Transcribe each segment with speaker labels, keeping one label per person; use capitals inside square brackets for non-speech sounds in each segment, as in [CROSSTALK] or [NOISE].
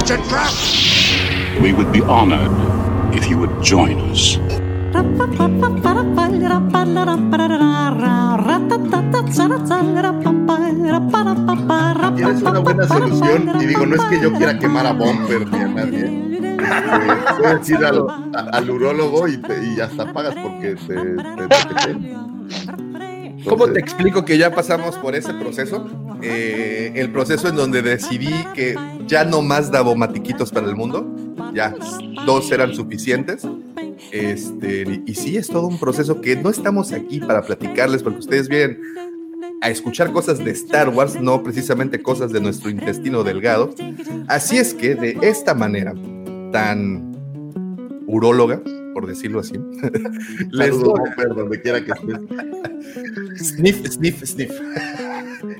Speaker 1: It's a trap!
Speaker 2: We would be honored if you would join us.
Speaker 3: Tienes una buena solución y digo, no es que yo quiera quemar a Bomber ni a nadie. Eh, puedes ir al, al urólogo y, te- y hasta pagas porque te, te, te-
Speaker 4: ¿Cómo te
Speaker 3: Entonces,
Speaker 4: explico que ya pasamos por ese proceso? Eh, el proceso en donde decidí que ya no más daba matiquitos para el mundo, ya dos eran suficientes. Este, y sí, es todo un proceso que no estamos aquí para platicarles, porque ustedes vienen a escuchar cosas de Star Wars, no precisamente cosas de nuestro intestino delgado. Así es que de esta manera tan uróloga, por decirlo así, [LAUGHS] les doy
Speaker 3: donde quiera que estés.
Speaker 4: sniff, sniff, sniff.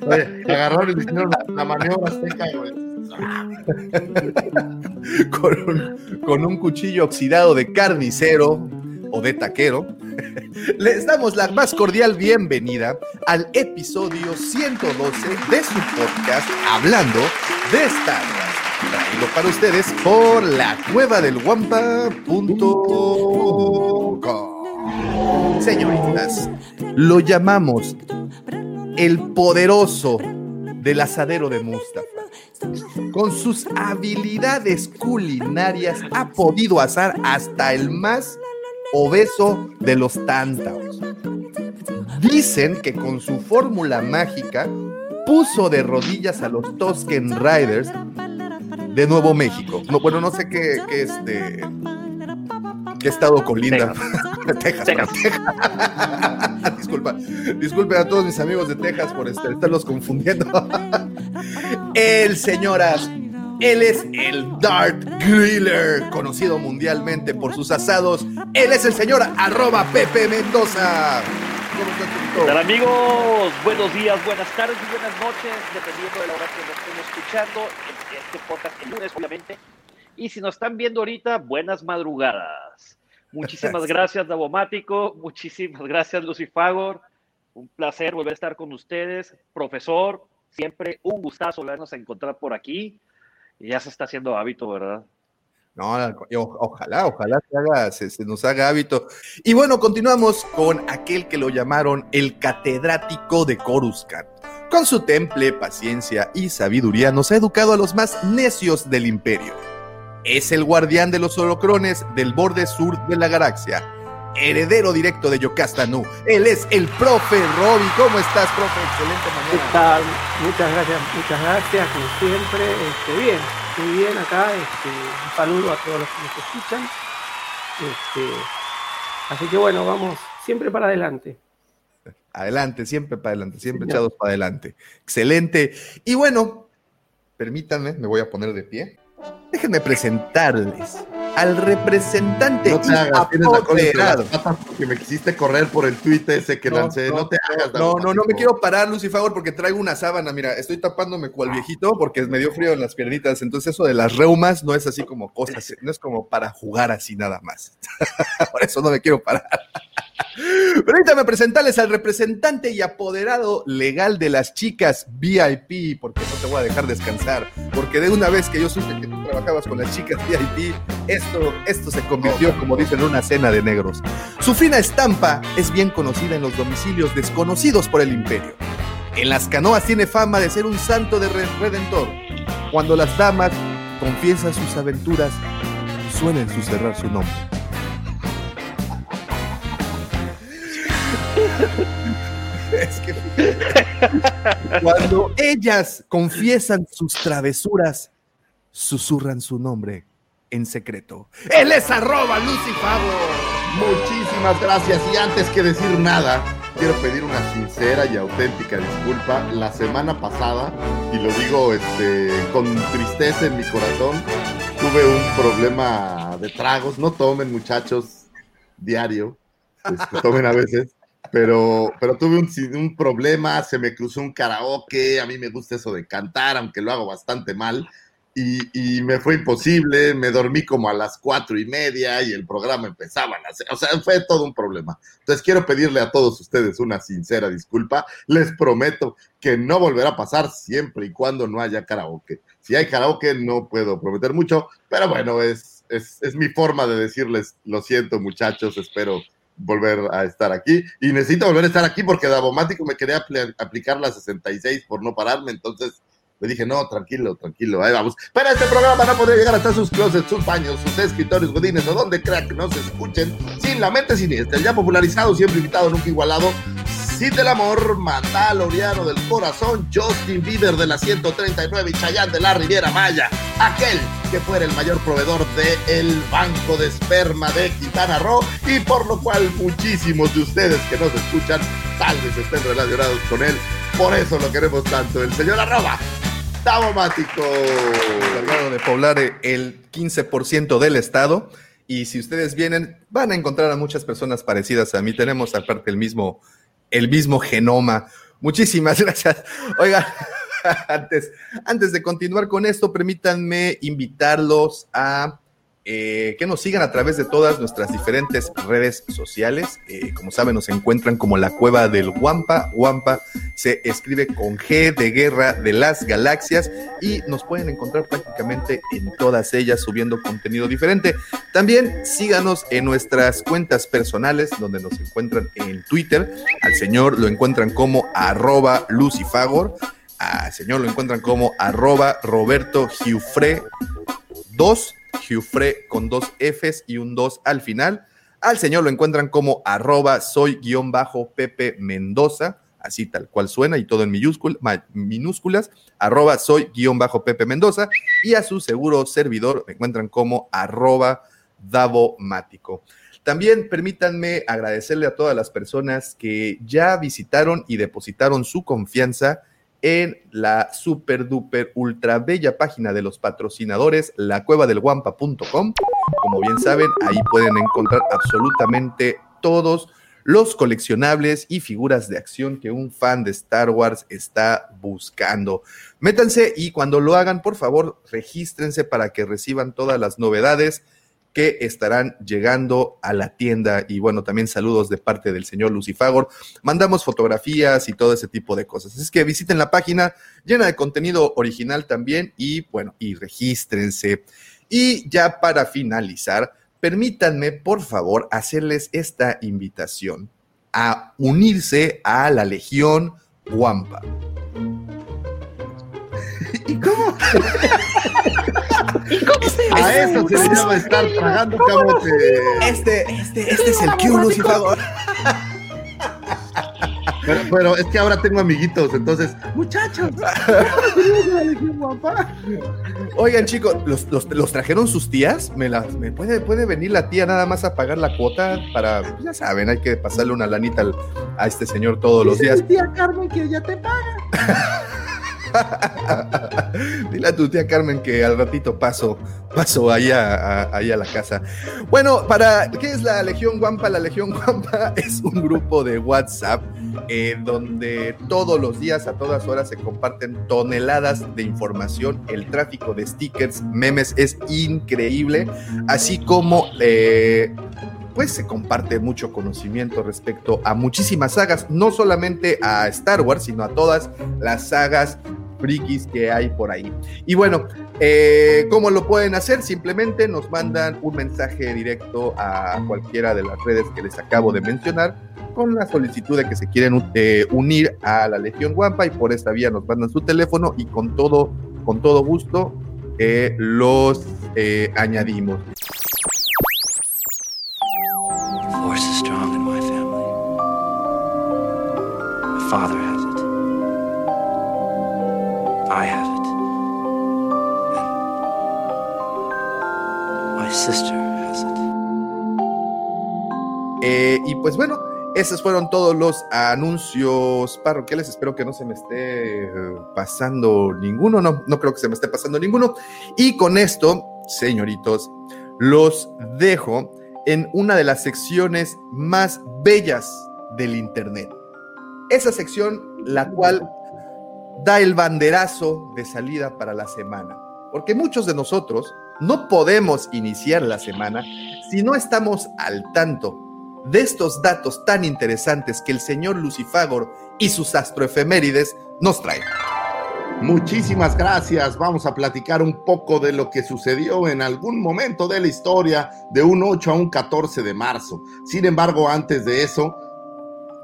Speaker 3: Oye, agarraron y hicieron la, maniobra azteca, güey. [LAUGHS]
Speaker 4: con un, con un cuchillo oxidado de carnicero o de taquero, [LAUGHS] les damos la más cordial bienvenida al episodio 112 de su podcast Hablando de Star Wars. Traído para ustedes por la cueva del guampa.com. Señoritas, lo llamamos el poderoso del asadero de Mustafa. Con sus habilidades culinarias ha podido asar hasta el más obeso de los tántaros. Dicen que con su fórmula mágica puso de rodillas a los Tusken Riders de Nuevo México. No, bueno, no sé qué, qué este qué estado colinda. Texas. [LAUGHS] Texas. [LAUGHS] Disculpa, disculpen a todos mis amigos de Texas por estarlos confundiendo. [LAUGHS] El señoras, él es el Dart Griller, conocido mundialmente por sus asados. Él es el señor arroba Pepe Mendoza. ¿Cómo
Speaker 5: tal amigos? Buenos días, buenas tardes y buenas noches, dependiendo de la hora que nos estén escuchando. Este podcast el lunes, obviamente. Y si nos están viendo ahorita, buenas madrugadas. Muchísimas gracias, Davomático. Muchísimas gracias, Lucifagor. Un placer volver a estar con ustedes. Profesor, siempre un gustazo volvernos a encontrar por aquí. Ya se está haciendo hábito, ¿verdad?
Speaker 4: No, ojalá, ojalá se, haga- se- se nos haga hábito. Y bueno, continuamos con aquel que lo llamaron el catedrático de Coruscant. Con su temple, paciencia y sabiduría nos ha educado a los más necios del imperio. Es el guardián de los holocrones del borde sur de la galaxia. Heredero directo de Yocasta Nu. Él es el profe Roby. ¿Cómo estás, profe? Excelente
Speaker 6: ¿Qué
Speaker 4: mañana.
Speaker 6: tal? Muchas gracias, muchas gracias, como siempre. Este, bien, muy bien acá. Este, un saludo a todos los que nos escuchan. Este, así que bueno, vamos siempre para adelante.
Speaker 4: Adelante, siempre para adelante, siempre echados para adelante. Excelente. Y bueno, permítanme, me voy a poner de pie. Déjenme presentarles al representante
Speaker 3: No te hagas, la
Speaker 4: apoderado.
Speaker 3: porque me quisiste correr por el tuit ese que
Speaker 4: No,
Speaker 3: lancé. No,
Speaker 4: no,
Speaker 3: te hagas.
Speaker 4: No, no, no me quiero parar, Lucifagor, porque traigo una sábana. Mira, estoy tapándome cual viejito porque me dio frío en las piernitas. Entonces, eso de las reumas no es así como cosas, no es como para jugar así nada más. [LAUGHS] Por eso no me quiero parar. Pero ahorita me presentarles al representante y apoderado legal de las chicas VIP, porque no te voy a dejar descansar. Porque de una vez que yo supe que tú trabajabas con las chicas VIP, esto, esto se convirtió, como dicen, en una cena de negros. Su fina estampa es bien conocida en los domicilios desconocidos por el imperio. En las canoas tiene fama de ser un santo de re- redentor. Cuando las damas confiesan sus aventuras, suelen susurrar su nombre. Es que cuando ellas confiesan sus travesuras, susurran su nombre en secreto. Él es arroba Lucifagor.
Speaker 3: Muchísimas gracias. Y antes que decir nada, quiero pedir una sincera y auténtica disculpa. La semana pasada, y lo digo este, con tristeza en mi corazón, tuve un problema de tragos. No tomen, muchachos, diario. Este, tomen a veces. Pero, pero tuve un, un problema, se me cruzó un karaoke. A mí me gusta eso de cantar, aunque lo hago bastante mal y, me fue imposible, me dormí como a las cuatro y media y el programa empezaba a las... O sea, fue todo un problema. Entonces quiero pedirle a todos ustedes una sincera disculpa. Les prometo que no volverá a pasar siempre y cuando no haya karaoke. Si hay karaoke no puedo prometer mucho, pero bueno, es, es, es mi forma de decirles, lo siento muchachos, espero volver a estar aquí. Y necesito volver a estar aquí porque Davomático me quería aplicar la 66 por no pararme, entonces le dije, no, tranquilo, tranquilo, ahí vamos. Pero este programa no podría llegar hasta sus closets, sus baños, sus escritorios, godines o donde crea que no se escuchen sin la mente siniestra. Ya popularizado, siempre invitado, nunca igualado. Cid del amor, Mandaloriano del corazón, Justin Bieber de la 139 y Chayán de la Riviera Maya. Aquel que fuera el mayor proveedor del el banco de esperma de Quintana Roo y por lo cual muchísimos de ustedes que nos escuchan tal vez estén relacionados con él. Por eso lo queremos tanto. El señor arroba Tabomático.
Speaker 4: Encargado de poblar el 15% del estado. Y si ustedes vienen, van a encontrar a muchas personas parecidas a mí. Tenemos aparte el mismo, el mismo genoma. Muchísimas [LAUGHS] gracias. Oiga, [LAUGHS] antes, antes de continuar con esto, permítanme invitarlos a eh, que nos sigan a través de todas nuestras diferentes redes sociales. Eh, como saben, nos encuentran como la cueva del Wampa. Wampa se escribe con G de guerra de las galaxias y nos pueden encontrar prácticamente en todas ellas subiendo contenido diferente. También síganos en nuestras cuentas personales donde nos encuentran en Twitter. Al señor lo encuentran como arroba lucifagor. Al señor lo encuentran como arroba Roberto Giufre 2 Con dos Fs y un 2 al final. Al señor lo encuentran como arroba soy guion bajo Pepe Mendoza, así tal cual suena y todo en minúsculas, arroba soy guion bajo Pepe Mendoza. Y a su seguro servidor lo encuentran como arroba Davomático. También permítanme agradecerle a todas las personas que ya visitaron y depositaron su confianza en la super duper ultra bella página de los patrocinadores, lacuevadelguampa.com. Como bien saben, ahí pueden encontrar absolutamente todos los coleccionables y figuras de acción que un fan de Star Wars está buscando. Métanse y cuando lo hagan, por favor, regístrense para que reciban todas las novedades que estarán llegando a la tienda. Y bueno, también saludos de parte del señor Lucifagor. Mandamos fotografías y todo ese tipo de cosas. Es que visiten la página llena de contenido original también y bueno, y regístrense. Y ya para finalizar, permítanme por favor hacerles esta invitación a unirse a la Legión Guampa. [LAUGHS]
Speaker 6: ¿Y cómo?
Speaker 3: ¿Y cómo se A eso se le llama estar tragando camote.
Speaker 4: Este, este, este es el Q, Lucifer.
Speaker 3: Pero, pero, es que ahora tengo amiguitos, entonces, muchachos,
Speaker 4: Oigan, chicos, ¿los, los, trajeron sus tías? ¿Me, las, me puede, puede venir la tía nada más a pagar la cuota para, pues, ya saben, hay que pasarle una lanita a este señor todos los días.
Speaker 6: tía Carmen que ya te paga. [LAUGHS] [LAUGHS]
Speaker 4: Dile a tu tía Carmen que al ratito paso, paso ahí a, a la casa. Bueno, para ¿qué es la Legión Guampa? La Legión Guampa [LAUGHS] es un grupo de WhatsApp en donde todos los días, a todas horas, se comparten toneladas de información. El tráfico de stickers, memes es increíble, así como eh, pues se comparte mucho conocimiento respecto a muchísimas sagas, no solamente a Star Wars, sino a todas las sagas frikis que hay por ahí. Y bueno, eh, ¿cómo lo pueden hacer? Simplemente nos mandan un mensaje directo a cualquiera de las redes que les acabo de mencionar con la solicitud de que se quieren eh, unir a la Legión Guampa y por esta vía nos mandan su teléfono y con todo, con todo gusto eh, los añadimos. Father Eh, y pues bueno, Esos fueron todos los anuncios parroquiales. Espero que no se me esté eh, pasando ninguno. No, no creo que se me esté pasando ninguno. Y con esto, señoritos, los dejo en una de las secciones más bellas del Internet. Esa sección, la cual da el banderazo de salida para la semana. Porque muchos de nosotros no podemos iniciar la semana si no estamos al tanto de estos datos tan interesantes que el señor Lucifagor y sus astroefemérides nos traen.
Speaker 3: Muchísimas gracias. Vamos a platicar un poco de lo que sucedió en algún momento de la historia de un 8 a un 14 de marzo. Sin embargo, antes de eso,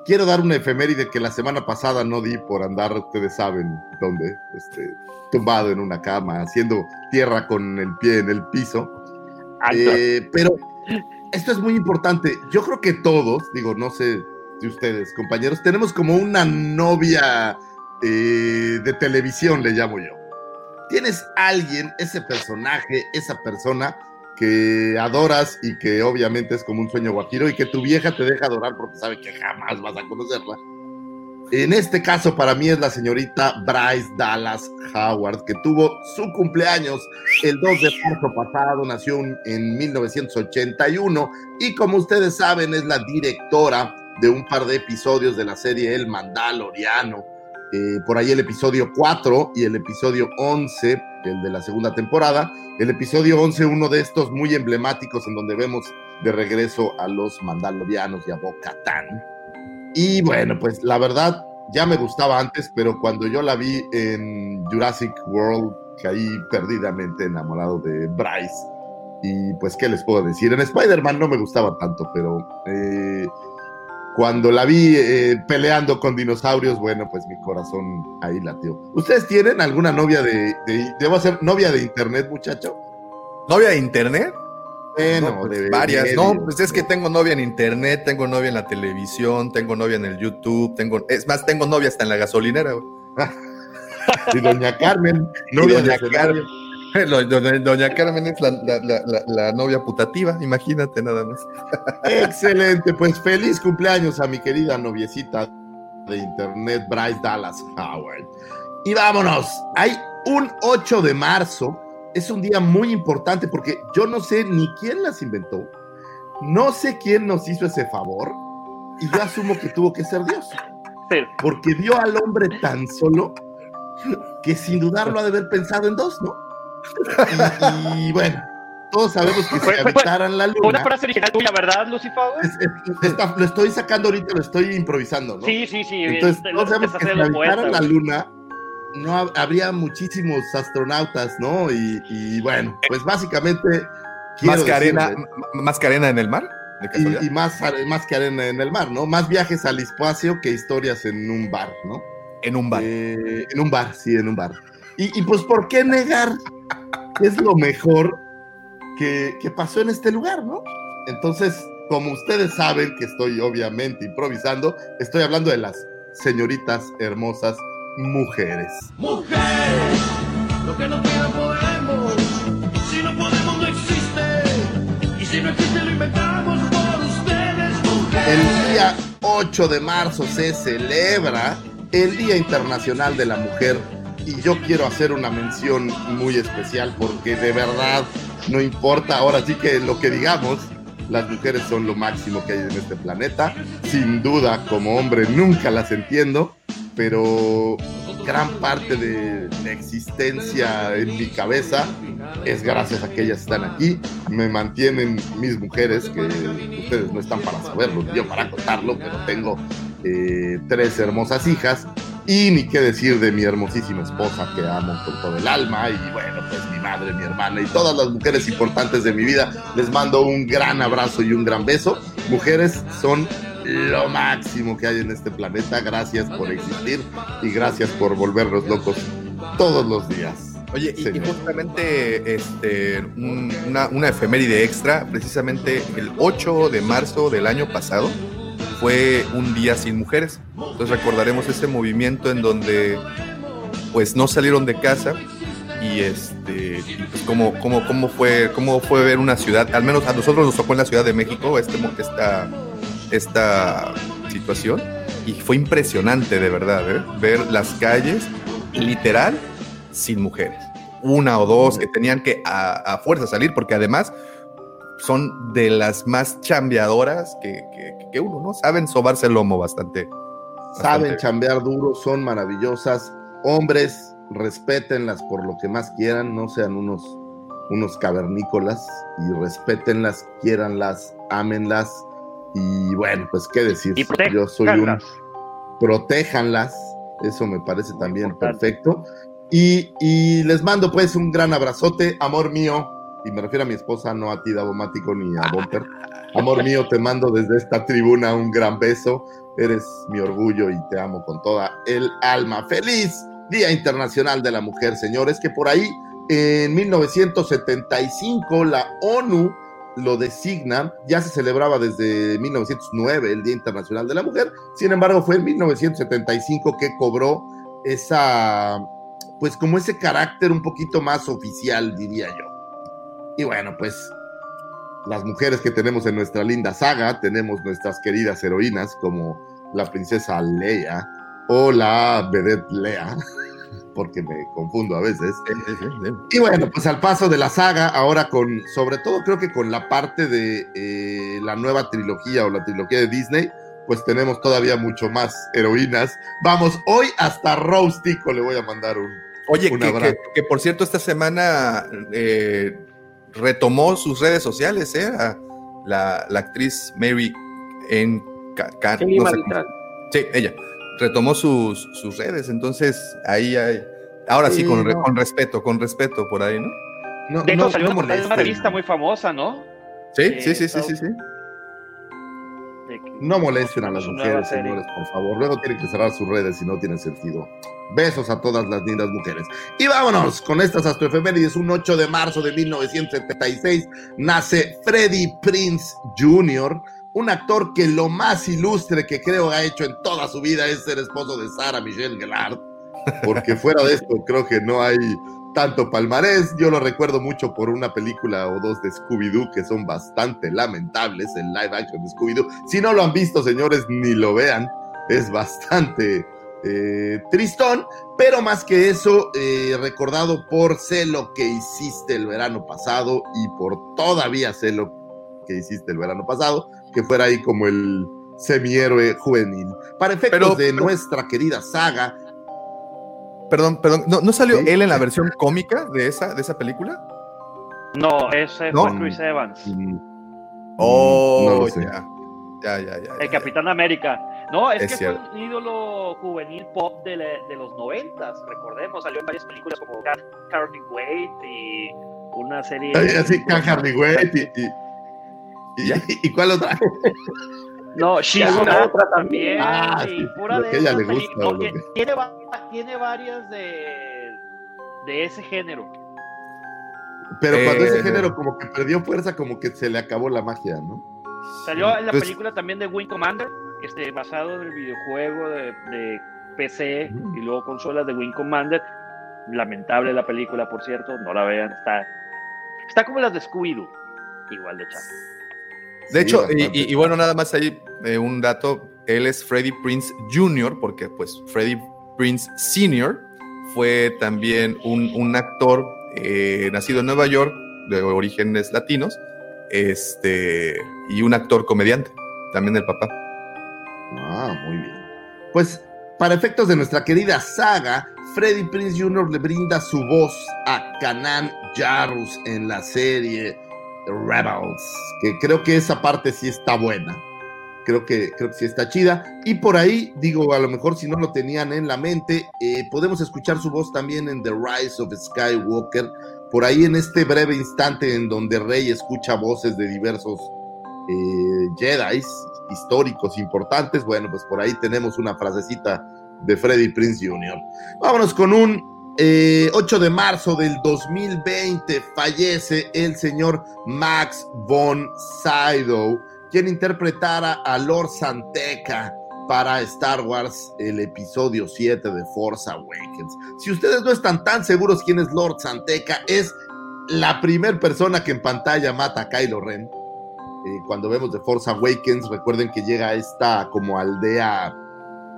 Speaker 3: quiero dar una efeméride que la semana pasada no di por andar, ustedes saben dónde, este, tumbado en una cama, haciendo tierra con el pie en el piso. Eh, pero esto es muy importante. Yo creo que todos, digo, no sé si ustedes, compañeros, tenemos como una novia eh, de televisión, le llamo yo. Tienes alguien, ese personaje, esa persona que adoras y que obviamente es como un sueño guajiro y que tu vieja te deja adorar porque sabe que jamás vas a conocerla. En este caso para mí es la señorita Bryce Dallas Howard, que tuvo su cumpleaños el 2 de marzo pasado, nació en 1981 y como ustedes saben es la directora de un par de episodios de la serie El Mandaloriano. Eh, por ahí el episodio 4 y el episodio 11, el de la segunda temporada. El episodio 11, uno de estos muy emblemáticos en donde vemos de regreso a los Mandalorianos y a Bo-Katan. Y bueno, pues la verdad ya me gustaba antes, pero cuando yo la vi en Jurassic World, caí perdidamente enamorado de Bryce. Y pues, ¿qué les puedo decir? En Spider-Man no me gustaba tanto, pero eh, cuando la vi eh, peleando con dinosaurios, bueno, pues mi corazón ahí latió. ¿Ustedes tienen alguna novia de, de debo ser novia de internet, muchacho?
Speaker 4: ¿Novia de internet?
Speaker 3: Bueno,
Speaker 4: No, pues,
Speaker 3: de-
Speaker 4: varias.
Speaker 3: de-
Speaker 4: No, pues es que tengo novia en internet, tengo novia en la televisión, tengo novia en el YouTube, tengo, es más, tengo novia hasta en la gasolinera. güey. [LAUGHS]
Speaker 3: Y doña Carmen, [LAUGHS]
Speaker 4: Y
Speaker 3: novia
Speaker 4: doña
Speaker 3: de escenario.
Speaker 4: Lo- [LAUGHS] Doña, doña Carmen es la, la- la- la- la novia putativa, imagínate nada más.
Speaker 3: Excelente, pues feliz cumpleaños a mi querida noviecita de internet, Bryce Dallas Howard. Y vámonos, hay un 8 de marzo, es un día muy importante porque yo no sé ni quién las inventó, no sé quién nos hizo ese favor, y yo asumo que tuvo que ser Dios, porque dio al hombre tan solo que sin dudarlo ha de haber pensado en dos, ¿no? Y, y bueno, todos sabemos que si habitaran la
Speaker 5: Fue una
Speaker 3: luna...
Speaker 5: frase original tuya, ¿verdad, Lucifer?
Speaker 3: Es- es- está- lo estoy sacando ahorita, lo estoy improvisando, ¿no?
Speaker 5: Sí, sí, sí.
Speaker 3: Entonces, todos sabemos
Speaker 5: que
Speaker 3: si habitaran la luna, no hab- habría muchísimos astronautas, ¿no? Y, y bueno, pues básicamente. quiero
Speaker 4: Más que, arena, más que arena en el mar,
Speaker 3: y, y más, más que arena en el mar, ¿no? Más viajes al espacio que historias en un bar, ¿no?
Speaker 4: en un bar.
Speaker 3: Eh, en un bar, sí, en un bar. Y, y, pues, ¿por qué negar es lo mejor que, que pasó en este lugar, ¿no? Entonces, como ustedes saben que estoy obviamente improvisando, estoy hablando de las señoritas hermosas mujeres.
Speaker 1: Mujeres, lo que no quiero podemos. Si no podemos, no existe. Y si no existe, lo inventamos por ustedes, mujeres.
Speaker 3: El día 8 de marzo se celebra el Día Internacional de la Mujer y yo quiero hacer una mención muy especial porque de verdad no importa, ahora sí que lo que digamos, las mujeres son lo máximo que hay en este planeta. Sin duda, como hombre nunca las entiendo, pero gran parte de la existencia en mi cabeza es gracias a que ellas están aquí. Me mantienen mis mujeres, que ustedes no están para saberlo, yo para contarlo, pero tengo eh, tres hermosas hijas. Y ni qué decir de mi hermosísima esposa que amo con todo el alma. Y bueno, pues mi madre, mi hermana y todas las mujeres importantes de mi vida. Les mando un gran abrazo y un gran beso. Mujeres son lo máximo que hay en este planeta. Gracias por existir y gracias por volvernos locos todos los días.
Speaker 4: Oye, y, y justamente este, un- una, una efeméride extra, precisamente el 8 de marzo del año pasado fue un día sin mujeres. Entonces recordaremos ese movimiento en donde pues no salieron de casa y este pues, cómo, cómo, fue cómo fue ver una ciudad, al menos a nosotros nos tocó en la Ciudad de México este esta esta situación y fue impresionante de verdad, ¿eh? ver las calles literal sin mujeres. Una o dos que tenían que a fuerza salir porque además son de las más chambeadoras que, que- que uno, ¿no? Saben sobarse el lomo bastante.
Speaker 3: Saben
Speaker 4: bastante.
Speaker 3: chambear duro, son maravillosas. Hombres, respétenlas por lo que más quieran, no sean unos, unos cavernícolas y respétenlas, quiéranlas, ámenlas. Y bueno, pues qué decir.
Speaker 5: Y
Speaker 3: Yo soy un
Speaker 5: protéjanlas.
Speaker 3: Eso me parece también perfecto. Y, y les mando pues un gran abrazote, amor mío. Y me refiero a mi esposa, no a ti, Davomático, ni a Bumper. Amor mío, te mando desde esta tribuna un gran beso. Eres mi orgullo y te amo con toda el alma. ¡Feliz Día Internacional de la Mujer, señores! Que por ahí, en 1975, la ONU lo designa, ya se celebraba desde 1909 el Día Internacional de la Mujer, sin embargo fue en 1975 que cobró esa, pues como ese carácter un poquito más oficial, diría yo. Y bueno, pues las mujeres que tenemos en nuestra linda saga, tenemos nuestras queridas heroínas como la princesa Leia o la vedette Lea, [LAUGHS] porque me confundo a veces. Y bueno, pues al paso de la saga, ahora con, sobre todo creo que con la parte de eh, la nueva trilogía o la trilogía de Disney, pues tenemos todavía mucho más heroínas. Vamos, hoy hasta Rose Tico le voy a mandar un...
Speaker 4: Oye,
Speaker 3: Un
Speaker 4: que,
Speaker 3: abrazo.
Speaker 4: que- que por cierto, esta semana eh, retomó sus redes sociales, ¿eh? A La, la actriz Mary en Ca- Ca-
Speaker 6: Kelly
Speaker 4: no sé
Speaker 6: Maritral.
Speaker 4: cómo- Sí, ella. Retomó sus, sus redes, entonces ahí hay. Ahora sí,
Speaker 3: Sí,
Speaker 4: con,
Speaker 3: no.
Speaker 4: con respeto, con respeto por ahí, ¿no?
Speaker 3: No,
Speaker 5: De hecho,
Speaker 3: no-
Speaker 5: salió
Speaker 3: no
Speaker 5: una una
Speaker 3: molesten.
Speaker 5: revista muy famosa, ¿no?
Speaker 4: Sí,
Speaker 5: Eh,
Speaker 4: sí, sí, sí, sí, sí.
Speaker 3: No molesten a las mujeres, señores, por favor. Luego tienen que cerrar sus redes si no tiene sentido. Besos a todas las lindas mujeres. Y vámonos con estas astroefemérides. Un 8 de marzo de 1976 nace Freddie Prince Jr., un actor que lo más ilustre que creo ha hecho en toda su vida es ser esposo de Sarah Michelle Gellar. Porque fuera de esto creo que no hay tanto palmarés. Yo lo recuerdo mucho por una película o dos de Scooby-Doo que son bastante lamentables, el live action de Scooby-Doo. Si no lo han visto, señores, ni lo vean. Es bastante eh, tristón, pero más que eso, eh, recordado por sé lo que hiciste el verano pasado y por todavía sé lo que hiciste el verano pasado, que fuera ahí como el semihéroe juvenil. Para efectos
Speaker 4: Pero-
Speaker 3: de
Speaker 4: pero-
Speaker 3: nuestra querida saga,
Speaker 4: Perdón, perdón. ¿No, no salió
Speaker 3: Sí.
Speaker 4: él en la versión cómica de esa, de esa película?
Speaker 5: No, ese
Speaker 4: ¿No?
Speaker 5: fue Chris Evans,
Speaker 3: mm,
Speaker 4: Oh,
Speaker 3: no lo sé.
Speaker 4: ya. Ya, ya, ya.
Speaker 5: el
Speaker 4: ya,
Speaker 5: Capitán América. No, es,
Speaker 4: Es
Speaker 5: que
Speaker 4: cierto.
Speaker 5: fue un ídolo juvenil pop de, la- de los noventas, recordemos. Salió en varias películas como Car- Carly Wade y una serie...
Speaker 3: Ay, así Harry Wade y, y, y-
Speaker 4: ¿Ya? [LAUGHS]
Speaker 3: ¿y cuál otra?
Speaker 5: No, [LAUGHS]
Speaker 6: Y
Speaker 5: She's
Speaker 6: alguna
Speaker 5: Not
Speaker 6: otra también.
Speaker 3: Ah,
Speaker 5: y
Speaker 3: sí,
Speaker 5: pura
Speaker 3: lo
Speaker 5: de
Speaker 3: que a ella
Speaker 5: esas
Speaker 3: le gusta,
Speaker 5: películas, que tiene, va- tiene varias de, de ese género.
Speaker 3: Pero cuando
Speaker 4: Eh,
Speaker 3: ese género como que perdió fuerza, como que se le acabó la magia, ¿no?
Speaker 5: Salió en la
Speaker 4: Pues-
Speaker 5: película también de Wing Commander, este, basado en el videojuego de, de PC y luego consolas de Wing Commander. Lamentable la película, por cierto, no la vean, está, está como las de Scooby-Doo, igual de chafa.
Speaker 4: De
Speaker 3: Sí,
Speaker 4: hecho, y,
Speaker 3: bastante.
Speaker 4: y- y bueno, nada más ahí eh, un dato. Él es Freddie Prince Jr., porque pues Freddie Prince Sr. fue también un, actor eh, nacido en Nueva York, de orígenes latinos, este, y un actor comediante, también el papá.
Speaker 3: Ah, muy bien. Pues para efectos de nuestra querida saga, Freddie Prince Jr. le brinda su voz a Kanan Jarrus en la serie Rebels, que creo que esa parte sí está buena. Creo que, creo que sí está chida. Y por ahí, digo, a lo mejor si no lo tenían en la mente, eh, podemos escuchar su voz también en The Rise of Skywalker. Por ahí en este breve instante en donde Rey escucha voces de diversos eh, Jedi históricos importantes. Bueno, pues por ahí tenemos una frasecita de Freddie Prince Jr. Vámonos con un eh, 8 de marzo del 2020 fallece el señor Max von Sydow, quien interpretara a Lord Santeca para Star Wars, el episodio 7 de Force Awakens. Si ustedes no están tan seguros quién es Lord Santeca, es la primera persona que en pantalla mata a Kylo Ren eh, cuando vemos The Force Awakens, recuerden que llega esta como aldea,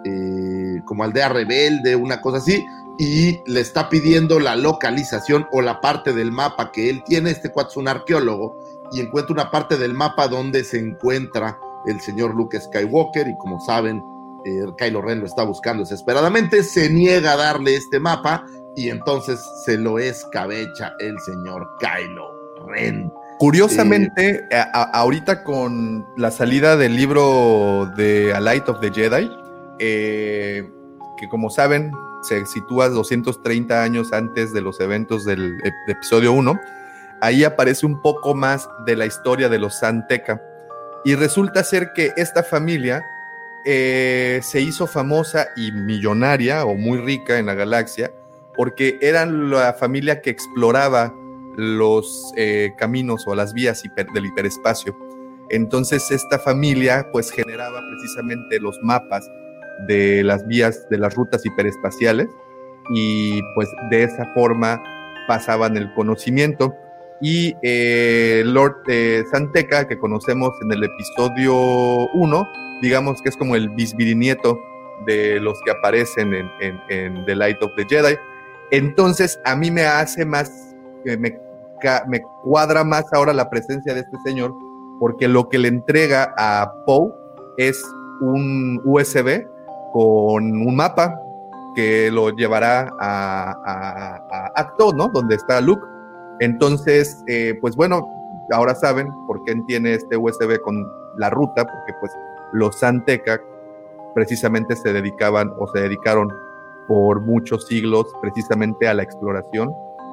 Speaker 3: eh, como aldea rebelde, una cosa así, y le está pidiendo la localización o la parte del mapa que él tiene. Este cuate es un arqueólogo y encuentra una parte del mapa donde se encuentra el señor Luke Skywalker y como saben, eh, Kylo Ren lo está buscando desesperadamente, se niega a darle este mapa y entonces se lo escabecha el señor Kylo Ren.
Speaker 4: Curiosamente, ahorita con la salida del libro de A Light of the Jedi, eh, que como saben se sitúa 230 años antes de los eventos del ep- de episodio 1, ahí aparece un poco más de la historia de los Santeca. Y resulta ser que esta familia eh, se hizo famosa y millonaria o muy rica en la galaxia porque eran la familia que exploraba los eh, caminos o las vías del hiperespacio. Entonces esta familia pues generaba precisamente los mapas de las vías, de las rutas hiperespaciales y pues de esa forma pasaban el conocimiento. Y eh, Lord eh, Santeca, que conocemos en el episodio 1, digamos que es como el bisbirinieto de los que aparecen en, The Light of the Jedi. Entonces a mí me hace más, eh, me, me cuadra más ahora la presencia de este señor, porque lo que le entrega a Poe es un USB con un mapa que lo llevará a, a, a Acto, ¿no? Donde está Luke. Entonces, eh, pues bueno, ahora saben por qué tiene este USB con la ruta, porque pues los Santeca precisamente se dedicaban o se dedicaron por muchos siglos precisamente a la exploración.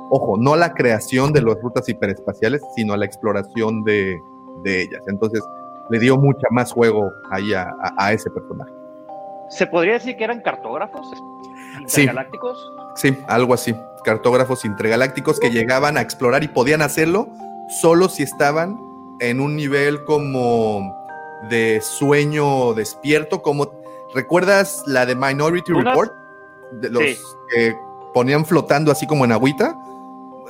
Speaker 4: Ojo, no a la creación de las rutas hiperespaciales, sino a la exploración de, de ellas. Entonces, le dio mucha más juego ahí a, a- a ese personaje.
Speaker 5: ¿Se podría decir que eran cartógrafos intergalácticos?
Speaker 4: Sí, algo así. Cartógrafos intergalácticos que llegaban a explorar y podían hacerlo solo si estaban en un nivel como de sueño despierto, como ¿recuerdas la de Minority
Speaker 5: Unas-
Speaker 4: Report? De los
Speaker 5: Sí.
Speaker 4: que ponían flotando así como en agüita,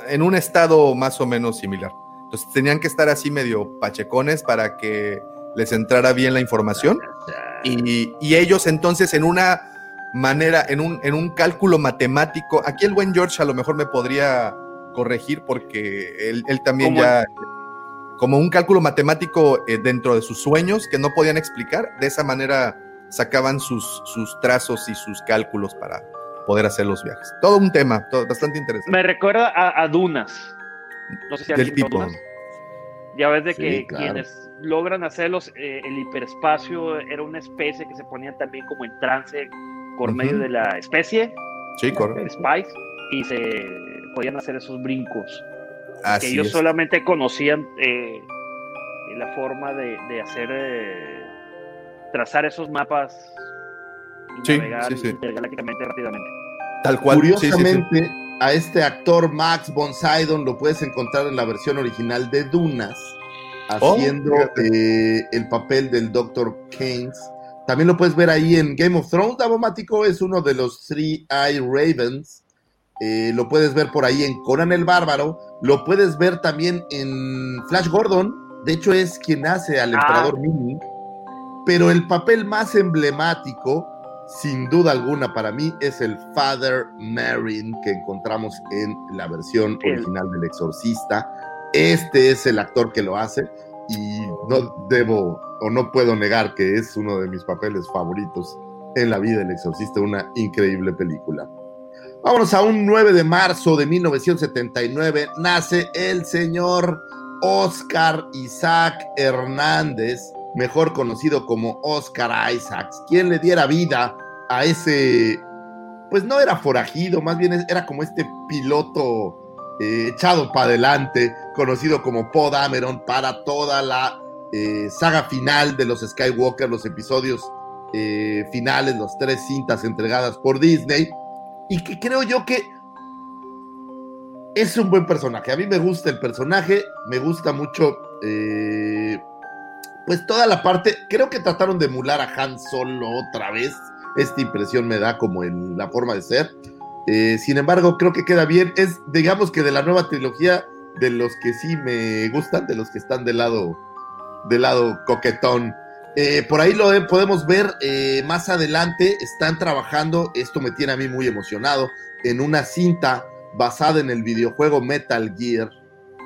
Speaker 4: en un estado más o menos similar. Entonces tenían que estar así medio pachecones para que les entrara bien la información. Y, y ellos entonces en una manera, en un, en un cálculo matemático, aquí el buen George a lo mejor me podría corregir porque él, él también ya, como un cálculo matemático eh, dentro de sus sueños que no podían explicar, de esa manera sacaban sus, sus trazos y sus cálculos para poder hacer los viajes. Todo un tema, todo, bastante interesante.
Speaker 5: Me recuerda a, a Dunas. No sé si
Speaker 4: Del tipo.
Speaker 5: Dunas. Ya ves de
Speaker 3: Sí,
Speaker 5: que
Speaker 3: claro.
Speaker 5: quienes logran hacerlos, eh, el hiperespacio era una especie que se ponía también como en trance por
Speaker 4: Ujú.
Speaker 5: medio de la especie,
Speaker 4: Sí, correcto.
Speaker 5: Spice, y se podían hacer esos brincos. que
Speaker 4: Así
Speaker 5: ellos
Speaker 4: es.
Speaker 5: solamente conocían eh, la forma de, de hacer, eh, trazar esos mapas y
Speaker 4: Sí,
Speaker 5: navegar
Speaker 4: sí, sí.
Speaker 5: intergalácticamente rápidamente.
Speaker 4: Tal cual. sí, sí, sí.
Speaker 3: Curiosamente, a este actor Max von Sydow lo puedes encontrar en la versión original de Dunas,
Speaker 4: Oh,
Speaker 3: haciendo
Speaker 4: fíjate.
Speaker 3: eh, el papel del Dr. Keynes. También lo puedes ver ahí en Game of Thrones. Davomático es uno de los Three Eye Ravens. Eh, lo puedes ver por ahí en Conan el Bárbaro. Lo puedes ver también en Flash Gordon. De hecho, es quien hace al
Speaker 5: Ah.
Speaker 3: emperador Mini. Pero el papel más emblemático, sin duda alguna para mí, es el Father Marin que encontramos en la versión original del Exorcista. Este es el actor que lo hace y no debo o no puedo negar que es uno de mis papeles favoritos en la vida del Exorcista, una increíble película. Vámonos a un 9 de marzo de 1979, nace el señor Oscar Isaac Hernández, mejor conocido como Oscar Isaacs, quien le diera vida a ese, pues no era forajido, más bien era como este piloto eh, echado para adelante, conocido como Poe Dameron para toda la eh, saga final de los Skywalker, los episodios eh, finales, las tres cintas entregadas por Disney, y que creo yo que es un buen personaje. A mí me gusta el personaje, me gusta mucho, eh, pues toda la parte, creo que trataron de emular a Han Solo otra vez, esta impresión me da como en la forma de ser. Sin embargo, creo que queda bien. Es, digamos que de la nueva trilogía, de los que sí me gustan, de los que están del lado del lado coquetón. Eh, por ahí lo podemos ver eh, más adelante. Están trabajando, esto me tiene a mí muy emocionado, en una cinta basada en el videojuego Metal Gear.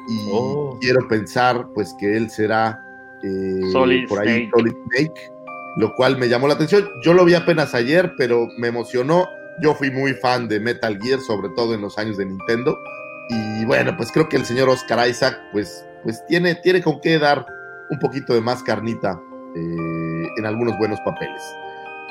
Speaker 3: Y
Speaker 4: Oh.
Speaker 3: quiero pensar, pues, que él será eh,
Speaker 5: Solid
Speaker 3: por ahí
Speaker 5: Snake.
Speaker 3: Solid Snake, lo cual me llamó la atención. Yo lo vi apenas ayer, pero me emocionó. Yo fui muy fan de Metal Gear, sobre todo en los años de Nintendo. Y bueno, pues creo que el señor Oscar Isaac, pues, pues tiene, tiene con qué dar un poquito de más carnita eh, en algunos buenos papeles.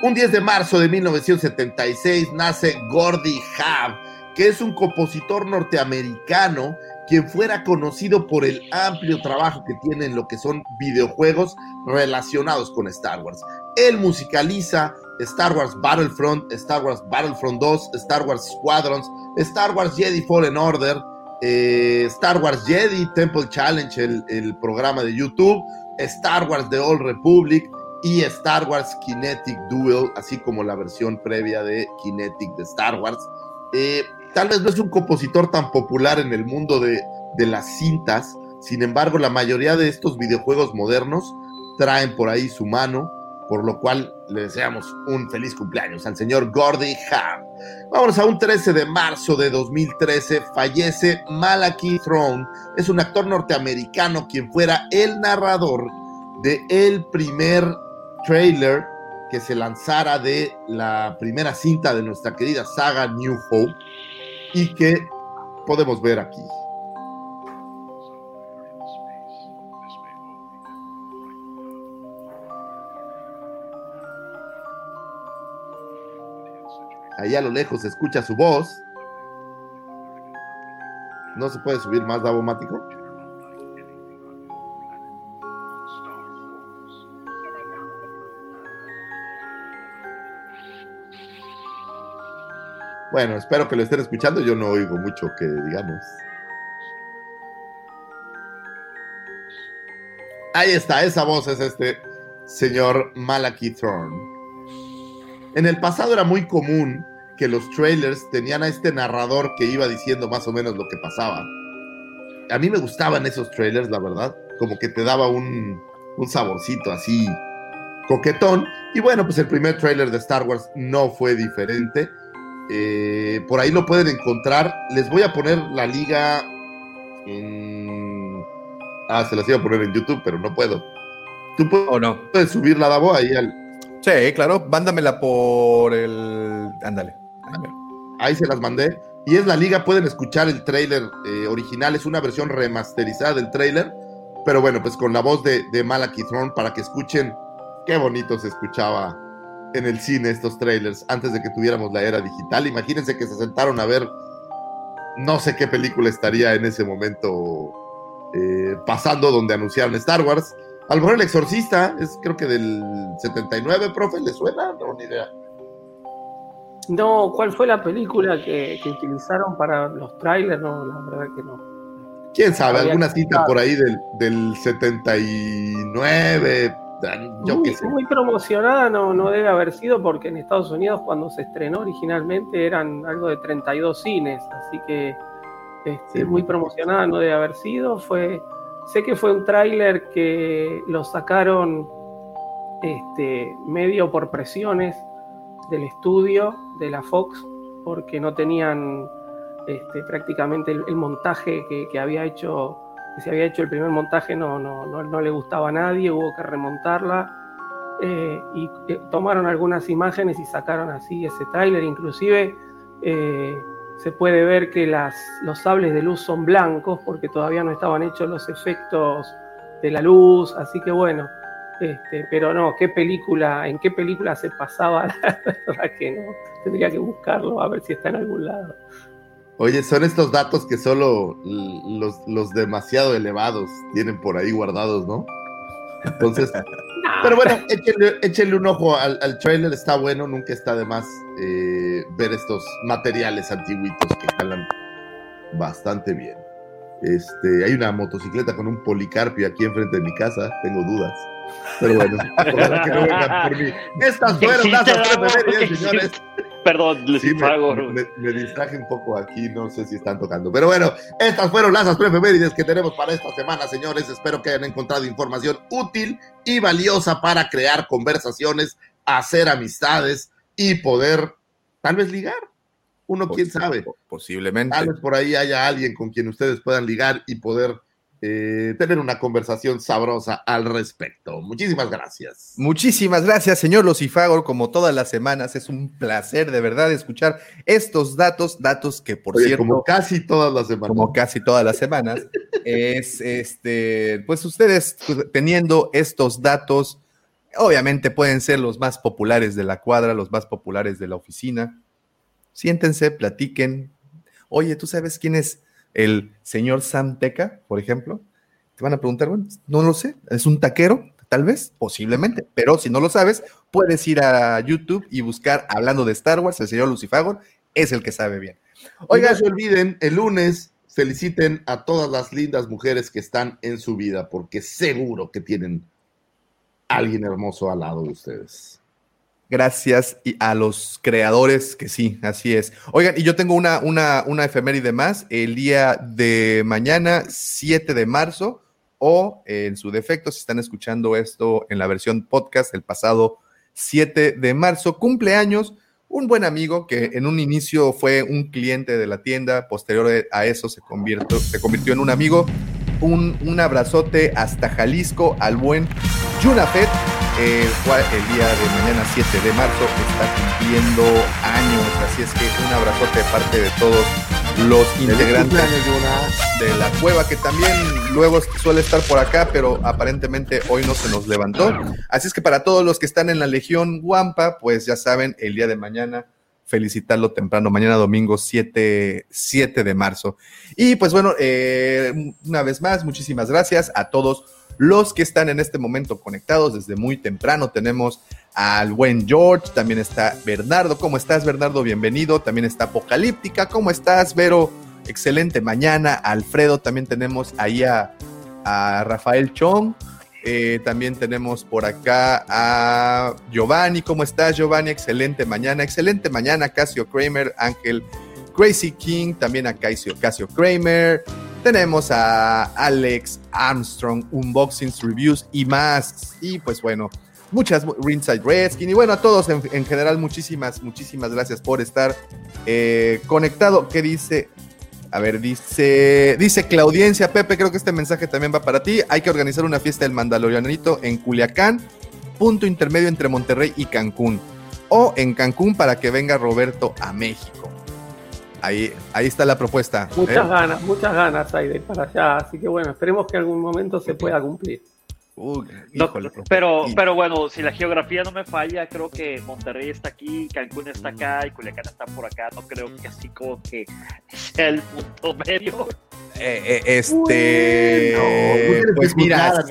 Speaker 3: Un 10 de marzo de 1976 nace Gordy Habb, que es un compositor norteamericano quien fuera conocido por el amplio trabajo que tiene en lo que son videojuegos relacionados con Star Wars. Él musicaliza Star Wars Battlefront, Star Wars Battlefront 2, Star Wars Squadrons, Star Wars Jedi Fallen Order, eh, Star Wars Jedi Temple Challenge, el, programa de YouTube, Star Wars The Old Republic y Star Wars Kinetic Duel, así como la versión previa de Kinetic de Star Wars. Eh, tal vez no es un compositor tan popular en el mundo de, de las cintas, sin embargo la mayoría de estos videojuegos modernos traen por ahí su mano, por lo cual le deseamos un feliz cumpleaños al señor Gordy Hamm. Vámonos a un 13 de marzo de 2013, fallece Malachi Throne, es un actor norteamericano quien fuera el narrador de el primer trailer que se lanzara de la primera cinta de nuestra querida saga New Hope y que podemos ver aquí. Ahí a lo lejos se escucha su voz. No se puede subir más Davomático. Bueno, espero que lo estén escuchando. Yo no oigo mucho que digamos. Ahí está, esa voz es este señor Malachi Thorne. En el pasado era muy común que los trailers tenían a este narrador que iba diciendo más o menos lo que pasaba. A mí me gustaban esos trailers, la verdad. Como que te daba un, un saborcito así coquetón. Y bueno, pues el primer trailer de Star Wars no fue diferente. Eh, por ahí lo pueden encontrar. Les voy a poner la liga en... Ah, se las iba a poner en YouTube, pero no puedo. Tú puedes, puedes subirla, Davo, ahí al...
Speaker 4: Sí, claro. Mándamela por el. Ándale.
Speaker 3: Ahí se las mandé. Y es la liga, pueden escuchar el trailer eh, original, es una versión remasterizada del trailer, pero bueno, pues con la voz de, de Throne para que escuchen qué bonito se escuchaba en el cine estos trailers antes de que tuviéramos la era digital. Imagínense que se sentaron a ver, no sé qué película estaría en ese momento eh, pasando donde anunciaron Star Wars. A lo mejor El Exorcista es creo que del 79, profe, ¿le suena? No, ni idea.
Speaker 6: No, ¿cuál fue la película que, que utilizaron para los trailers? No, la verdad que no.
Speaker 3: ¿Quién sabe?
Speaker 6: Había
Speaker 3: Alguna cita por ahí del, del 79, yo
Speaker 6: muy,
Speaker 3: qué sé.
Speaker 6: muy promocionada no, no debe haber sido porque en Estados Unidos cuando se estrenó originalmente eran algo de 32 cines, así que este,
Speaker 3: Sí.
Speaker 6: muy promocionada no debe haber sido. Fue, sé que fue un tráiler que lo sacaron este, medio por presiones del estudio de la Fox porque no tenían este, prácticamente el, montaje que, que había hecho que se había hecho el primer montaje no, no, no, no le gustaba a nadie, hubo que remontarla. Eh, y eh, tomaron algunas imágenes y sacaron así ese tráiler, inclusive eh, se puede ver que las, los sables de luz son blancos porque todavía no estaban hechos los efectos de la luz, así que bueno, este, pero no, qué película, en qué película se pasaba, [LAUGHS] la verdad que no, tendría que buscarlo a ver si está en algún lado.
Speaker 3: Oye, son estos datos que solo los, los demasiado elevados tienen por ahí guardados, ¿no? Entonces, [LAUGHS] pero bueno, échenle, échenle un ojo al, al trailer, está bueno, nunca está de más eh, ver estos materiales antiguitos que jalan bastante bien. Este, hay una motocicleta con un policarpio aquí enfrente de mi casa, tengo dudas. Pero bueno, [LAUGHS] que no vengan por mí. Estas fueron las señores.
Speaker 5: Perdón, les
Speaker 3: Sí, me,
Speaker 5: pago.
Speaker 3: me- me distraje un poco aquí, no sé si están tocando. Pero bueno, estas fueron las efemérides que tenemos para esta semana, señores. Espero que hayan encontrado información útil y valiosa para crear conversaciones, hacer amistades y poder tal vez ligar. Uno, quién sabe.
Speaker 4: Posiblemente.
Speaker 3: Tal vez por ahí haya alguien con quien ustedes puedan ligar y poder eh, tener una conversación sabrosa al respecto. Muchísimas gracias.
Speaker 4: Muchísimas gracias, señor Lucifagor. Como todas las semanas, es un placer de verdad escuchar estos datos, datos que por
Speaker 3: Oye,
Speaker 4: cierto,
Speaker 3: como casi todas las semanas.
Speaker 4: como casi todas las semanas, es este, pues ustedes teniendo estos datos, obviamente pueden ser los más populares de la cuadra, los más populares de la oficina. Siéntense, platiquen. Oye, ¿tú sabes quién es el señor Sam Teca, por ejemplo? Te van a preguntar, bueno, no lo sé, ¿es un taquero? Tal vez, posiblemente, pero si no lo sabes, puedes ir a YouTube y buscar hablando de Star Wars, el señor Lucifagor es el que sabe bien.
Speaker 3: Oigan, no se olviden, el lunes feliciten a todas las lindas mujeres que están en su vida, porque seguro que tienen alguien hermoso al lado de ustedes.
Speaker 4: Gracias a los creadores, que sí, así es. Oigan, y yo tengo una, una, una efeméride más, el día de mañana, 7 de marzo, o en su defecto, si están escuchando esto en la versión podcast, el pasado 7 de marzo, cumpleaños, un buen amigo que en un inicio fue un cliente de la tienda, posterior a eso se convirtió, se convirtió en un amigo. Un, un abrazote hasta Jalisco al buen Junafet, el cual el día de mañana 7 de marzo está cumpliendo años. Así es que un abrazote de parte de todos los integrantes de la cueva, que también luego suele estar por acá, pero aparentemente hoy no se nos levantó. Así es que para todos los que están en la Legión Guampa, pues ya saben, el día de mañana felicitarlo temprano, mañana domingo 7, 7 de marzo. Y pues bueno, eh, una vez más, muchísimas gracias a todos los que están en este momento conectados desde muy temprano. Tenemos al buen George, también está Bernardo. ¿Cómo estás, Bernardo? Bienvenido. También está Apocalíptica. ¿Cómo estás, Vero? Excelente mañana. Alfredo, también tenemos ahí a, a Rafael Chong. Eh, también tenemos por acá a Giovanni. ¿Cómo estás, Giovanni? Excelente mañana. Excelente mañana, Casio Kramer, Ángel Crazy King, también a Casio, Casio Kramer. Tenemos a Alex Armstrong, Unboxings, Reviews y más. Y pues bueno, muchas Ringside Redskin. Y bueno, a todos en, en, general, muchísimas, muchísimas gracias por estar eh, conectado. ¿Qué dice? A ver, dice, dice Claudiencia, Pepe, creo que este mensaje también va para ti. Hay que organizar una fiesta del Mandalorianito en Culiacán, punto intermedio entre Monterrey y Cancún. O en Cancún para que venga Roberto a México. Ahí, ahí está la propuesta.
Speaker 6: Muchas ¿eh? ganas, muchas ganas hay de ir para allá. Así que bueno, esperemos que algún momento se pueda cumplir.
Speaker 5: Híjole, no, pero, pero bueno, si la geografía no me falla, creo que Monterrey está aquí, Cancún está acá y Culiacán está por acá. No creo que así como que sea el punto [LAUGHS] medio.
Speaker 4: Eh, eh, este, bueno, pues mira,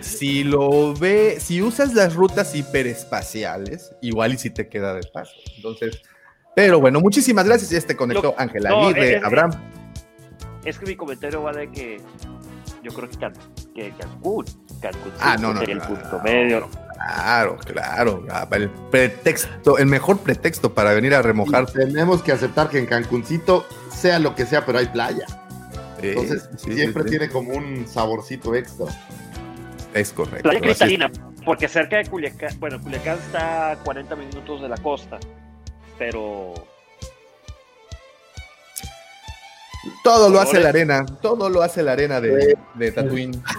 Speaker 4: si lo ve, si usas las rutas hiperespaciales, igual y si te queda de paso. Entonces, pero bueno, muchísimas gracias. Ya te conectó Ángela no, Aguirre,
Speaker 5: es,
Speaker 4: Abraham.
Speaker 5: Es que mi comentario va de que yo creo que, Can, que Cancún, Cancún
Speaker 4: ah, no, no,
Speaker 5: el
Speaker 4: no,
Speaker 5: punto
Speaker 4: no,
Speaker 5: medio.
Speaker 4: Claro, claro. El pretexto, el mejor pretexto para venir a remojar.
Speaker 3: Y tenemos que aceptar que en Cancuncito, sea lo que sea, pero hay playa. Sí, Entonces, sí, siempre sí, tiene como un saborcito extra.
Speaker 4: Es correcto.
Speaker 5: Playa cristalina, porque cerca de Culiacán, bueno, Culiacán está a 40 minutos de la costa, pero
Speaker 4: Todo lo hace la arena, todo lo hace la arena de, de Tatooine. [LAUGHS]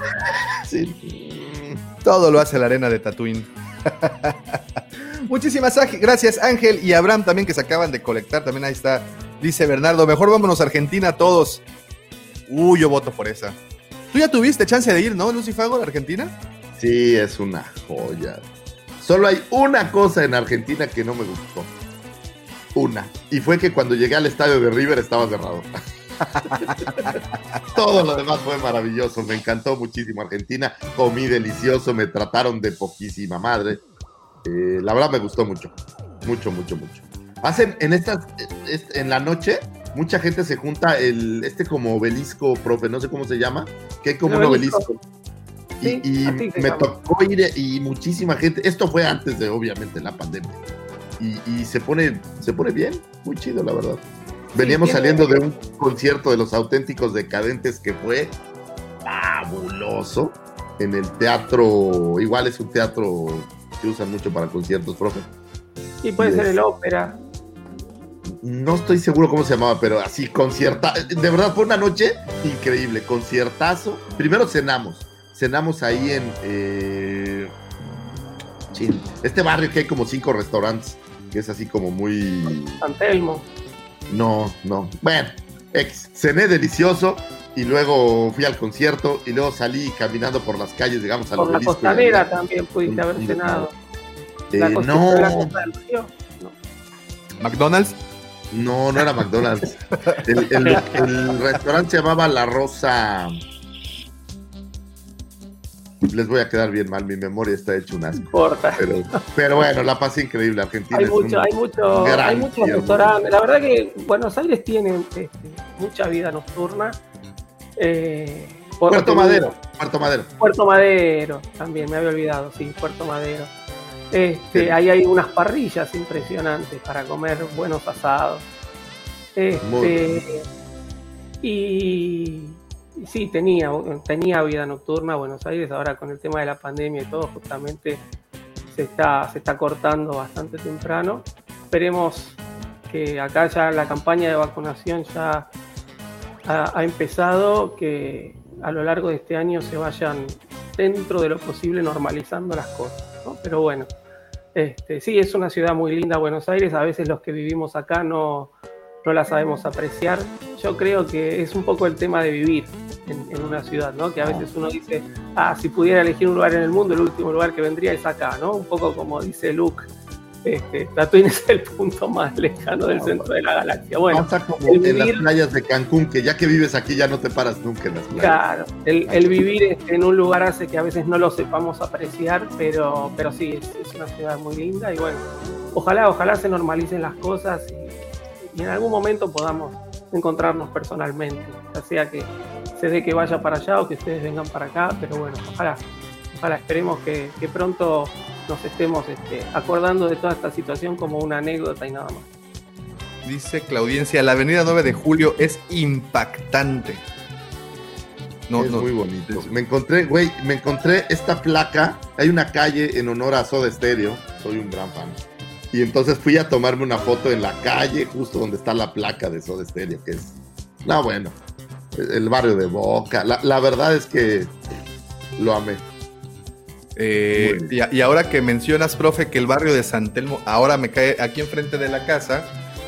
Speaker 4: Sí. Todo lo hace la arena de Tatooine. [LAUGHS] Muchísimas gracias Ángel y Abraham también que se acaban de colectar, también ahí está, dice Bernardo, mejor vámonos a Argentina todos. Uy, yo voto por esa. Tú ya tuviste chance de ir, ¿no, Lucifago, a Argentina?
Speaker 3: Sí, es una joya. Solo hay una cosa en Argentina que no me gustó. Una. Y fue que cuando llegué al estadio de River estaba cerrado. [LAUGHS] [LAUGHS] Todo lo demás fue maravilloso, me encantó muchísimo Argentina, comí delicioso, me trataron de poquísima madre. Eh, la verdad me gustó mucho, mucho, mucho, mucho. Hacen en estas, en la noche, mucha gente se junta el, este como obelisco, profe, no sé cómo se llama, que hay como un obelisco. Y, y me tocó ir y muchísima gente, esto fue antes de obviamente la pandemia. y, y se pone, se pone bien, muy chido, la verdad. Veníamos saliendo de un concierto de los auténticos decadentes que fue fabuloso en el teatro, igual es un teatro que usan mucho para conciertos, profe.
Speaker 6: Y puede ser el ópera.
Speaker 3: No estoy seguro cómo se llamaba, pero así, concierta. De verdad fue una noche increíble, conciertazo. Primero cenamos, cenamos ahí en eh, este barrio que hay como cinco restaurantes, que es así como muy
Speaker 6: San Telmo.
Speaker 3: No, no. Bueno, ex, cené delicioso y luego fui al concierto y luego salí caminando por las calles, digamos, al
Speaker 6: Por la costanera también pudiste haber cenado.
Speaker 3: Eh,
Speaker 6: La
Speaker 3: no,
Speaker 6: de la. No.
Speaker 4: McDonald's.
Speaker 3: no, no era McDonald's. El, el- el restaurante se llamaba La Rosa. Les voy a quedar bien mal, mi memoria está hecha un asco. Pero, pero bueno, la pasé increíble. Argentina
Speaker 6: Hay
Speaker 3: es
Speaker 6: mucho,
Speaker 3: un
Speaker 6: hay mucho, hay muchos
Speaker 3: tierno.
Speaker 6: restaurantes. La verdad que Buenos Aires tiene este, mucha vida nocturna. Eh,
Speaker 3: Puerto Madero, Puerto Madero.
Speaker 6: Puerto Madero, también me había olvidado, sí, Puerto Madero. Este,
Speaker 3: Sí.
Speaker 6: Ahí hay unas parrillas impresionantes para comer buenos asados.
Speaker 3: Muy
Speaker 6: Este, y, y sí, tenía, tenía vida nocturna Buenos Aires, ahora con el tema de la pandemia y todo, justamente se está, se está cortando bastante temprano. Esperemos que acá ya la campaña de vacunación ya ha, ha empezado, que a lo largo de este año se vayan dentro de lo posible normalizando las cosas. ¿no? Pero bueno, este, sí, es una ciudad muy linda Buenos Aires, a veces los que vivimos acá no, no la sabemos apreciar. Yo creo que es un poco el tema de vivir en, en una ciudad, ¿no? Que a veces uno dice, ah, si pudiera elegir un lugar en el mundo, el último lugar que vendría es acá, ¿no? Un poco como dice Luke, este, Tatooine es el punto más lejano del centro de la galaxia. Bueno,
Speaker 3: Pasa como
Speaker 6: el
Speaker 3: en las
Speaker 6: vivir-
Speaker 3: playas de Cancún, que ya que vives aquí ya no te paras nunca en las playas.
Speaker 6: Claro, el, el vivir en un lugar hace que a veces no lo sepamos apreciar, pero, pero sí, es, es una ciudad muy linda y bueno, ojalá, ojalá se normalicen las cosas y, y en algún momento podamos encontrarnos personalmente, ya sea que se dé que vaya para allá o que ustedes vengan para acá, pero bueno, ojalá, ojalá esperemos que, que pronto nos estemos este, acordando de toda esta situación como una anécdota y nada más.
Speaker 4: Dice Claudiencia, la avenida 9 de julio es impactante. No,
Speaker 3: es
Speaker 4: no,
Speaker 3: muy bonito. Me encontré, güey, me encontré esta placa. Hay una calle en honor a Soda Stereo. Soy un gran fan. Y entonces fui a tomarme una foto en la calle, justo donde está la placa de Soda Stereo, que es. No, bueno. El barrio de Boca. La, la verdad es que lo amé.
Speaker 4: Eh, y, y ahora que mencionas, profe, que el barrio de San Telmo, ahora me cae aquí enfrente de la casa,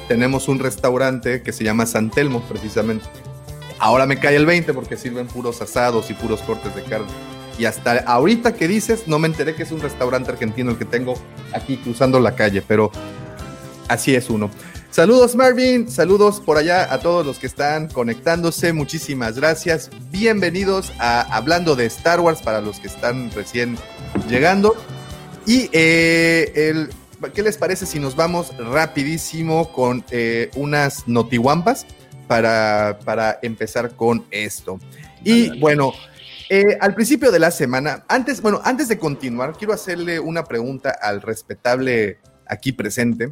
Speaker 4: tenemos un restaurante que se llama San Telmo, precisamente. Ahora me cae el 20 porque sirven puros asados y puros cortes de carne. Y hasta ahorita que dices, no me enteré que es un restaurante argentino el que tengo aquí cruzando la calle, pero así es uno. Saludos Marvin, saludos por allá a todos los que están conectándose, muchísimas gracias. Bienvenidos a Hablando de Star Wars para los que están recién llegando. Y eh, el, ¿qué les parece si nos vamos rapidísimo con eh, unas notiwampas para, para empezar con esto? Y bueno, eh, al principio de la semana, antes, bueno, antes de continuar, quiero hacerle una pregunta al respetable aquí presente.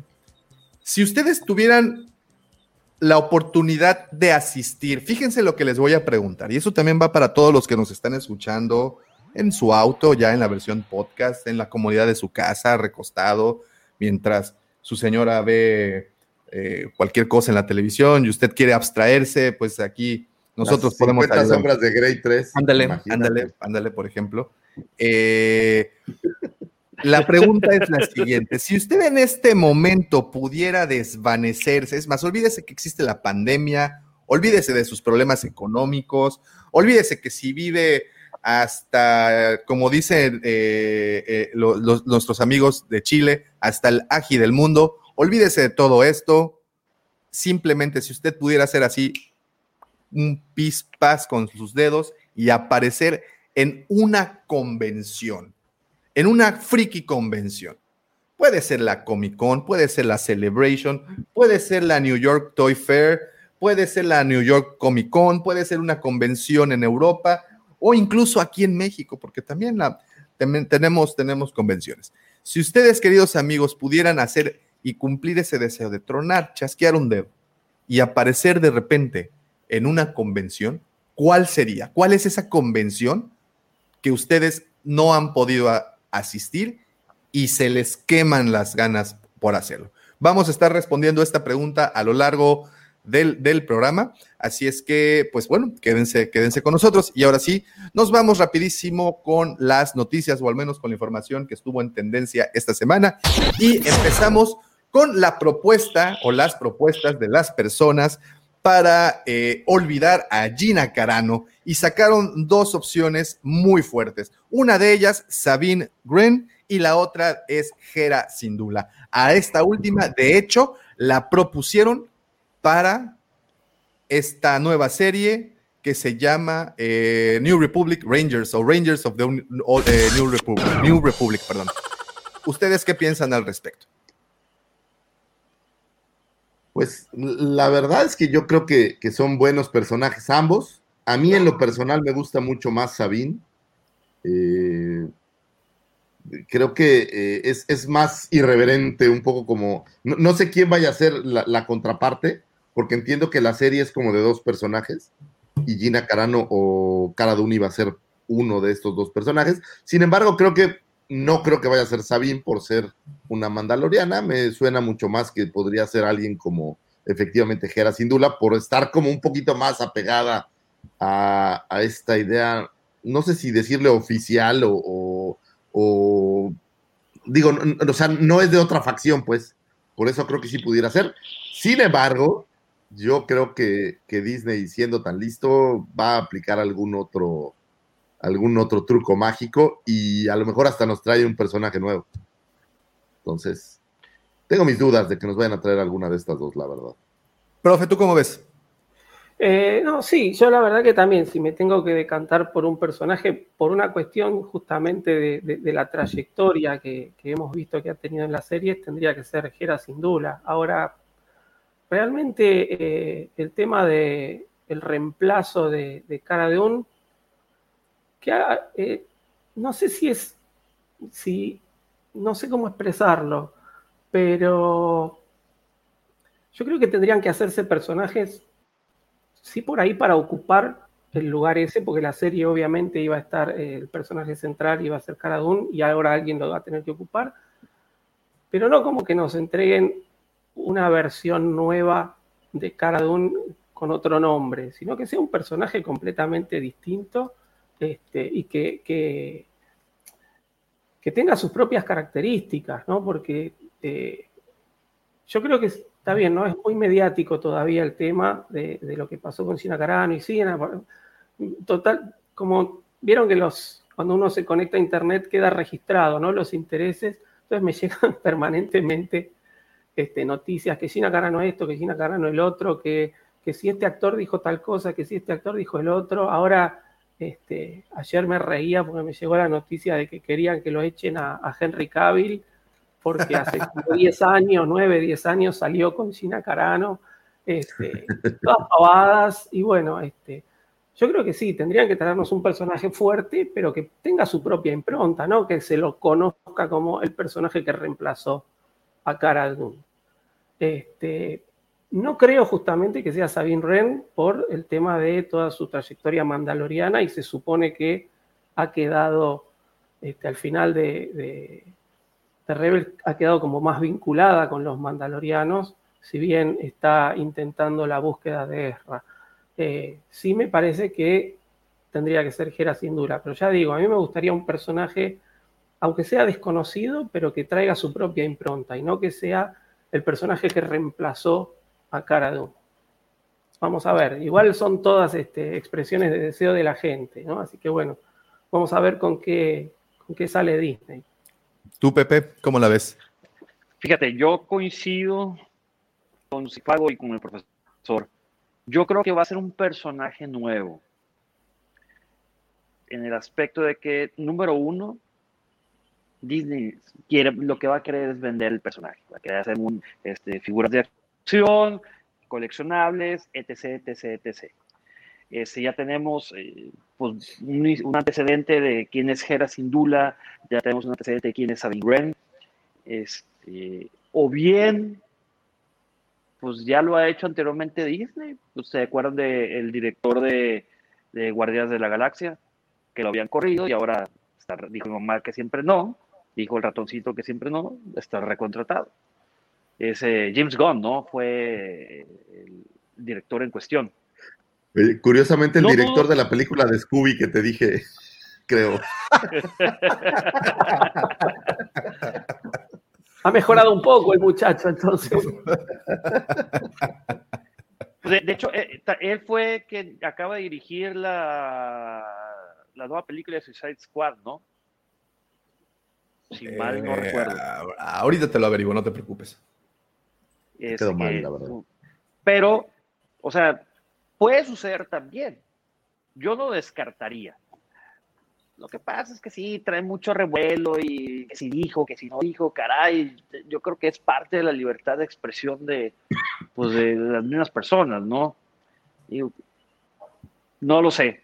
Speaker 4: Si ustedes tuvieran la oportunidad de asistir, fíjense lo que les voy a preguntar, y eso también va para todos los que nos están escuchando en su auto, ya en la versión podcast, en la comodidad de su casa, recostado, mientras su señora ve eh, cualquier cosa en la televisión y usted quiere abstraerse, pues aquí nosotros
Speaker 3: Las
Speaker 4: podemos
Speaker 3: 50
Speaker 4: ayudar.
Speaker 3: sombras de Grey 3.
Speaker 4: Ándale, ándale, ándale, por ejemplo. Eh, la pregunta es la siguiente. Si usted en este momento pudiera desvanecerse, es más, olvídese que existe la pandemia, olvídese de sus problemas económicos, olvídese que si vive hasta, como dicen eh, eh, nuestros amigos de Chile, hasta el aji del mundo, olvídese de todo esto. Simplemente si usted pudiera hacer así un pispás con sus dedos y aparecer en una convención, en una friki convención. Puede ser la Comic Con, puede ser la Celebration, puede ser la New York Toy Fair, puede ser la New York Comic Con, puede ser una convención en Europa o incluso aquí en México, porque también la, tenemos, tenemos convenciones. Si ustedes, queridos amigos, pudieran hacer y cumplir ese deseo de tronar, chasquear un dedo y aparecer de repente en una convención, ¿cuál sería? ¿Cuál es esa convención que ustedes no han podido asistir y se les queman las ganas por hacerlo? Vamos a estar respondiendo esta pregunta a lo largo del, del programa, así es que, pues bueno, quédense, quédense con nosotros y ahora sí, nos vamos rapidísimo con las noticias o al menos con la información que estuvo en tendencia esta semana y empezamos con la propuesta o las propuestas de las personas para eh, olvidar a Gina Carano y sacaron dos opciones muy fuertes. Una de ellas, Sabine Gren, y la otra es Gera Sindula. A esta última, de hecho, la propusieron para esta nueva serie que se llama eh, New Republic Rangers o Rangers of the o, eh, New Republic. New Republic, perdón. ¿Ustedes qué piensan al respecto?
Speaker 3: Pues la verdad es que yo creo que, que son buenos personajes ambos. A mí en lo personal me gusta mucho más Sabine. Eh, creo que eh, es, es más irreverente, un poco como... No, no sé quién vaya a ser la, contraparte, porque entiendo que la serie es como de dos personajes y Gina Carano o Cara Dune iba a ser uno de estos dos personajes. Sin embargo, creo que no creo que vaya a ser Sabine por ser una mandaloriana. Me suena mucho más que podría ser alguien como efectivamente Gera Sindula por estar como un poquito más apegada a, esta idea, no sé si decirle oficial o, o- digo, no, o sea, no es de otra facción, pues. Por eso creo que sí pudiera ser. Sin embargo, yo creo que, que Disney, siendo tan listo, va a aplicar algún otro, algún otro truco mágico y a lo mejor hasta nos trae un personaje nuevo. Entonces, tengo mis dudas de que nos vayan a traer alguna de estas dos, la verdad.
Speaker 4: Profe, ¿tú cómo ves?
Speaker 6: Eh, no, sí, yo la verdad que también, si me tengo que decantar por un personaje, por una cuestión justamente de, de- de la trayectoria que, que hemos visto que ha tenido en las series, tendría que ser Gera sin duda. Ahora, realmente eh, el tema de el reemplazo de, de Cara Dune, eh, no sé si es, si, no sé cómo expresarlo, pero yo creo que tendrían que hacerse personajes sí por ahí para ocupar el lugar ese, porque la serie obviamente iba a estar, eh, el personaje central iba a ser Cara y ahora alguien lo va a tener que ocupar, pero no como que nos entreguen una versión nueva de Cara con otro nombre, sino que sea un personaje completamente distinto este, y que, que, tenga sus propias características, ¿no? Porque eh, yo creo que está bien, ¿no? Es muy mediático todavía el tema de, lo que pasó con Gina Carano y Sina. Total, como vieron que los, cuando uno se conecta a internet queda registrado, ¿no? Los intereses. Entonces me [LAUGHS] llegan permanentemente este, noticias que Gina Carano esto, que Gina Carano el otro, que, que si este actor dijo tal cosa, que si este actor dijo el otro. Ahora, este, ayer me reía porque me llegó la noticia de que querían que lo echen a, a Henry Cavill porque hace [LAUGHS] como 10 años, 9, 10 años salió con Gina Carano, este, [LAUGHS] todas pavadas, y bueno, este, yo creo que sí, tendrían que traernos un personaje fuerte, pero que tenga su propia impronta, ¿no? Que se lo conozca como el personaje que reemplazó a Cara Dune. Este, no creo justamente que sea Sabine Wren por el tema de toda su trayectoria mandaloriana y se supone que ha quedado este, al final de, de, Rebel ha quedado como más vinculada con los mandalorianos, si bien está intentando la búsqueda de Ezra. Eh, sí me parece que tendría que ser Gera Sindula, pero ya digo, a mí me gustaría un personaje, aunque sea desconocido, pero que traiga su propia impronta y no que sea el personaje que reemplazó a Cara Dune. Vamos a ver, igual son todas este, expresiones de deseo de la gente, ¿no? Así que bueno, vamos a ver con qué, con qué sale Disney.
Speaker 4: Tú, Pepe, ¿cómo la ves?
Speaker 5: Fíjate, yo coincido con Cifago y con el profesor. Yo creo que va a ser un personaje nuevo. En el aspecto de que, número uno, Disney quiere, lo que va a querer es vender el personaje. Va a querer hacer un, este, figuras de coleccionables, etc, etc, etc. Este, ya tenemos eh, pues, un, antecedente de quién es Hera Sindula, ya tenemos un antecedente de quién es Sabine Wren. Este, o bien, pues ya lo ha hecho anteriormente Disney. Pues, ¿Se acuerdan del director de, de Guardianes de la Galaxia? Que lo habían corrido y ahora dijo mamá que siempre no, dijo el ratoncito que siempre no, está recontratado. Ese James Gunn, ¿no? Fue el director en cuestión.
Speaker 3: Eh, Curiosamente, el
Speaker 5: No,
Speaker 3: director
Speaker 5: no.
Speaker 3: de la película de Scooby que te dije, [LAUGHS] creo. [LAUGHS]
Speaker 6: Ha mejorado un poco el muchacho, entonces. [LAUGHS]
Speaker 5: De, de hecho, eh, él fue quien acaba de dirigir la, la nueva película de Suicide Squad, ¿no? Si mal no
Speaker 4: Eh,
Speaker 5: recuerdo.
Speaker 4: Ahorita te lo averiguo, no te preocupes.
Speaker 5: Es
Speaker 3: quedó mal,
Speaker 5: que-
Speaker 3: la verdad.
Speaker 5: Pero, o sea, puede suceder también. Yo no descartaría. Lo que pasa es que sí, trae mucho revuelo y que si dijo, que si no dijo, caray, yo creo que es parte de la libertad de expresión de, pues, de las mismas personas, ¿no? No lo sé.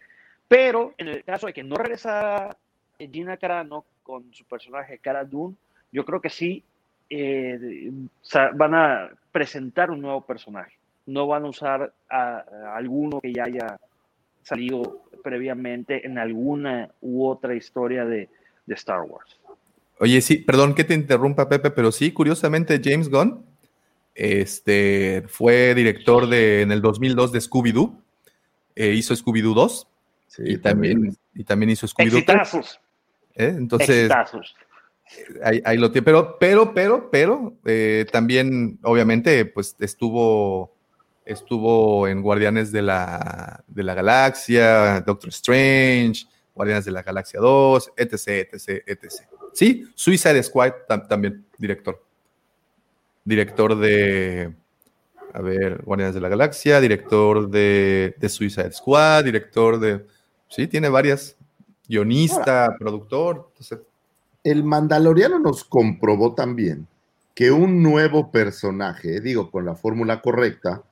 Speaker 5: Pero en el caso de que no regresara Gina Carano con su personaje Cara Dune, yo creo que sí eh, van a presentar un nuevo personaje. No van a usar a, a alguno que ya haya salido previamente en alguna u otra historia de, de Star Wars.
Speaker 4: Oye, sí, perdón que te interrumpa, Pepe, pero sí, curiosamente, James Gunn este, fue director de, en el 2002 de Scooby-Doo. eh, hizo Scooby-Doo 2
Speaker 3: Sí,
Speaker 4: y, también, y también hizo Scooby-Doo 3.
Speaker 5: Exitazos.
Speaker 4: ¿eh? Entonces,
Speaker 5: exitazos.
Speaker 4: Ahí, ahí lo tiene. Pero, pero, pero, pero, eh, también, obviamente, pues estuvo, estuvo en Guardianes de la, de la Galaxia, Doctor Strange, Guardianes de la Galaxia 2, etc, etc, etc. Sí, Suicide Squad tam- también, director. Director de, a ver, Guardianes de la Galaxia, director de, de Suicide Squad, director de, sí, tiene varias, guionista, productor, entonces,
Speaker 3: El Mandaloriano nos comprobó también que un nuevo personaje, digo, con la fórmula correcta,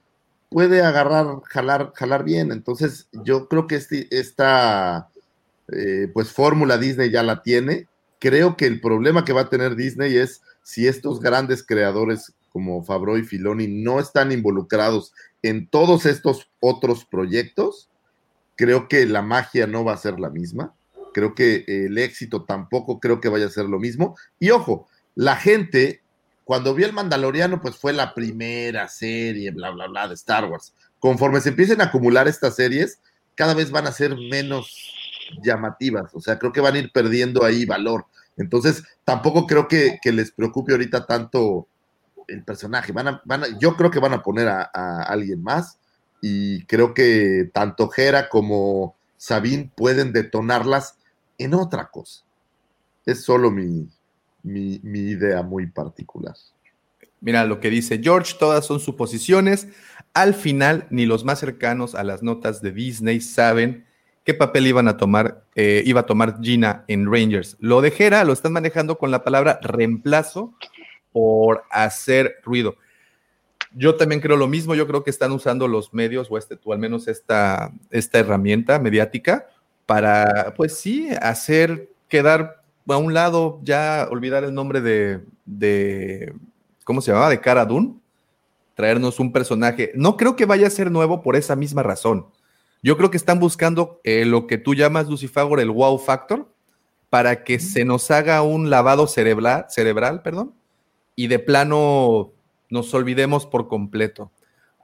Speaker 3: puede agarrar, jalar, jalar bien. Entonces, yo creo que este- esta eh, pues fórmula Disney ya la tiene. Creo que el problema que va a tener Disney es si estos grandes creadores como Favreau y Filoni no están involucrados en todos estos otros proyectos, creo que la magia no va a ser la misma. Creo que el éxito tampoco creo que vaya a ser lo mismo. Y ojo, la gente, cuando vio el Mandaloriano, pues fue la primera serie, bla, bla, bla, de Star Wars. Conforme se empiecen a acumular estas series, cada vez van a ser menos llamativas. O sea, creo que van a ir perdiendo ahí valor. Entonces, tampoco creo que, que les preocupe ahorita tanto el personaje. Van a, van a- yo creo que van a poner a, a alguien más y creo que tanto Jera como Sabine pueden detonarlas en otra cosa. Es solo mi, mi, idea muy particular.
Speaker 4: Mira lo que dice George, todas son suposiciones. Al final, ni los más cercanos a las notas de Disney saben qué papel iban a tomar, eh, iba a tomar Gina en Rangers. Lo de Hera lo están manejando con la palabra reemplazo por hacer ruido. Yo también creo lo mismo, yo creo que están usando los medios o, este, o al menos esta, esta herramienta mediática para, pues sí, hacer quedar a un lado, ya olvidar el nombre de, de ¿cómo se llamaba? De Cara Dune, traernos un personaje. No creo que vaya a ser nuevo por esa misma razón. Yo creo que están buscando eh, lo que tú llamas, Lucifagor, el wow factor, para que se nos haga un lavado cerebral, cerebral perdón, y de plano nos olvidemos por completo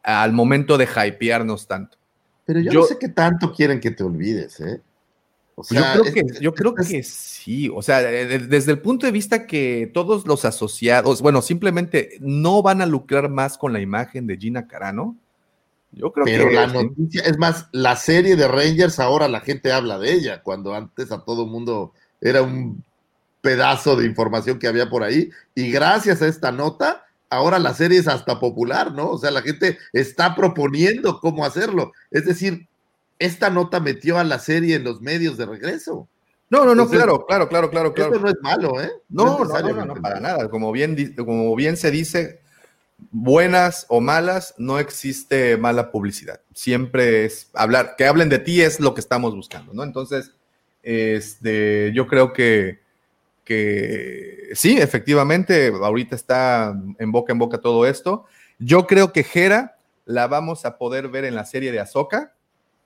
Speaker 4: al momento de hypearnos tanto.
Speaker 3: Pero yo,
Speaker 4: Yo-
Speaker 3: no sé qué tanto quieren que te olvides, ¿eh? O sea,
Speaker 4: yo creo, que, yo creo que sí, o sea, de- de- desde el punto de vista que todos los asociados, bueno, simplemente no van a lucrar más con la imagen de Gina Carano. Yo creo
Speaker 3: Pero
Speaker 4: que
Speaker 3: la noticia, es más, la serie de Rangers ahora la gente habla de ella, cuando antes a todo mundo era un pedazo de información que había por ahí. Y gracias a esta nota, ahora la serie es hasta popular, ¿no? O sea, la gente está proponiendo cómo hacerlo. Es decir, esta nota metió a la serie en los medios de regreso.
Speaker 4: No, no, no,
Speaker 3: Entonces,
Speaker 4: claro, claro, claro, claro, claro.
Speaker 3: Esto no es malo, ¿eh?
Speaker 4: No, no, no, no, para nada. Como bien, como bien se dice, buenas o malas, no existe mala publicidad. Siempre es hablar, que hablen de ti es lo que estamos buscando, ¿no? Entonces, este, yo creo que, que sí, efectivamente, ahorita está en boca en boca todo esto. Yo creo que Hera la vamos a poder ver en la serie de Ahsoka,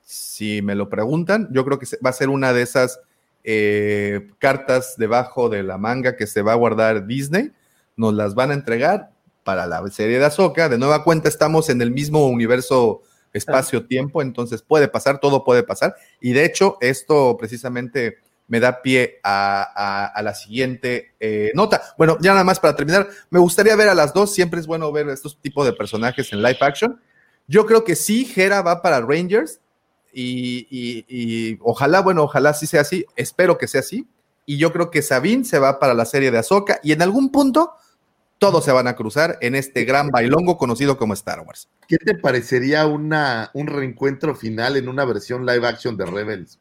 Speaker 4: si me lo preguntan. Yo creo que va a ser una de esas eh, cartas debajo de la manga que se va a guardar Disney. Nos las van a entregar para la serie de Ahsoka. De nueva cuenta, estamos en el mismo universo espacio-tiempo, entonces puede pasar, todo puede pasar. Y de hecho, esto precisamente me da pie a, a- a la siguiente eh, nota. Bueno, ya nada más para terminar, me gustaría ver a las dos. Siempre es bueno ver estos tipos de personajes en live action. Yo creo que sí, Hera va para Rangers y, y- y ojalá, bueno, ojalá sí sea así. Espero que sea así. Y yo creo que Sabine se va para la serie de Ahsoka y en algún punto todos se van a cruzar en este gran bailongo conocido como Star Wars.
Speaker 3: ¿Qué te parecería una, un reencuentro final en una versión live action de Rebels?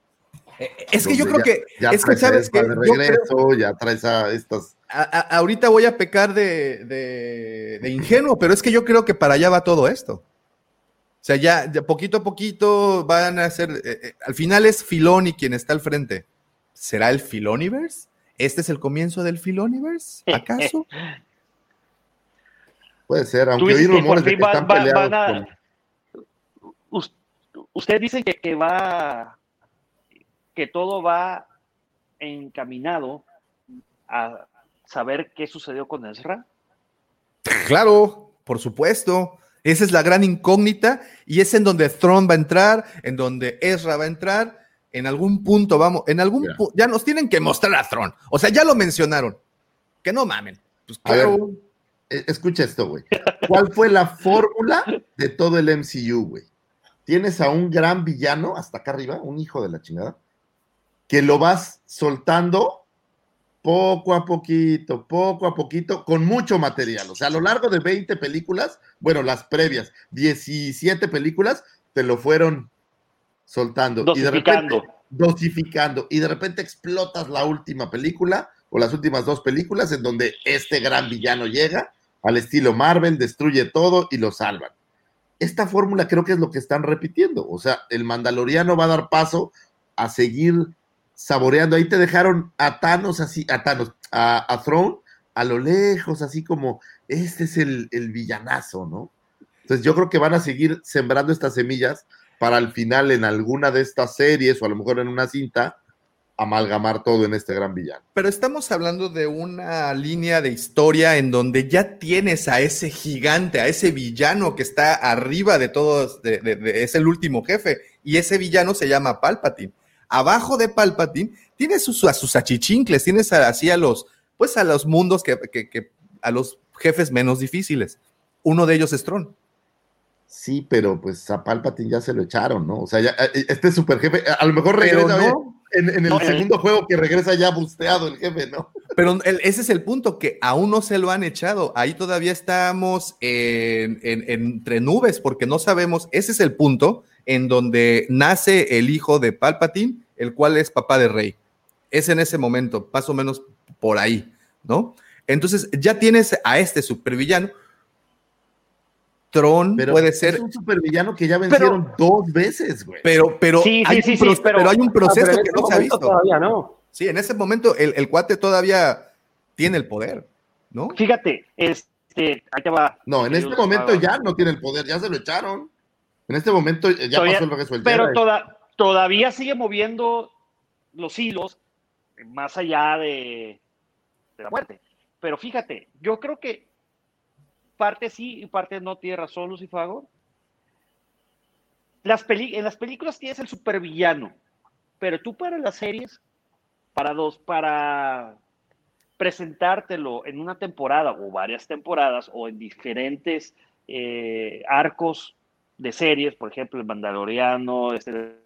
Speaker 4: Es que yo creo
Speaker 3: ya-
Speaker 4: que,
Speaker 3: ya
Speaker 4: es que sabes que yo creo-
Speaker 3: regreso, ya traes a estas.
Speaker 4: a- a- ahorita voy a pecar de, de- de ingenuo, pero es que yo creo que para allá va todo esto. O sea, ya, ya poquito a poquito van a ser. eh, eh, al final es Filoni quien está al frente. ¿Será el Filoniverse? ¿Este es el comienzo del Filoniverse? ¿Acaso? [LAUGHS]
Speaker 3: Puede ser,
Speaker 5: Tú
Speaker 3: aunque
Speaker 5: por
Speaker 3: rumores de que
Speaker 5: va-
Speaker 3: están
Speaker 5: va-
Speaker 3: peleados
Speaker 5: van a-
Speaker 3: con-
Speaker 5: Us- Usted dice que, que va, que todo va encaminado a saber qué sucedió con Ezra.
Speaker 4: Claro, por supuesto. Esa es la gran incógnita y es en donde Thrawn va a entrar, en donde Ezra va a entrar. En algún punto vamos, en algún pu- ya nos tienen que mostrar a Thrawn. O sea, ya lo mencionaron. Que no mamen. Pues
Speaker 3: A ver, eh, escucha esto, güey. ¿Cuál fue la fórmula de todo el MCU, güey? Tienes a un gran villano hasta acá arriba, un hijo de la chingada, que lo vas soltando poco a poquito, poco a poquito, con mucho material. O sea, a lo largo de 20 películas, bueno, las previas, 17 películas, te lo fueron soltando. Y de
Speaker 5: Dosificando.
Speaker 3: repente, dosificando. Y de repente explotas la última película o las últimas dos películas en donde este gran villano llega al estilo Marvel, destruye todo y lo salvan. Esta fórmula creo que es lo que están repitiendo. O sea, el Mandaloriano va a dar paso a seguir saboreando. Ahí te dejaron a Thanos así, a Thanos, a, a Throne, a lo lejos, así como este es el, el villanazo, ¿no? Entonces yo creo que van a seguir sembrando estas semillas para al final en alguna de estas series o a lo mejor en una cinta amalgamar todo en este gran villano.
Speaker 4: Pero estamos hablando de una línea de historia en donde ya tienes a ese gigante, a ese villano que está arriba de todos, es el último jefe, y ese villano se llama Palpatine. Abajo de Palpatine tienes sus, a sus achichincles, tienes a- así a los, pues a los mundos que, que- que- a los jefes menos difíciles. Uno de ellos es Tron.
Speaker 3: Sí, pero pues a Palpatine ya se lo echaron, ¿no? O sea, ya, eh, este super jefe, a lo mejor
Speaker 4: Pero
Speaker 3: regresa
Speaker 4: no.
Speaker 3: oye, en, en el
Speaker 5: No, eh.
Speaker 3: segundo juego que regresa ya busteado el jefe, ¿no? [LAUGHS]
Speaker 4: Pero el- ese es el punto, que aún no se lo han echado. Ahí todavía estamos en- en- entre nubes, porque no sabemos. Ese es el punto en donde nace el hijo de Palpatine, el cual es papá de Rey. Es en ese momento, más o menos por ahí, ¿no? Entonces ya tienes a este supervillano. Tron
Speaker 3: Pero
Speaker 4: puede
Speaker 3: es
Speaker 4: ser,
Speaker 3: un supervillano que ya vencieron dos veces, güey.
Speaker 4: pero, pero,
Speaker 5: Sí, sí,
Speaker 4: hay,
Speaker 5: sí,
Speaker 4: un
Speaker 5: pero-
Speaker 4: pero hay un proceso que no se ha visto.
Speaker 6: Todavía no.
Speaker 4: Sí, en ese momento el, el cuate todavía tiene el poder, ¿no?
Speaker 5: Fíjate, este, ahí te va.
Speaker 3: No, en este momento ya no tiene el poder, ya se lo echaron. En este momento ya
Speaker 5: Todavía-
Speaker 3: pasó el regreso del
Speaker 5: Pero toda- todavía sigue moviendo los hilos más allá de, la muerte. Pero fíjate, yo creo que parte sí y parte no tiene razón, Lucifago. Las peli- en las películas tienes el supervillano, pero tú para las series, para dos, para presentártelo en una temporada o varias temporadas o en diferentes eh, arcos de series, por ejemplo, el Mandaloriano, este,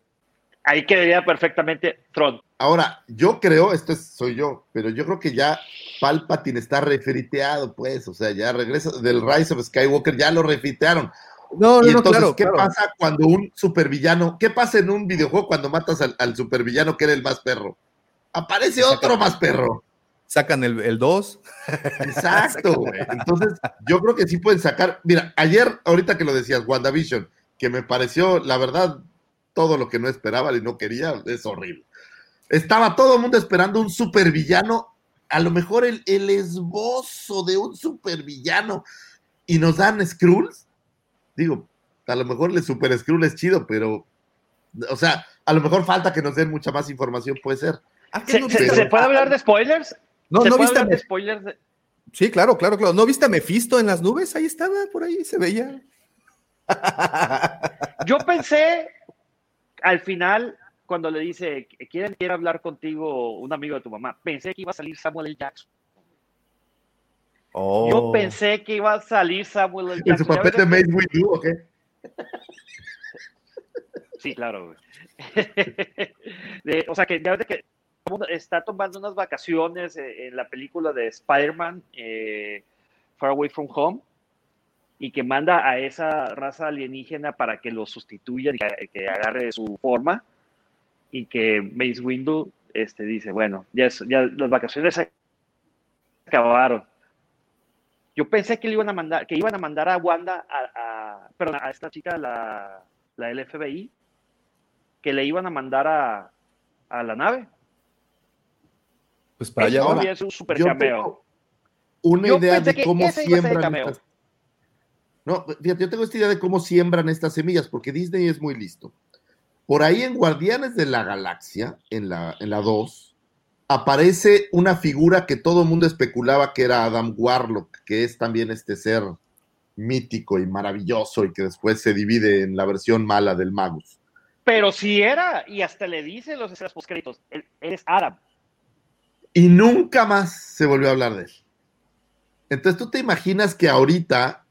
Speaker 5: ahí quedaría perfectamente Tron.
Speaker 3: Ahora, yo creo, esto es- soy yo, pero yo creo que ya Palpatine está refriteado, pues, o sea, ya regresa del Rise of Skywalker, ya lo refritearon.
Speaker 4: No,
Speaker 3: y
Speaker 4: no, no, claro,
Speaker 3: ¿qué
Speaker 4: claro.
Speaker 3: pasa cuando un supervillano, qué pasa en un videojuego cuando matas al, al supervillano que era el más perro? Aparece otro más perro.
Speaker 4: Sacan el 2.
Speaker 3: Exacto, [LAUGHS] güey. Entonces, yo creo que sí pueden sacar. Mira, ayer, ahorita que lo decías, WandaVision, que me pareció, la verdad, todo lo que no esperaba y no quería, es horrible. Estaba todo el mundo esperando un supervillano a lo mejor el, el esbozo de un supervillano y nos dan Skrulls. Digo, a lo mejor el Super Skrull es chido, pero, o sea, a lo mejor falta que nos den mucha más información, puede ser.
Speaker 4: Ah,
Speaker 5: ¿Se,
Speaker 4: no,
Speaker 5: se- puede hablar de spoilers?
Speaker 4: No,
Speaker 5: ¿Se
Speaker 4: no
Speaker 5: puede
Speaker 4: viste
Speaker 5: hablar de spoilers? de-
Speaker 4: Sí, claro, claro, claro. ¿No viste a Mephisto en las nubes? Ahí estaba, por ahí se veía.
Speaker 5: Yo pensé al final, cuando le dice, ¿quieren quiere hablar contigo un amigo de tu mamá? Pensé que iba a salir Samuel L. Jackson.
Speaker 4: Oh.
Speaker 5: Yo pensé que iba a salir Samuel L.
Speaker 3: ¿En
Speaker 5: Jackson.
Speaker 3: su
Speaker 5: Ya
Speaker 3: papel de Windu o qué? [LAUGHS]
Speaker 5: Sí, claro. [LAUGHS] De- o sea, que ya ves que está tomando unas vacaciones eh, en la película de Spider-Man, eh, Far Away From Home, y que manda a esa raza alienígena para que lo sustituya, y que, que agarre su forma, y que Mace Windu este, dice, bueno, ya, es- ya las vacaciones se acabaron. Yo pensé que le iban a mandar, que iban a mandar a Wanda, a, a- perdón, a esta chica, la, la del FBI, que le iban a mandar a, a la nave.
Speaker 4: Pues para allá
Speaker 3: ahora,
Speaker 5: es un super
Speaker 3: Yo
Speaker 5: cameo.
Speaker 3: tengo una
Speaker 5: Yo
Speaker 3: idea de cómo siembran. No, fíjate, yo tengo esta idea de cómo siembran estas semillas, porque Disney es muy listo. Por ahí en Guardianes de la Galaxia, en la, en la 2, aparece una figura que todo el mundo especulaba que era Adam Warlock, que es también este ser mítico y maravilloso y que después se divide en la versión mala del Magus.
Speaker 5: Pero si era, y hasta le dice los escenas postcréditos, él, él es árabe.
Speaker 3: Y nunca más se volvió a hablar de él. Entonces tú te imaginas que ahorita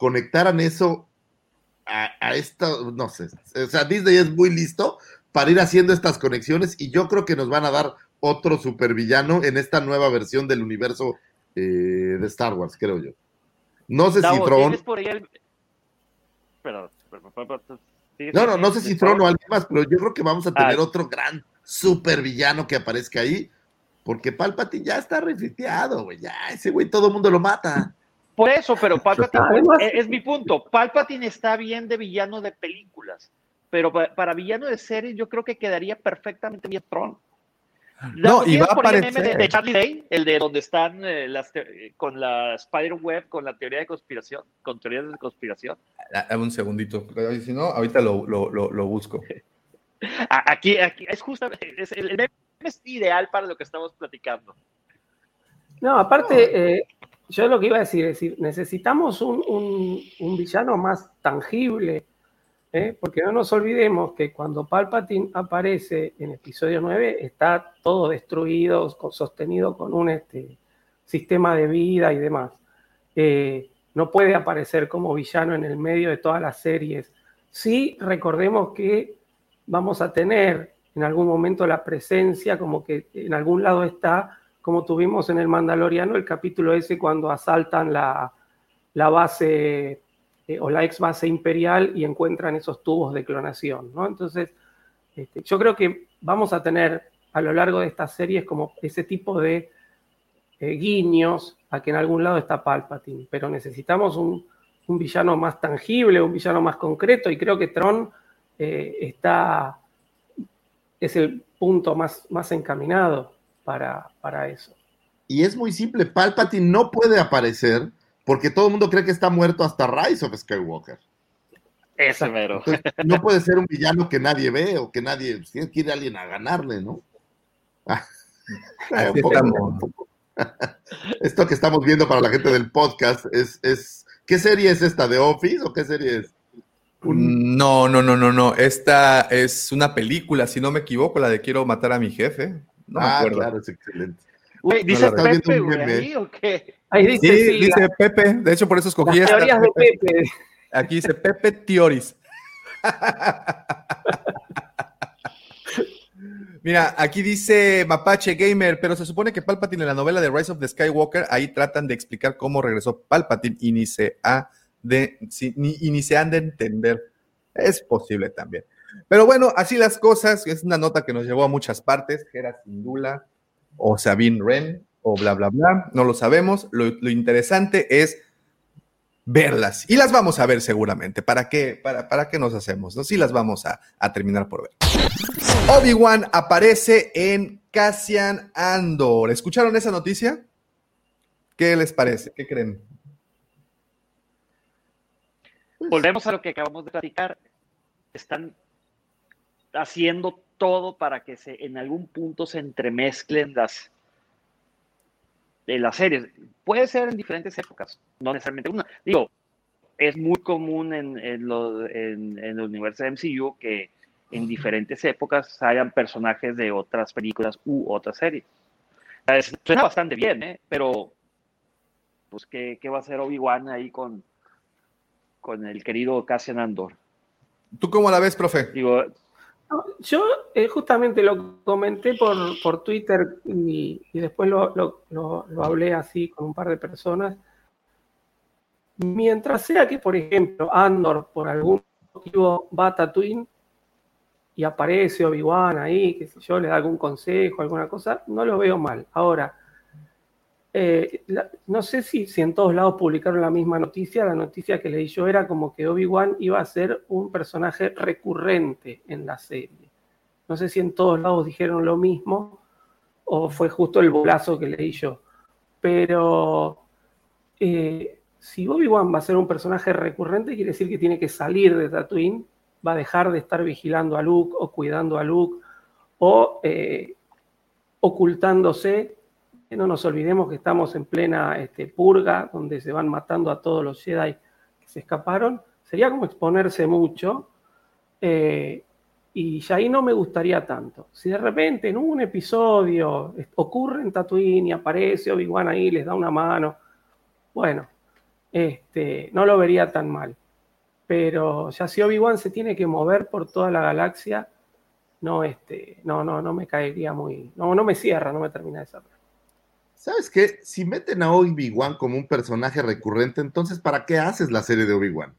Speaker 3: conectaran eso a, a esta, no sé, o sea, Disney es muy listo para ir haciendo estas conexiones y yo creo que nos van a dar otro supervillano en esta nueva versión del universo eh, de Star Wars, creo yo. No sé si Tron,
Speaker 5: ¿tienes por ahí el- Perdón, perdón, perdón, perdón. ¿Tienes
Speaker 3: no, no, no sé si
Speaker 5: Tron?
Speaker 3: O alguien más, pero yo creo que vamos a tener otro gran supervillano que aparezca ahí, porque Palpatine ya está refiteado, güey, ya, ese güey todo el mundo lo mata.
Speaker 5: Por eso, pero Palpatine,
Speaker 6: Además-
Speaker 5: es, es mi punto. Palpatine está bien de villano de películas, pero pa- para villano de series yo creo que quedaría perfectamente bien Tron.
Speaker 4: No, y va a
Speaker 5: por ahí el meme de,
Speaker 4: aparecer.
Speaker 5: de Charlie Day, el de donde están eh, las te- con la Spider Web, con la teoría de conspiración, con teorías de conspiración.
Speaker 4: Ah, Dame un segundito. Si no, ahorita lo, lo, lo, lo busco. [LAUGHS]
Speaker 5: Aquí, aquí es justamente, es, el el meme es ideal para lo que estamos platicando.
Speaker 6: No, aparte, eh, yo lo que iba a decir es decir, necesitamos un, un- villano más tangible, ¿eh? porque no nos olvidemos que cuando Palpatine aparece en episodio 9 está todo destruido, sostenido con un este, sistema de vida y demás. Eh, no puede aparecer como villano en el medio de todas las series. Sí, recordemos que vamos a tener en algún momento la presencia, como que en algún lado está, como tuvimos en el Mandaloriano, el capítulo ese cuando asaltan la, la base eh, o la ex base imperial y encuentran esos tubos de clonación, ¿no? Entonces, este, yo creo que vamos a tener a lo largo de estas series como ese tipo de eh, guiños a que en algún lado está Palpatine, pero necesitamos un, un villano más tangible, un villano más concreto, y creo que Tron eh, está, es el punto más, más encaminado para, para eso.
Speaker 3: Y es muy simple, Palpatine no puede aparecer porque todo el mundo cree que está muerto hasta Rise of Skywalker.
Speaker 5: Ese mero.
Speaker 3: Entonces, no puede ser un villano que nadie ve o que nadie, pues, tiene que ir alguien a ganarle, ¿no? Ah,
Speaker 4: Así
Speaker 3: un poco,
Speaker 4: estamos.
Speaker 3: un [LAUGHS] poco. Esto que estamos viendo para la gente del podcast es, es, ¿qué serie es esta? ¿De Office o qué serie es?
Speaker 4: No, no, no, no, no. Esta es una película, si no me equivoco, la de Quiero matar a mi jefe. No me
Speaker 3: ah,
Speaker 4: acuerdo.
Speaker 3: claro, es excelente.
Speaker 5: Güey,
Speaker 3: No,
Speaker 5: ¿dice
Speaker 3: la estás viendo
Speaker 5: Pepe, güey, ahí o qué?
Speaker 6: Ahí dice,
Speaker 4: Sí,
Speaker 6: sí,
Speaker 4: dice
Speaker 6: la-
Speaker 4: Pepe. De hecho, por eso escogí
Speaker 6: las
Speaker 4: esta.
Speaker 6: teorías de Pepe.
Speaker 4: Aquí dice Pepe Teoris. [LAUGHS] Mira, aquí dice Mapache Gamer, pero se supone que Palpatine en la novela de Rise of the Skywalker, ahí tratan de explicar cómo regresó Palpatine y ni se, ha de, si- ni, y ni se han de entender. Es posible también. Pero bueno, así las cosas, es una nota que nos llevó a muchas partes, que era Sindula o Sabine Wren o bla, bla, bla, no lo sabemos. Lo, lo interesante es verlas. Y las vamos a ver seguramente. ¿Para qué, para, para qué nos hacemos? ¿no? Sí las vamos a, a terminar por ver. Obi-Wan aparece en Cassian Andor. ¿Escucharon esa noticia? ¿Qué les parece? ¿Qué creen?
Speaker 5: Volvemos a lo que acabamos de platicar. Están haciendo todo para que se, en algún punto se entremezclen las, de las series. Puede ser en diferentes épocas, no necesariamente una. Digo, es muy común en, en, lo, en, en el universo de MCU que en diferentes épocas hayan personajes de otras películas u otras series. Es- Suena bastante bien, ¿eh? Pero, pues, ¿qué, qué va a hacer Obi-Wan ahí con, con el querido Cassian Andor?
Speaker 4: ¿Tú cómo la ves, profe?
Speaker 5: Digo,
Speaker 6: Yo eh, justamente lo comenté por, por Twitter y, después lo, lo- lo- lo hablé así con un par de personas. Mientras sea que, por ejemplo, Andor por algún motivo va a Tatooine y aparece Obi-Wan ahí, que sé yo, le da algún consejo, alguna cosa, no lo veo mal. Ahora, eh, no sé si, si en todos lados publicaron la misma noticia. La noticia que leí yo era como que Obi-Wan iba a ser un personaje recurrente en la serie. No sé si en todos lados dijeron lo mismo o fue justo el bolazo que leí yo. Pero eh, si Obi-Wan va a ser un personaje recurrente, quiere decir que tiene que salir de Tatooine, va a dejar de estar vigilando a Luke o cuidando a Luke o eh, ocultándose no nos olvidemos que estamos en plena este, purga, donde se van matando a todos los Jedi que se escaparon. Sería como exponerse mucho. eh, y ya ahí no me gustaría tanto. Si de repente en un episodio ocurre en Tatooine y aparece Obi-Wan ahí, les da una mano, bueno, este, no lo vería tan mal. Pero ya si Obi-Wan se tiene que mover por toda la galaxia, no, este, no, no, no me caería muy, no, no me cierra, no me termina de cerrar.
Speaker 3: ¿Sabes qué? Si meten a Obi-Wan como un personaje recurrente, entonces ¿para qué haces la serie de Obi-Wan?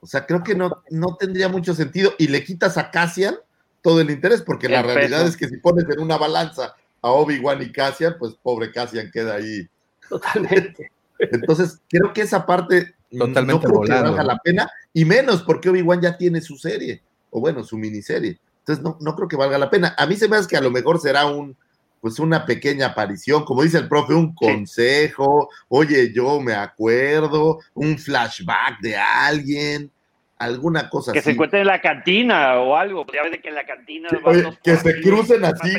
Speaker 3: O sea, creo que no, no tendría mucho sentido y le quitas a Cassian todo el interés, porque la realidad
Speaker 5: peso.
Speaker 3: es que si pones en una balanza a Obi-Wan y Cassian, pues pobre Cassian queda ahí.
Speaker 6: Totalmente.
Speaker 3: Entonces, creo que esa parte
Speaker 4: Totalmente
Speaker 3: no creo que valga la pena, y menos porque Obi-Wan ya tiene su serie, o bueno, su miniserie. Entonces, no, no creo que valga la pena. A mí se me hace que a lo mejor será un, pues una pequeña aparición, como dice el profe, un consejo, oye, yo me acuerdo, un flashback de alguien, alguna cosa
Speaker 5: que se
Speaker 3: así.
Speaker 5: encuentren en la cantina o algo. Ya ves de que en la cantina
Speaker 3: Sí, oye, que se crucen así.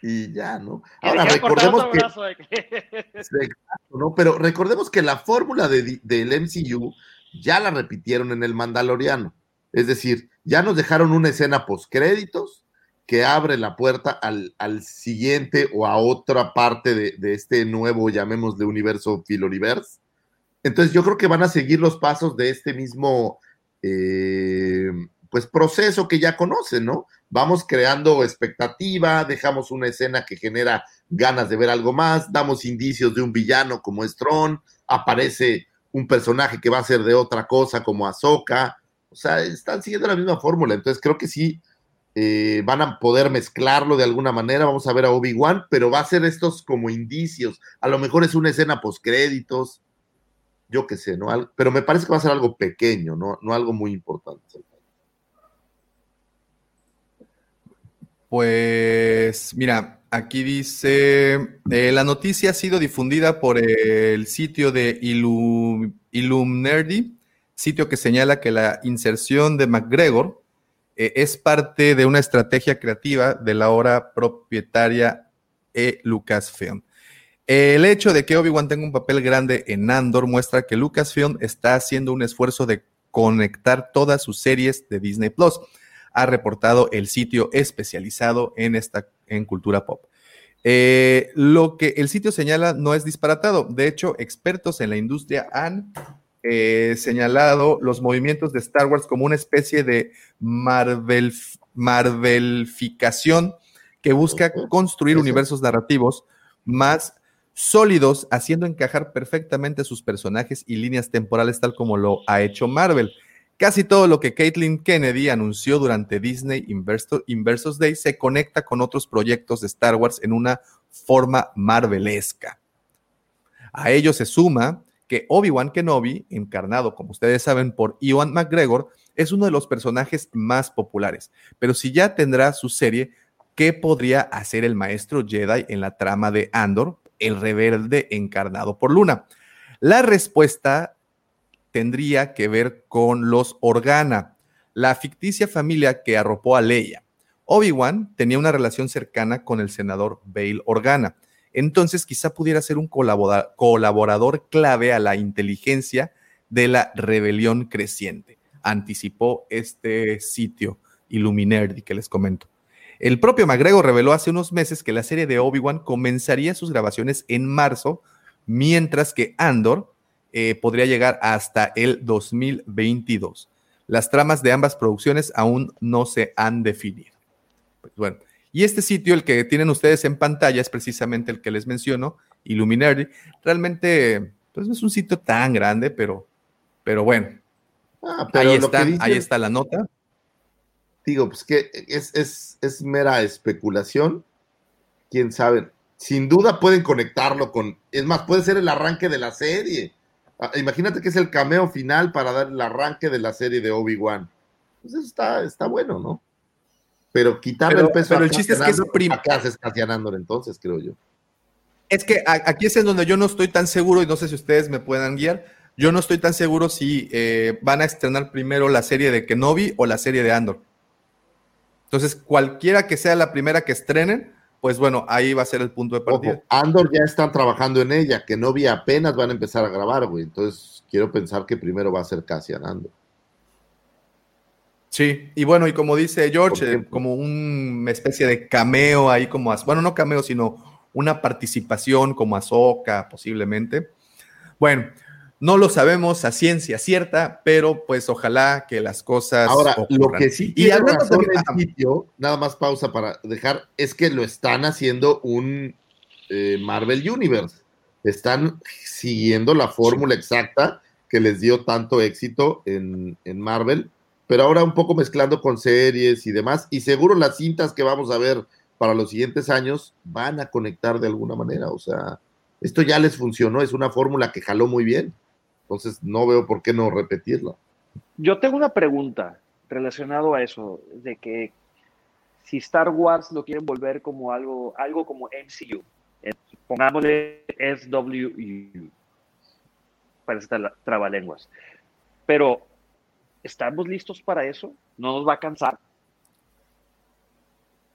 Speaker 3: Y ya, ¿no?
Speaker 5: Que
Speaker 3: Ahora recordemos que...
Speaker 5: que- [LAUGHS]
Speaker 3: Exacto, ¿no? Pero recordemos que la fórmula de- del MCU ya la repitieron en el Mandaloriano. Es decir, ya nos dejaron una escena postcréditos que abre la puerta al, al siguiente o a otra parte de, de este nuevo, llamémosle universo Filoniverse. Entonces yo creo que van a seguir los pasos de este mismo eh, pues proceso que ya conocen, ¿no? Vamos creando expectativa, dejamos una escena que genera ganas de ver algo más, damos indicios de un villano como es Tron, aparece un personaje que va a ser de otra cosa como Ahsoka, o sea, están siguiendo la misma fórmula, entonces creo que sí eh, van a poder mezclarlo de alguna manera, vamos a ver a Obi-Wan, pero va a ser estos como indicios, a lo mejor es una escena postcréditos, yo qué sé, ¿no? Pero me parece que va a ser algo pequeño, no, no algo muy importante.
Speaker 4: Pues mira, aquí dice, eh, la noticia ha sido difundida por el sitio de Illum, Illumnerdy, sitio que señala que la inserción de McGregor eh, es parte de una estrategia creativa de la ahora propietaria e Lucasfilm. El hecho de que Obi-Wan tenga un papel grande en Andor muestra que Lucasfilm está haciendo un esfuerzo de conectar todas sus series de Disney Plus ha reportado el sitio especializado en esta en cultura pop. Eh, lo que el sitio señala no es disparatado. De hecho, expertos en la industria han eh, señalado los movimientos de Star Wars como una especie de Marvel, Marvelificación que busca construir universos narrativos más sólidos, haciendo encajar perfectamente sus personajes y líneas temporales tal como lo ha hecho Marvel. Casi todo lo que Caitlin Kennedy anunció durante Disney Inverso- Inversos Day se conecta con otros proyectos de Star Wars en una forma marvelesca. A ello se suma que Obi-Wan Kenobi, encarnado, como ustedes saben, por Ewan McGregor, es uno de los personajes más populares. Pero si ya tendrá su serie, qué podría hacer el maestro Jedi en la trama de Andor, el rebelde encarnado por Luna. La respuesta tendría que ver con los Organa, la ficticia familia que arropó a Leia. Obi-Wan tenía una relación cercana con el senador Bail Organa, entonces quizá pudiera ser un colaborador clave a la inteligencia de la rebelión creciente. Anticipó este sitio Illuminati que les comento. El propio McGregor reveló hace unos meses que la serie de Obi-Wan comenzaría sus grabaciones en marzo, mientras que Andor eh, podría llegar hasta el 2022. Las tramas de ambas producciones aún no se han definido. Pues bueno, y este sitio, el que tienen ustedes en pantalla, es precisamente el que les menciono, Illuminati. Realmente, pues no es un sitio tan grande, pero, pero bueno.
Speaker 3: Ah, pero
Speaker 4: ahí, está,
Speaker 3: dice-
Speaker 4: ahí está la nota.
Speaker 3: Digo, pues que es, es, es mera especulación. Quién sabe. Sin duda pueden conectarlo con. Es más, puede ser el arranque de la serie. Ah, Imagínate que es el cameo final para dar el arranque de la serie de Obi-Wan. Pues eso está, está bueno, ¿no? Pero quitarle
Speaker 4: Pero-
Speaker 3: el peso
Speaker 4: pero
Speaker 3: a
Speaker 4: el chiste es que es prim-
Speaker 3: Andor, ¿a ¿Qué haces Andor entonces, creo yo?
Speaker 4: Es que aquí es en donde yo no estoy tan seguro y no sé si ustedes me puedan guiar. Yo no estoy tan seguro si eh, van a estrenar primero la serie de Kenobi o la serie de Andor. Entonces, cualquiera que sea la primera que estrenen, pues bueno, ahí va a ser el punto de partida.
Speaker 3: Ojo, Andor ya están trabajando en ella, que no vi apenas van a empezar a grabar, güey. Entonces quiero pensar que primero va a ser Cassian Andor.
Speaker 4: Sí, y bueno, y como dice George, eh, como una especie de cameo ahí, como, bueno, no cameo, sino una participación como Ahsoka, posiblemente. Bueno, no lo sabemos a ciencia cierta, pero pues ojalá que las cosas.
Speaker 3: Ahora, lo que sí
Speaker 4: y hablando también-
Speaker 3: el sitio, nada más pausa para dejar, es que lo están haciendo un eh, Marvel Universe. Están siguiendo la fórmula exacta que les dio tanto éxito en, en Marvel, pero ahora un poco mezclando con series y demás, y seguro las cintas que vamos a ver para los siguientes años van a conectar de alguna manera, o sea, esto ya les funcionó, es una fórmula que jaló muy bien, entonces no veo por qué no repetirla.
Speaker 5: Yo tengo una pregunta relacionado a eso, de que si Star Wars lo quieren volver como algo, algo como MCU, eh, pongámosle SWU, para esta trabalenguas. Pero, ¿estamos listos para eso? ¿No nos va a cansar?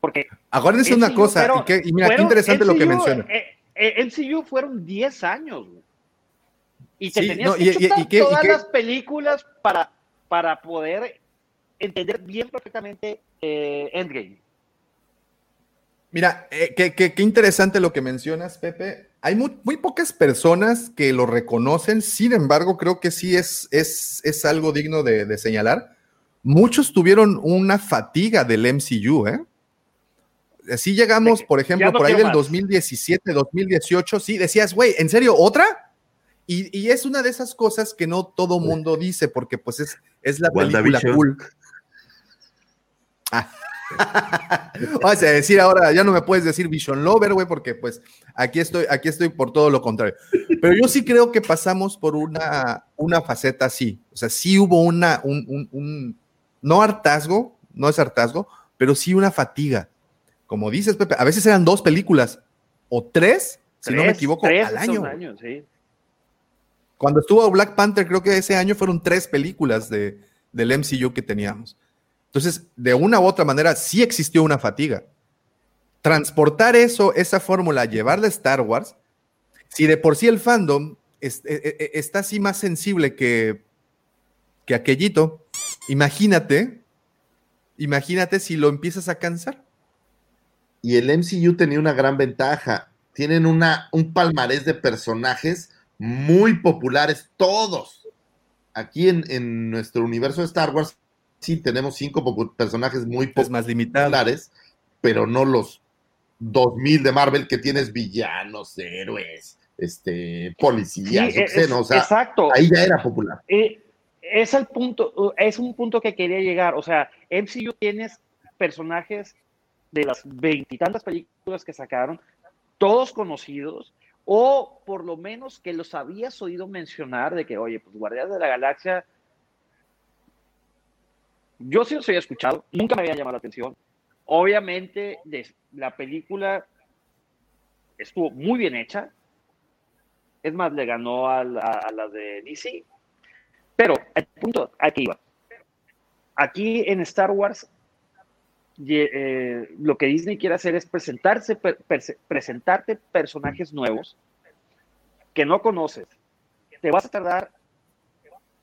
Speaker 5: Porque
Speaker 4: Acuérdense una cosa,
Speaker 5: fueron-
Speaker 4: y, que- y mira, qué interesante lo que menciona.
Speaker 5: eh, eh, MCU fueron 10 años. güey. Y te
Speaker 4: Sí,
Speaker 5: tenías
Speaker 4: no,
Speaker 5: que
Speaker 4: y- y-
Speaker 5: chutar
Speaker 4: y qué- y
Speaker 5: todas
Speaker 4: qué-
Speaker 5: las películas para, para poder entender bien perfectamente eh, Endgame.
Speaker 4: Mira, eh, qué interesante lo que mencionas, Pepe. Hay muy, muy pocas personas que lo reconocen, sin embargo, creo que sí es, es, es algo digno de, de señalar. Muchos tuvieron una fatiga del MCU, ¿eh? Así llegamos, por ejemplo,
Speaker 5: no
Speaker 4: por ahí del
Speaker 5: más.
Speaker 4: 2017, 2018, sí, decías, güey, ¿en serio otra? Y, y es una de esas cosas que no todo mundo dice, porque pues es, es la película cool. Ah. [LAUGHS] Vas a decir ahora, ya no me puedes decir Vision Lover, güey, porque pues aquí estoy, aquí estoy por todo lo contrario. Pero yo sí creo que pasamos por una, una faceta así. O sea, sí hubo una, un, un- un- no hartazgo, no es hartazgo, pero sí una fatiga. Como dices, Pepe, a veces eran dos películas o tres, si no me equivoco,
Speaker 5: tres
Speaker 4: al año.
Speaker 5: años, sí.
Speaker 4: Cuando estuvo Black Panther, creo que ese año fueron tres películas de, del MCU que teníamos. Entonces, de una u otra manera, sí existió una fatiga. Transportar eso, esa fórmula, llevarla a Star Wars, si de por sí el fandom e- e- e- está así más sensible que, que aquellito, imagínate, imagínate si lo empiezas a cansar.
Speaker 3: Y el MCU tenía una gran ventaja. Tienen una, un palmarés de personajes muy populares, todos. Aquí en, en nuestro universo de Star Wars, sí tenemos cinco personajes muy
Speaker 4: Es más
Speaker 3: populares, pero no los 2000 de Marvel que tienes villanos, héroes, este, policías,
Speaker 5: Sí,
Speaker 3: sé,
Speaker 5: es-
Speaker 3: ¿no? O sea,
Speaker 5: exacto.
Speaker 3: ahí ya era popular.
Speaker 5: Eh, es el punto, es un punto que quería llegar. O sea, MCU tienes personajes de las veintitantas películas que sacaron, todos conocidos, o por lo menos que los habías oído mencionar de que, oye, pues Guardianes de la Galaxia, yo sí los había escuchado, nunca me había llamado la atención, Obviamente, la película estuvo muy bien hecha. Es más, le ganó a la, de DC. Pero el punto aquí iba. Aquí en Star Wars, eh, lo que Disney quiere hacer es presentarse, presentarte personajes nuevos que no conoces. Te vas a tardar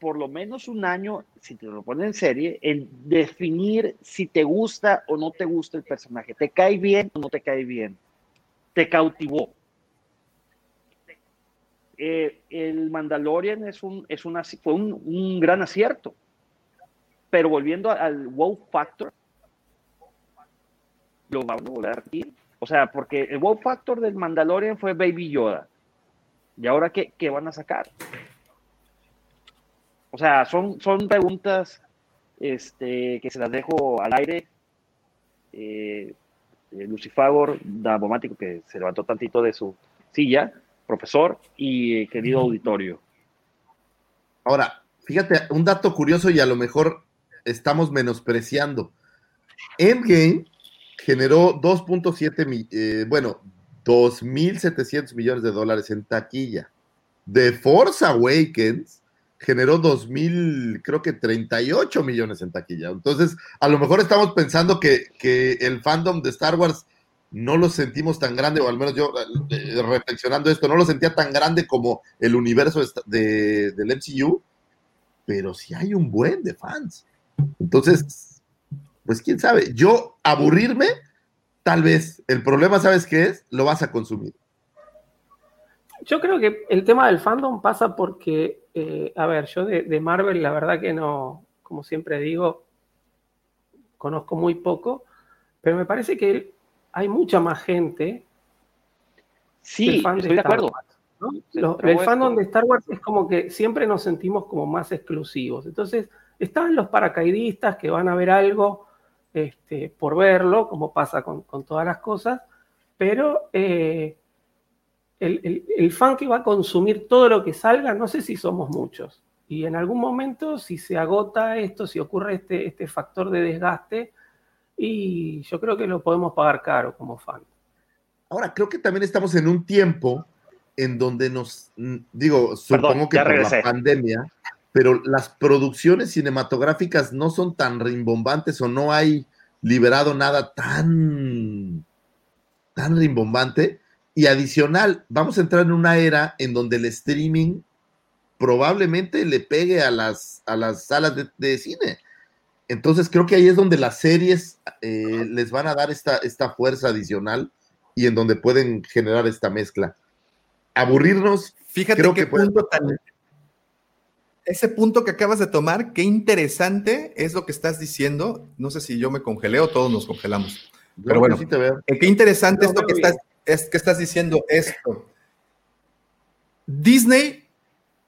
Speaker 5: por lo menos un año, si te lo ponen en serie, en definir si te gusta o no te gusta el personaje. ¿Te cae bien o no te cae bien? ¿Te cautivó? Eh, el Mandalorian es un, es una, fue un, un gran acierto. Pero volviendo al wow factor, lo vamos a volver a repetir. O sea, porque el wow factor del Mandalorian fue Baby Yoda. ¿Y ahora qué, qué van a sacar? O sea, son, son preguntas este, que se las dejo al aire. Eh, eh, Lucifagor, Davomático, que se levantó tantito de su silla, profesor y eh, querido auditorio.
Speaker 3: Ahora, fíjate, un dato curioso y a lo mejor estamos menospreciando. Endgame generó 2.7, mi- eh, bueno, 2.700 millones de dólares en taquilla. The Force Awakens generó 2.000, creo que 38 millones en taquilla. Entonces, a lo mejor estamos pensando que, que el fandom de Star Wars no lo sentimos tan grande, o al menos yo eh, reflexionando esto, no lo sentía tan grande como el universo de- del MCU, pero sí hay un buen de fans. Entonces, pues quién sabe, yo aburrirme, tal vez, el problema, ¿sabes qué es? Lo vas a consumir.
Speaker 6: Yo creo que el tema del fandom pasa porque, eh, a ver, yo de, de Marvel la verdad que no, como siempre digo, conozco muy poco, pero me parece que hay mucha más gente
Speaker 5: Sí,
Speaker 6: que fan
Speaker 5: estoy de
Speaker 6: Star
Speaker 5: acuerdo.
Speaker 6: Wars, ¿no?
Speaker 5: Se
Speaker 6: Lo-
Speaker 5: trabó
Speaker 6: el fandom de Star Wars es como que siempre nos sentimos como más exclusivos. Entonces, están los paracaidistas que van a ver algo este, por verlo, como pasa con, con todas las cosas, pero eh, el, el- el fan que va a consumir todo lo que salga, no sé si somos muchos. Y en algún momento, si se agota esto, si ocurre este, este factor de desgaste, y yo creo que lo podemos pagar caro como fan.
Speaker 3: Ahora, creo que también estamos en un tiempo en donde nos, digo, supongo
Speaker 5: Perdón,
Speaker 3: que por
Speaker 5: regresé.
Speaker 3: la pandemia, pero las producciones cinematográficas no son tan rimbombantes o no hay liberado nada tan, tan rimbombante. Y adicional, vamos a entrar en una era en donde el streaming probablemente le pegue a las, a las salas de, de cine. Entonces creo que ahí es donde las series eh, les van a dar esta, esta fuerza adicional y en donde pueden generar esta mezcla. Aburrirnos,
Speaker 4: Fíjate
Speaker 3: Creo
Speaker 4: qué
Speaker 3: que puede
Speaker 4: punto tan. Ese punto que acabas de tomar, qué interesante es lo que estás diciendo. No sé si yo me congelé o todos nos congelamos. Pero bueno.
Speaker 3: sí te veo.
Speaker 4: Qué interesante
Speaker 6: Lo
Speaker 4: esto que estás, es que estás diciendo esto. Disney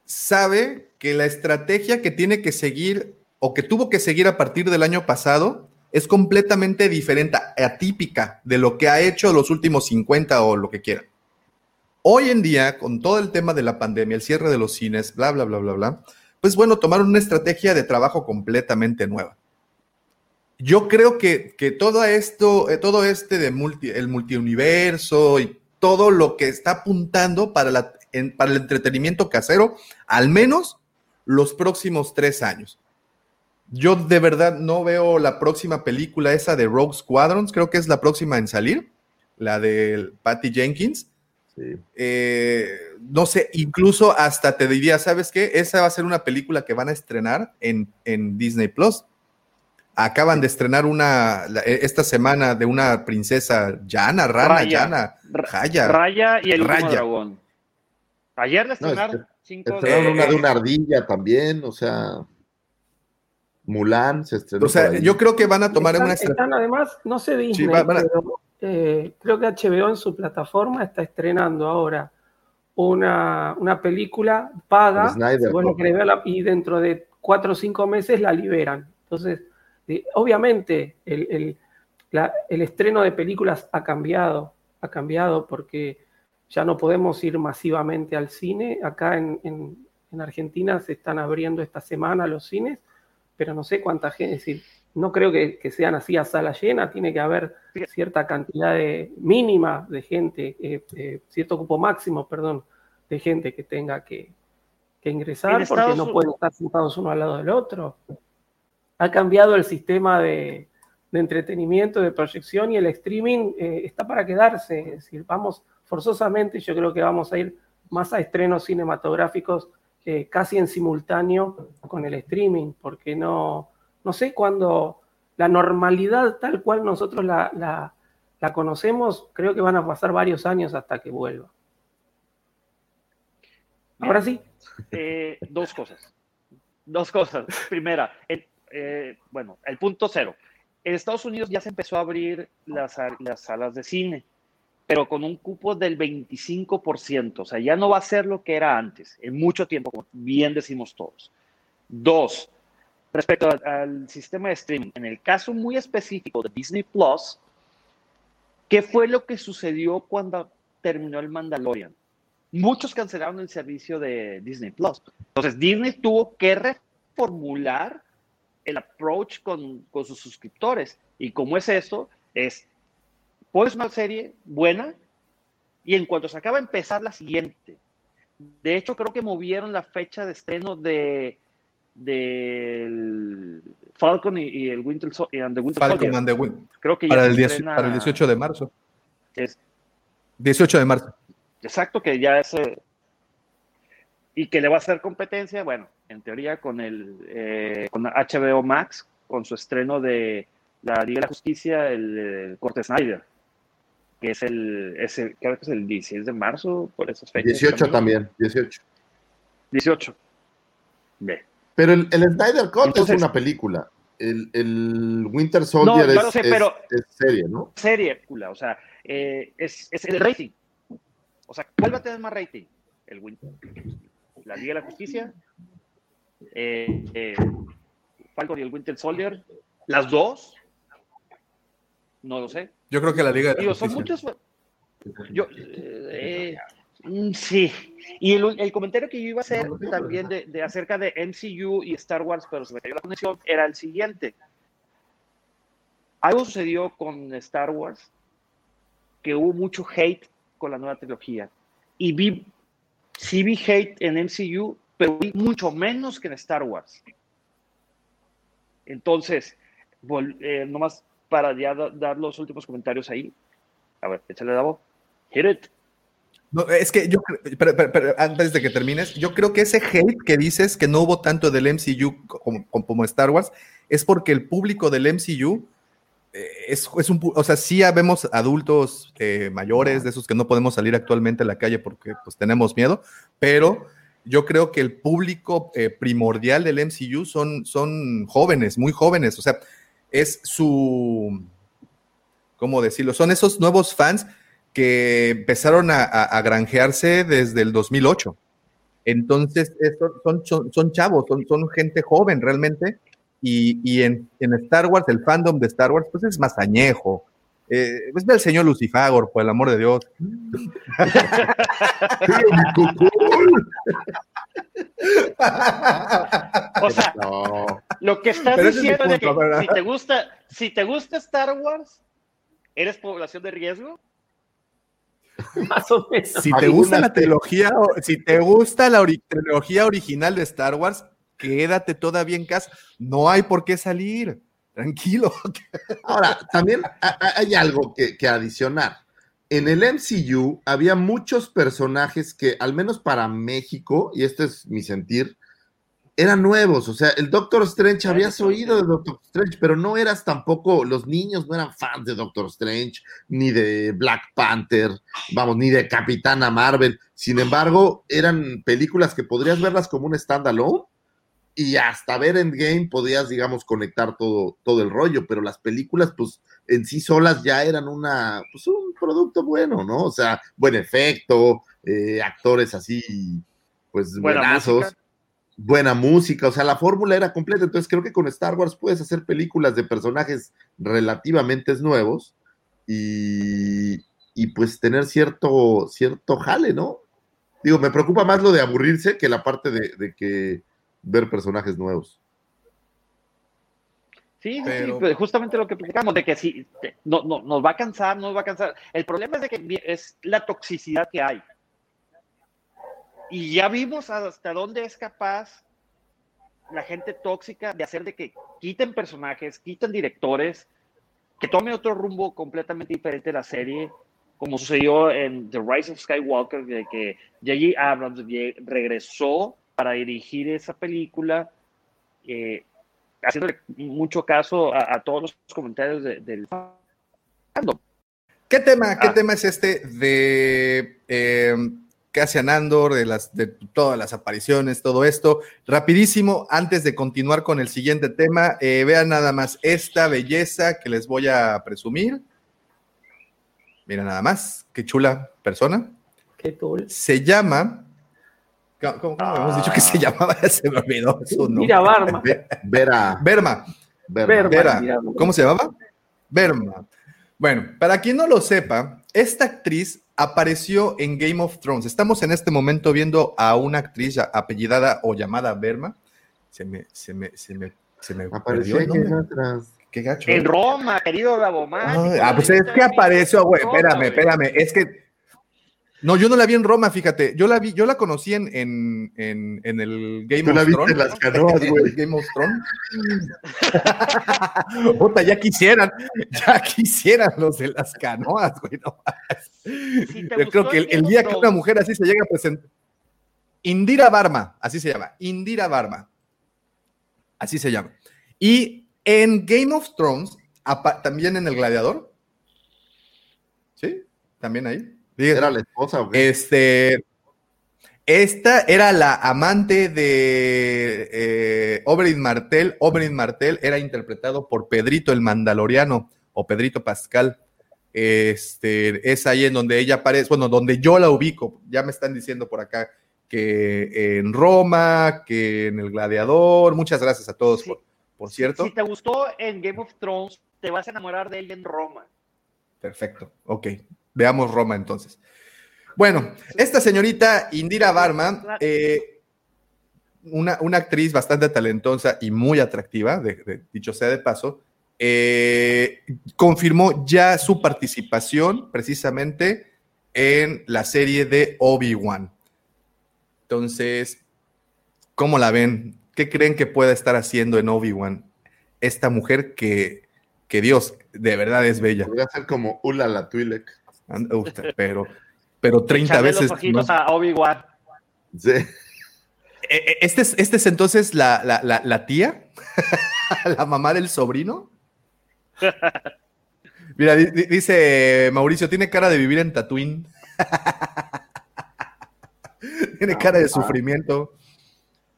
Speaker 4: sabe que la estrategia que tiene que seguir o que tuvo que seguir a partir del año pasado es completamente diferente, atípica de lo que ha hecho los últimos 50 o lo que quiera. Hoy en día, con todo el tema de la pandemia, el cierre de los cines, bla, bla, bla, bla, bla, pues bueno, tomaron una estrategia de trabajo completamente nueva. Yo creo que, que todo esto, eh, todo este de multi, el multiuniverso y todo lo que está apuntando para, la, en- para el entretenimiento casero, al menos los próximos tres años. Yo de verdad no veo la próxima película esa de Rogue Squadrons, creo que es la próxima en salir, la de Patty Jenkins.
Speaker 3: Sí.
Speaker 4: Eh, no sé, incluso hasta te diría, ¿sabes qué? Esa va a ser una película que van a estrenar en, en Disney Plus. Acaban de estrenar una la- eh, esta semana de una princesa Yana, Rana,
Speaker 5: Raya.
Speaker 4: Jaya.
Speaker 5: Raya y el
Speaker 4: Raya.
Speaker 5: dragón. Ayer le
Speaker 3: No,
Speaker 5: estrenaron
Speaker 3: este-
Speaker 5: cinco
Speaker 3: Estrenaron una
Speaker 5: de...
Speaker 3: de una ardilla también, o sea, Mulan se estrenó.
Speaker 4: O sea, yo creo que van a tomar
Speaker 6: están,
Speaker 4: una estrategia.
Speaker 6: están además, no sé Disney,
Speaker 4: va- van a-
Speaker 6: pero eh, creo que HBO en su plataforma está estrenando ahora una, una película paga, la y dentro de cuatro o cinco meses la liberan. Entonces, obviamente, el, el- la- el estreno de películas ha cambiado, ha cambiado porque ya no podemos ir masivamente al cine. Acá en, en- en Argentina se están abriendo esta semana los cines, pero no sé cuánta gente, es decir, no creo que, que sean así a sala llena, tiene que haber cierta cantidad de, mínima de gente, eh, eh, cierto cupo máximo, perdón, de gente que tenga que, que ingresar, porque no pueden estar sentados uno al lado del otro. Ha cambiado el sistema de, de entretenimiento, de proyección y el streaming eh, está para quedarse. Es decir, vamos forzosamente, yo creo que vamos a ir más a estrenos cinematográficos eh, casi en simultáneo con el streaming, porque no, no sé cuándo la normalidad tal cual nosotros la, la- la conocemos, creo que van a pasar varios años hasta que vuelva. Ahora sí.
Speaker 5: Eh, dos cosas. Dos cosas. Primera, el- eh, bueno, el punto cero. En Estados Unidos ya se empezó a abrir las, las salas de cine, pero con un cupo del 25%. O sea, ya no va a ser lo que era antes, en mucho tiempo, como bien decimos todos. Dos, respecto al, al sistema de streaming, en el caso muy específico de Disney Plus, ¿qué fue lo que sucedió cuando terminó el Mandalorian? muchos cancelaron el servicio de Disney Plus. Entonces, Disney tuvo que reformular el approach con, con sus suscriptores. Y como es eso, es, pones una serie buena y en cuanto se acaba, empezar la siguiente. De hecho, creo que movieron la fecha de estreno de del Falcon y, y el Winter, Sol- y and the Winter
Speaker 4: Falcon
Speaker 5: Soldier.
Speaker 4: and the Win-
Speaker 5: Creo que ya
Speaker 4: para,
Speaker 5: se
Speaker 4: el 10
Speaker 5: estrena-
Speaker 4: para el 18 de marzo.
Speaker 5: es-
Speaker 4: 18 de marzo.
Speaker 5: Exacto, que ya es. eh, y que le va a hacer competencia, bueno, en teoría con el eh, con HBO Max, con su estreno de la Liga de la Justicia, el, el Corte Snyder, que es el, es el- creo que es el 16 de marzo, por esas fechas.
Speaker 3: 18 también, 18.
Speaker 5: 18. Ve.
Speaker 3: Pero el, el Snyder Cut
Speaker 5: Entonces-
Speaker 3: es una película. El, el Winter Soldier
Speaker 5: No,
Speaker 3: es,
Speaker 5: sé, pero-
Speaker 3: es serie, ¿no?
Speaker 5: Serie, o sea, eh, es, es el rating. O sea, ¿cuál va a tener más rating? El Win- La Liga de la Justicia, eh, eh, Falcon y el Winter Soldier, las dos, no lo sé.
Speaker 4: Yo creo que la Liga de la
Speaker 5: Digo, son muchos. Yo, eh, mm, sí. Y el, el comentario que yo iba a hacer también de, de acerca de MCU y Star Wars, pero se me cayó la conexión, era el siguiente. Algo sucedió con Star Wars que hubo mucho hate con la nueva trilogía. Y vi, sí vi hate en MCU, pero vi mucho menos que en Star Wars. Entonces, eh, nomás para ya da- dar los últimos comentarios ahí. A ver, échale la voz. Hit it.
Speaker 4: No, es que yo, pero- pero- pero antes de que termines, yo creo que ese hate que dices que no hubo tanto del MCU como, como Star Wars es porque el público del MCU eh, es, es un, o sea, sí vemos adultos eh, mayores, de esos que no podemos salir actualmente a la calle porque pues tenemos miedo, pero yo creo que el público eh, primordial del MCU son, son jóvenes, muy jóvenes, o sea, es su, ¿cómo decirlo? Son esos nuevos fans que empezaron a, a- granjearse desde el 2008. Entonces, son, son, son chavos, son, son gente joven realmente. Y, y en, en Star Wars, el fandom de Star Wars, pues es más añejo. Eh, es del señor Lucifagor, por el amor de Dios. [LAUGHS]
Speaker 5: O sea, [LAUGHS]
Speaker 3: No.
Speaker 5: lo que estás
Speaker 4: Pero es
Speaker 5: diciendo es de
Speaker 4: punto,
Speaker 5: que si te gusta, si te gusta Star Wars, ¿eres población de riesgo?
Speaker 6: Más o menos.
Speaker 4: Si te gusta la trilogía, si te gusta la ori- trilogía original de Star Wars, quédate todavía en casa. No hay por qué salir. Tranquilo. [LAUGHS]
Speaker 3: Ahora, también ha- ha- hay algo que, que adicionar. En el MCU había muchos personajes que, al menos para México, y este es mi sentir, eran nuevos. O sea, el Doctor Strange, habías oído de Doctor Strange, pero no eras tampoco, los niños no eran fans de Doctor Strange, ni de Black Panther, vamos, ni de Capitana Marvel. Sin embargo, eran películas que podrías verlas como un standalone y hasta ver Endgame podías, digamos, conectar todo, todo el rollo, pero las películas, pues, en sí solas ya eran una, pues, un producto bueno, ¿no? O sea, buen efecto, eh, actores así, pues,
Speaker 5: Buena
Speaker 3: buenazos,
Speaker 5: música.
Speaker 3: buena música, o sea, la fórmula era completa, entonces creo que con Star Wars puedes hacer películas de personajes relativamente nuevos y, y pues tener cierto, cierto jale, ¿no? Digo, me preocupa más lo de aburrirse que la parte de, de que ver personajes nuevos.
Speaker 5: Sí, sí,
Speaker 4: Pero-
Speaker 5: sí, pues, justamente lo que platicamos, de que sí, te- no, no, nos va a cansar, nos va a cansar. El problema es de que es la toxicidad que hay. Y ya vimos hasta dónde es capaz la gente tóxica de hacer de que quiten personajes, quiten directores, que tome otro rumbo completamente diferente la serie, como sucedió en The Rise of Skywalker, de que J.J. Abrams regresó para dirigir esa película, eh, haciéndole mucho caso a, a todos los comentarios de- del fandom.
Speaker 4: ¿Qué tema, qué
Speaker 5: Ah.
Speaker 4: tema es este de eh, Cassian Andor, de, las, de todas las apariciones, todo esto? Rapidísimo, antes de continuar con el siguiente tema, eh, vean nada más esta belleza que les voy a presumir. Mira nada más, qué chula persona.
Speaker 6: Qué tul.
Speaker 4: Se llama. ¿Cómo, cómo- cómo habíamos dicho que se llamaba? [LAUGHS] Se me olvidó su nombre.
Speaker 6: Mira Barma.
Speaker 3: Ve- Vera. Verma.
Speaker 6: Verma.
Speaker 4: Vera,
Speaker 6: mira.
Speaker 4: ¿cómo se llamaba? Verma. Bueno, para quien no lo sepa, esta actriz apareció en Game of Thrones. Estamos en este momento viendo a una actriz apellidada o llamada Verma. Se me, se me, se me, se me
Speaker 3: Apareció
Speaker 4: el. Qué gacho.
Speaker 5: En Roma, querido Dabomán.
Speaker 4: Ah, pues es que apareció, güey. Espérame, espérame. Es que. No, yo no la vi en Roma, fíjate. Yo la vi, yo la conocí en, en, en, en el Game of
Speaker 3: la viste
Speaker 4: Thrones.
Speaker 3: en las canoas, [LAUGHS] güey.
Speaker 4: Game of Thrones. [LAUGHS] Puta, ya quisieran, ya quisieran los de las canoas, güey. no.
Speaker 5: Si
Speaker 4: Yo creo que el, el día que una
Speaker 5: Thrones,
Speaker 4: mujer así se llega a presentar. Indira Barma, así se llama. Indira Barma. Así se llama. Y en Game of Thrones, también en El Gladiador. ¿Sí? También ahí.
Speaker 3: ¿Era la esposa o qué?
Speaker 4: Este. Esta era la amante de eh, Oberyn Martel. Oberyn Martel era interpretado por Pedrito el Mandaloriano o Pedrito Pascal. Este, es ahí en donde ella aparece, bueno, donde yo la ubico. Ya me están diciendo por acá que en Roma, que en El Gladiador. Muchas gracias a todos,
Speaker 5: Sí.
Speaker 4: por, por cierto.
Speaker 5: Si te gustó en Game of Thrones, te vas a enamorar de ella en Roma.
Speaker 4: Perfecto, ok. Veamos Roma entonces. Bueno, esta señorita Indira Barma, eh, una, una actriz bastante talentosa y muy atractiva, de, de- dicho sea de paso, eh, confirmó ya su participación precisamente en la serie de Obi-Wan. Entonces, ¿cómo la ven? ¿Qué creen que pueda estar haciendo en Obi-Wan esta mujer que, que Dios, de verdad es bella?
Speaker 3: Podría ser como Ula la Twi'lek. [LAUGHS]
Speaker 4: Pero, pero 30
Speaker 5: Echarle
Speaker 4: veces.
Speaker 5: los a Obi-Wan.
Speaker 3: Sí.
Speaker 4: Eh, eh, Este es, este es entonces la, la- la- la tía, [LAUGHS] la mamá del sobrino. [LAUGHS] Mira, di- di- dice Mauricio, tiene cara de vivir en Tatooine. tiene cara de sufrimiento.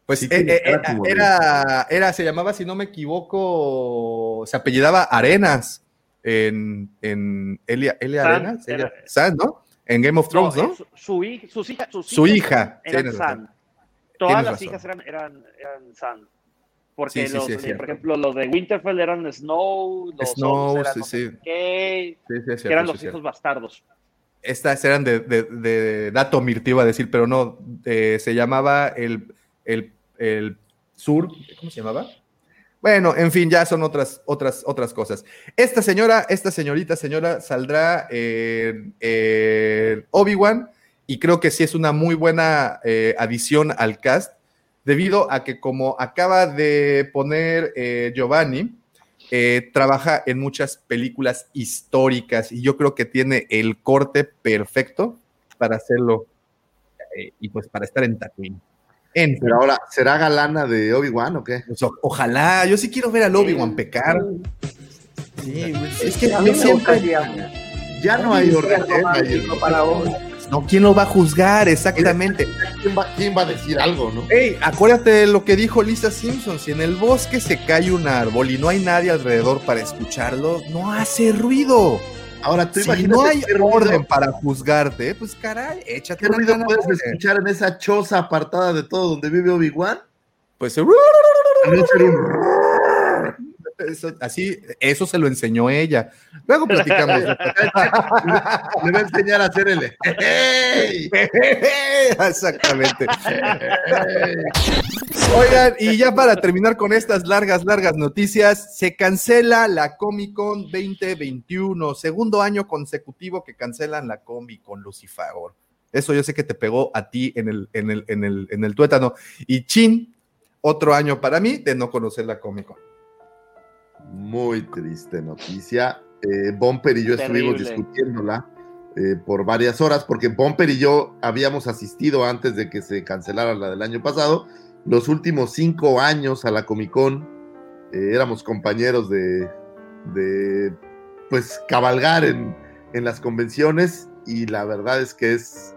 Speaker 4: Pues
Speaker 3: Sí,
Speaker 4: eh, eh, eh, era, era, se llamaba, si no me equivoco, se apellidaba Arenas en, en Elia, Elia
Speaker 5: San,
Speaker 4: Arenas, Elia-
Speaker 5: era-
Speaker 4: ¿no? En Game of Thrones, ¿no?
Speaker 5: Su, su hij- sus hijas, sus
Speaker 4: Su hija,
Speaker 5: eran. Todas las
Speaker 4: razón.
Speaker 5: hijas eran, eran, eran San. Porque
Speaker 4: Sí, sí,
Speaker 5: los,
Speaker 4: sí,
Speaker 5: por ejemplo, los de Winterfell eran Snow, los
Speaker 4: Snow,
Speaker 5: eran
Speaker 4: sí,
Speaker 5: no sé qué,
Speaker 4: cierto,
Speaker 5: eran los hijos bastardos.
Speaker 4: Estas eran de, de, de dato Mirti, iba a decir, pero no, eh, se llamaba el, el, el sur, ¿cómo se llamaba? Bueno, en fin, ya son otras, otras, otras cosas. Esta señora, esta señorita, señora, saldrá en Obi-Wan y creo que sí es una muy buena eh, adición al cast, debido a que como acaba de poner eh, Giovanni, eh, trabaja en muchas películas históricas y yo creo que tiene el corte perfecto para hacerlo y pues para estar en Tatooine. En
Speaker 3: Pero ahora, ¿será galana de Obi-Wan o qué?
Speaker 4: pues, ojalá, yo sí quiero ver al Obi-Wan pecar. Sí, güey, es que
Speaker 6: A mí
Speaker 4: siempre...
Speaker 6: gustaría.
Speaker 3: Ya no hay orden. ¿eh?
Speaker 6: Para vos.
Speaker 4: No, ¿quién lo va a juzgar exactamente?
Speaker 3: ¿Quién va, quién va a decir algo, no?
Speaker 4: Ey, acuérdate de lo que dijo Lisa Simpson, si en el bosque se cae un árbol y no hay nadie alrededor para escucharlo, no hace ruido.
Speaker 3: Ahora, tú
Speaker 4: Si
Speaker 3: imagínate
Speaker 4: no hay orden para juzgarte, pues caray, échate
Speaker 3: qué
Speaker 4: una
Speaker 3: ruido puedes escuchar en esa choza apartada de todo donde vive Obi-Wan.
Speaker 4: Pues
Speaker 3: un...
Speaker 4: Eso, así, eso se lo enseñó ella. Luego platicamos. [LAUGHS]
Speaker 3: Le va a enseñar a hacer el. ¡Hey! [LAUGHS]
Speaker 4: Exactamente. [LAUGHS] Oigan, y ya para terminar con estas largas, largas noticias, se cancela la Comic Con 2021, segundo año consecutivo que cancelan la Comic Con Lucifer. Eso yo sé que te pegó a ti en el, en el, en el, en el tuétano. Y Chin, otro año para mí de no conocer la Comic Con.
Speaker 3: Muy triste noticia. Eh, Bomper y yo estuvimos discutiéndola eh, por varias horas, porque Bomper y yo habíamos asistido antes de que se cancelara la del año pasado. Los últimos cinco años a la Comic Con eh, éramos compañeros de, de pues cabalgar en, en las convenciones y la verdad es que es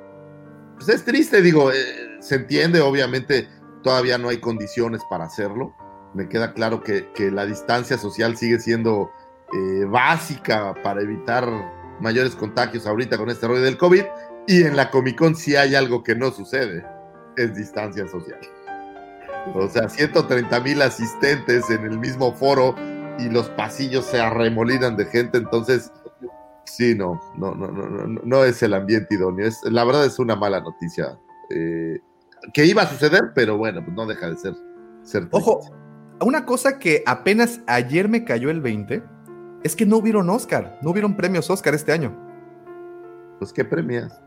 Speaker 3: pues es triste, digo, se entiende, obviamente todavía no hay condiciones para hacerlo. Me queda claro que, que la distancia social sigue siendo eh, básica para evitar mayores contagios ahorita con este rollo del COVID. Y en la Comic Con sí hay algo que no sucede, es distancia social. O sea, 130 mil asistentes en el mismo foro y los pasillos se arremolinan de gente, entonces sí, no, no, no, no, no, no es el ambiente idóneo. Es, la verdad es una mala noticia. eh, que iba a suceder, pero bueno, pues no deja de ser. ser
Speaker 4: Ojo. Una cosa que apenas ayer me cayó el 20 es que no hubieron Oscar, no hubieron premios Oscar este año.
Speaker 3: Pues qué premias.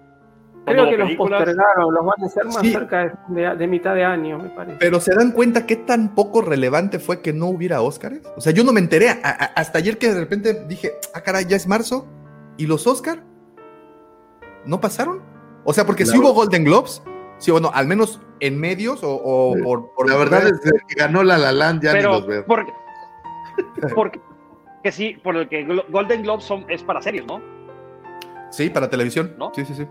Speaker 6: Creo que los postergaron, los van a hacer más
Speaker 4: Sí.
Speaker 6: cerca de, de mitad de año, me parece.
Speaker 4: Pero se dan cuenta qué tan poco relevante fue que no hubiera Oscars. O sea, yo no me enteré a- a- hasta ayer que de repente dije, ah, caray, ya es marzo. ¿Y los Oscar? ¿No pasaron? O sea, porque si hubo Golden Globes, sí, bueno, al menos en medios o, o
Speaker 3: Sí.
Speaker 4: por, por-
Speaker 3: La verdad es que ganó la La Land ya ni los veo.
Speaker 5: porque, porque que sí, por el que Golden Globes son, es para series, ¿no?
Speaker 4: Sí, para televisión.
Speaker 5: ¿No?
Speaker 4: Sí, sí, sí.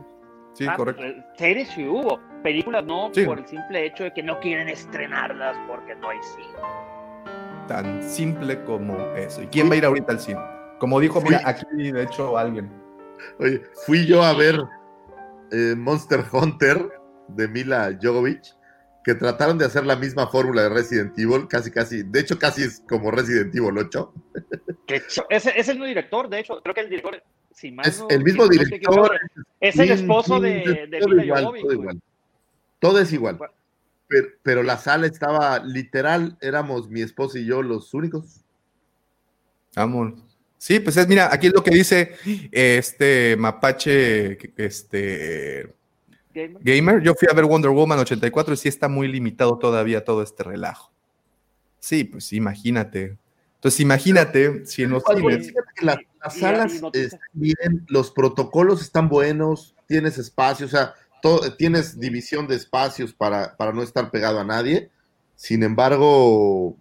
Speaker 4: Sí,
Speaker 5: Ah,
Speaker 4: correcto.
Speaker 5: eh, Series sí hubo, películas no,
Speaker 4: Sí.
Speaker 5: por el simple hecho de que no quieren estrenarlas porque no hay cine.
Speaker 4: Tan simple como eso. ¿Y quién va a ir ahorita al cine? Como dijo, mira, aquí de hecho alguien.
Speaker 3: Oye, fui yo a ver eh, Monster Hunter de Mila Jovovich, que trataron de hacer la misma fórmula de Resident Evil, casi, casi, de hecho, casi es como Resident Evil 8.
Speaker 5: Qué ch- Ese, ese es el director, de hecho, creo que el director, si mal
Speaker 3: Es
Speaker 5: no-
Speaker 3: el mismo
Speaker 5: si no estoy
Speaker 3: director.
Speaker 5: es el esposo de, de
Speaker 3: todo
Speaker 5: Mila
Speaker 3: igual,
Speaker 5: Jovovich,
Speaker 3: todo
Speaker 5: güey.
Speaker 3: igual. Todo es igual. Pero, pero la sala estaba literal, éramos mi esposa y yo los únicos.
Speaker 4: Vamos. Sí, pues es, mira, aquí es lo que dice este Mapache, este
Speaker 5: Gamer.
Speaker 4: Gamer. Yo fui a ver Wonder Woman 84 y sí está muy limitado todavía todo este relajo. Sí, pues imagínate. Entonces imagínate si en los cines...
Speaker 3: las, las salas están bien, los protocolos están buenos, tienes espacio, o sea, todo- tienes división de espacios para, para no estar pegado a nadie. Sin embargo,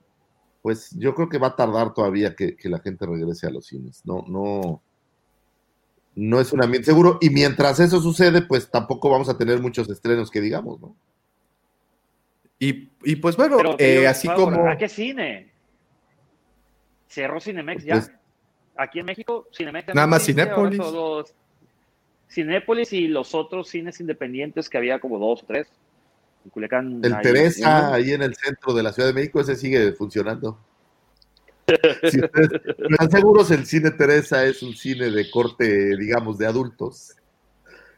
Speaker 3: pues yo creo que va a tardar todavía que, que la gente regrese a los cines. No, no, no es un ambiente seguro. Y mientras eso sucede, pues tampoco vamos a tener muchos estrenos que digamos, ¿no?
Speaker 4: Y, y pues bueno,
Speaker 5: Pero
Speaker 4: eh, así como...
Speaker 5: ¿A qué cine? Cerró Cinemex ya.
Speaker 3: Pues-
Speaker 5: Aquí en México, Cinemex.
Speaker 4: Nada más Cinépolis.
Speaker 5: Cinépolis y los otros cines independientes que había como dos o tres. En Culiacán.
Speaker 3: El
Speaker 5: hay
Speaker 3: Teresa, ahí en el centro de la Ciudad de México, ese sigue funcionando. Si ustedes no [LAUGHS] están seguros, el cine Teresa es un cine de corte, digamos, de adultos,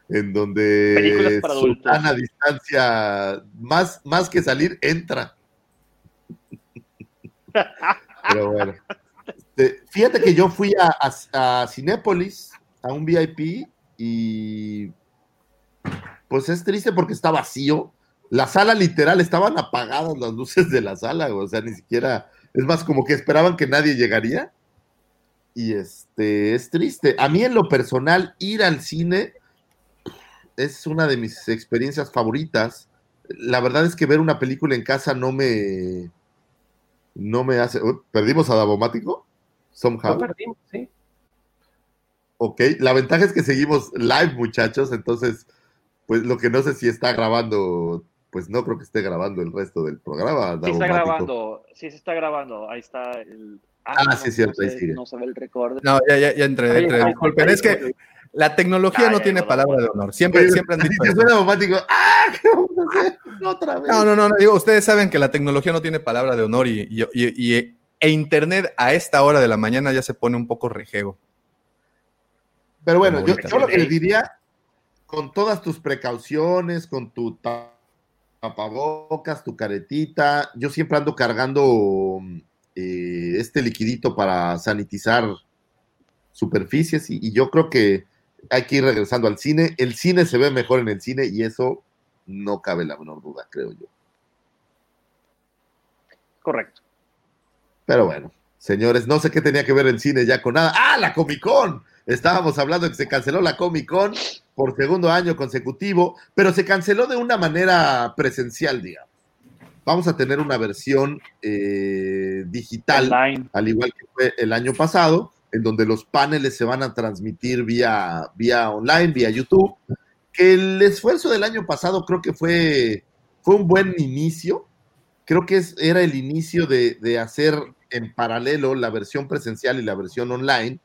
Speaker 3: en donde
Speaker 5: adultos.
Speaker 3: sana distancia, más, más que salir, entra. Pero bueno. Este, Fíjate que yo fui a, a, a Cinépolis, a un VIP, y pues es triste porque está vacío. La sala literal, estaban apagadas las luces de la sala, o sea, ni siquiera, es más como que esperaban que nadie llegaría. Y este, es triste. A mí en lo personal, ir al cine es una de mis experiencias favoritas. La verdad es que ver una película en casa no me, no me hace... ¿Perdimos a Davomático? Somehow.
Speaker 6: Lo perdimos, sí.
Speaker 3: Ok, la ventaja es que seguimos live, muchachos, entonces, pues lo que no sé si está grabando, pues no creo que esté grabando el resto del programa.
Speaker 5: Sí está grabando, sí se está grabando. Ahí está el.
Speaker 3: Ah, sí, es cierto, ahí sigue.
Speaker 5: No se ve el récord.
Speaker 4: No, ya, ya, ya entré, entré. Disculpen, es que la tecnología
Speaker 5: Ah,
Speaker 4: no tiene palabra de honor. Siempre, siempre han dicho eso.
Speaker 3: suena Davomático, ¡ah! ¿Qué vamos a hacer? [LAUGHS] Otra vez.
Speaker 4: No, no, no, no, digo, ustedes saben que la tecnología no tiene palabra de honor y, y- y- y e internet a esta hora de la mañana ya se pone un poco rejego.
Speaker 3: Pero bueno, yo, yo lo que le diría, con todas tus precauciones, con tu tapabocas, tu caretita, yo siempre ando cargando eh, este liquidito para sanitizar superficies y, y yo creo que hay que ir regresando al cine. El cine se ve mejor en el cine y eso no cabe la menor duda, creo yo.
Speaker 5: Correcto.
Speaker 3: Pero bueno, señores, no sé qué tenía que ver el cine ya con nada. ¡Ah, la Comic Con! Estábamos hablando de que se canceló la Comic Con por segundo año consecutivo, pero se canceló de una manera presencial, digamos. Vamos a tener una versión eh, digital,
Speaker 5: Online.
Speaker 3: al igual que fue el año pasado, en donde los paneles se van a transmitir vía, vía online, vía YouTube. Que el esfuerzo del año pasado creo que fue, fue un buen inicio. Creo que es, era el inicio de, de hacer en paralelo la versión presencial y la versión online.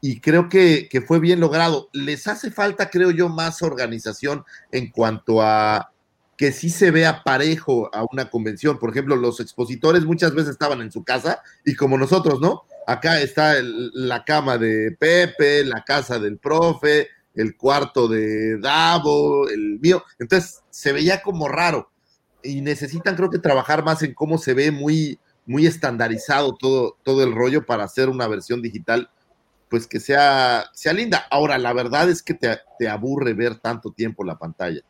Speaker 3: Y creo que, que fue bien logrado. Les hace falta, creo yo, más organización en cuanto a que sí se vea parejo a una convención. Por ejemplo, los expositores muchas veces estaban en su casa y como nosotros, ¿no? Acá está la cama de Pepe, la casa del profe, el cuarto de Davo, el mío. Entonces se veía como raro y necesitan creo que trabajar más en cómo se ve muy, muy estandarizado todo, todo el rollo para hacer una versión digital pues que sea, sea linda. Ahora, la verdad es que te, te aburre ver tanto tiempo la pantalla.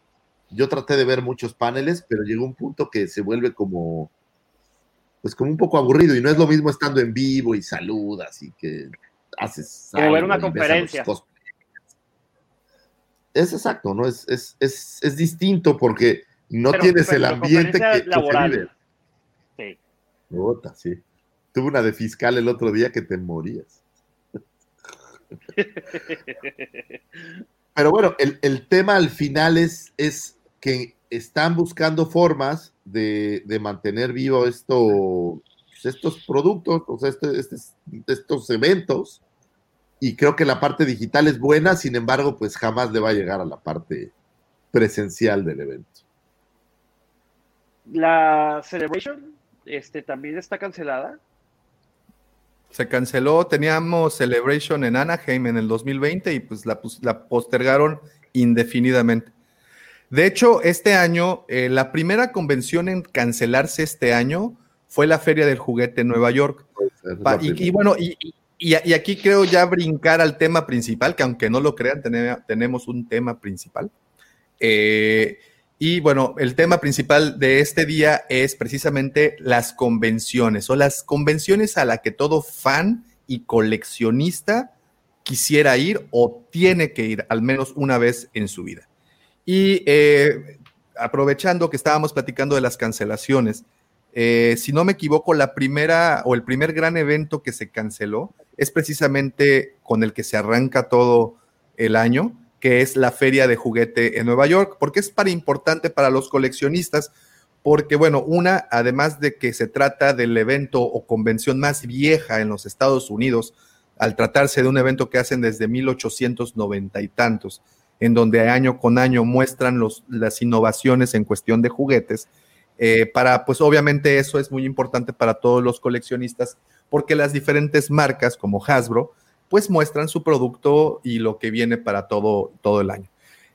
Speaker 3: Yo traté de ver muchos paneles, pero llegó un punto que se vuelve como, pues como un poco aburrido y no es lo mismo estando en vivo y saludas y que haces
Speaker 5: Como ver una conferencia.
Speaker 3: Es exacto, ¿no? Es, es, es, es distinto porque no
Speaker 5: Pero-
Speaker 3: tienes
Speaker 5: pero
Speaker 3: el ambiente que,
Speaker 5: conferencia
Speaker 3: que se
Speaker 5: laboral.
Speaker 3: vive.
Speaker 5: Sí.
Speaker 3: Sí. Tuve una de fiscal el otro día que te morías. [LAUGHS] Pero bueno, el, el tema al final es, es que están buscando formas de, de mantener vivo esto, pues, estos productos, o sea, este- este- estos eventos. Y creo que la parte digital es buena, sin embargo, pues jamás le va a llegar a la parte presencial del evento.
Speaker 5: La Celebration este, también está cancelada.
Speaker 4: Se canceló, teníamos Celebration en Anaheim en el 2020 y pues la, postergaron indefinidamente. De hecho, este año, eh, la primera convención en cancelarse este año fue la Feria del Juguete en Nueva York. Y, bueno, y, y- y aquí creo ya brincar al tema principal, que aunque no lo crean, tene- tenemos un tema principal. Eh, y bueno, el tema principal de este día es precisamente las convenciones o las convenciones a la que todo fan y coleccionista quisiera ir o tiene que ir al menos una vez en su vida. Y eh, aprovechando que estábamos platicando de las cancelaciones, eh, si no me equivoco, la primera o el primer gran evento que se canceló es precisamente con el que se arranca todo el año, que es la feria de juguete en Nueva York, porque es para importante para los coleccionistas, porque bueno, una, además de que se trata del evento o convención más vieja en los Estados Unidos, al tratarse de un evento que hacen desde 1890 y tantos, en donde año con año muestran los, las innovaciones en cuestión de juguetes, eh, para, pues obviamente eso es muy importante para todos los coleccionistas, porque las diferentes marcas como Hasbro, pues muestran su producto y lo que viene para todo, todo el año.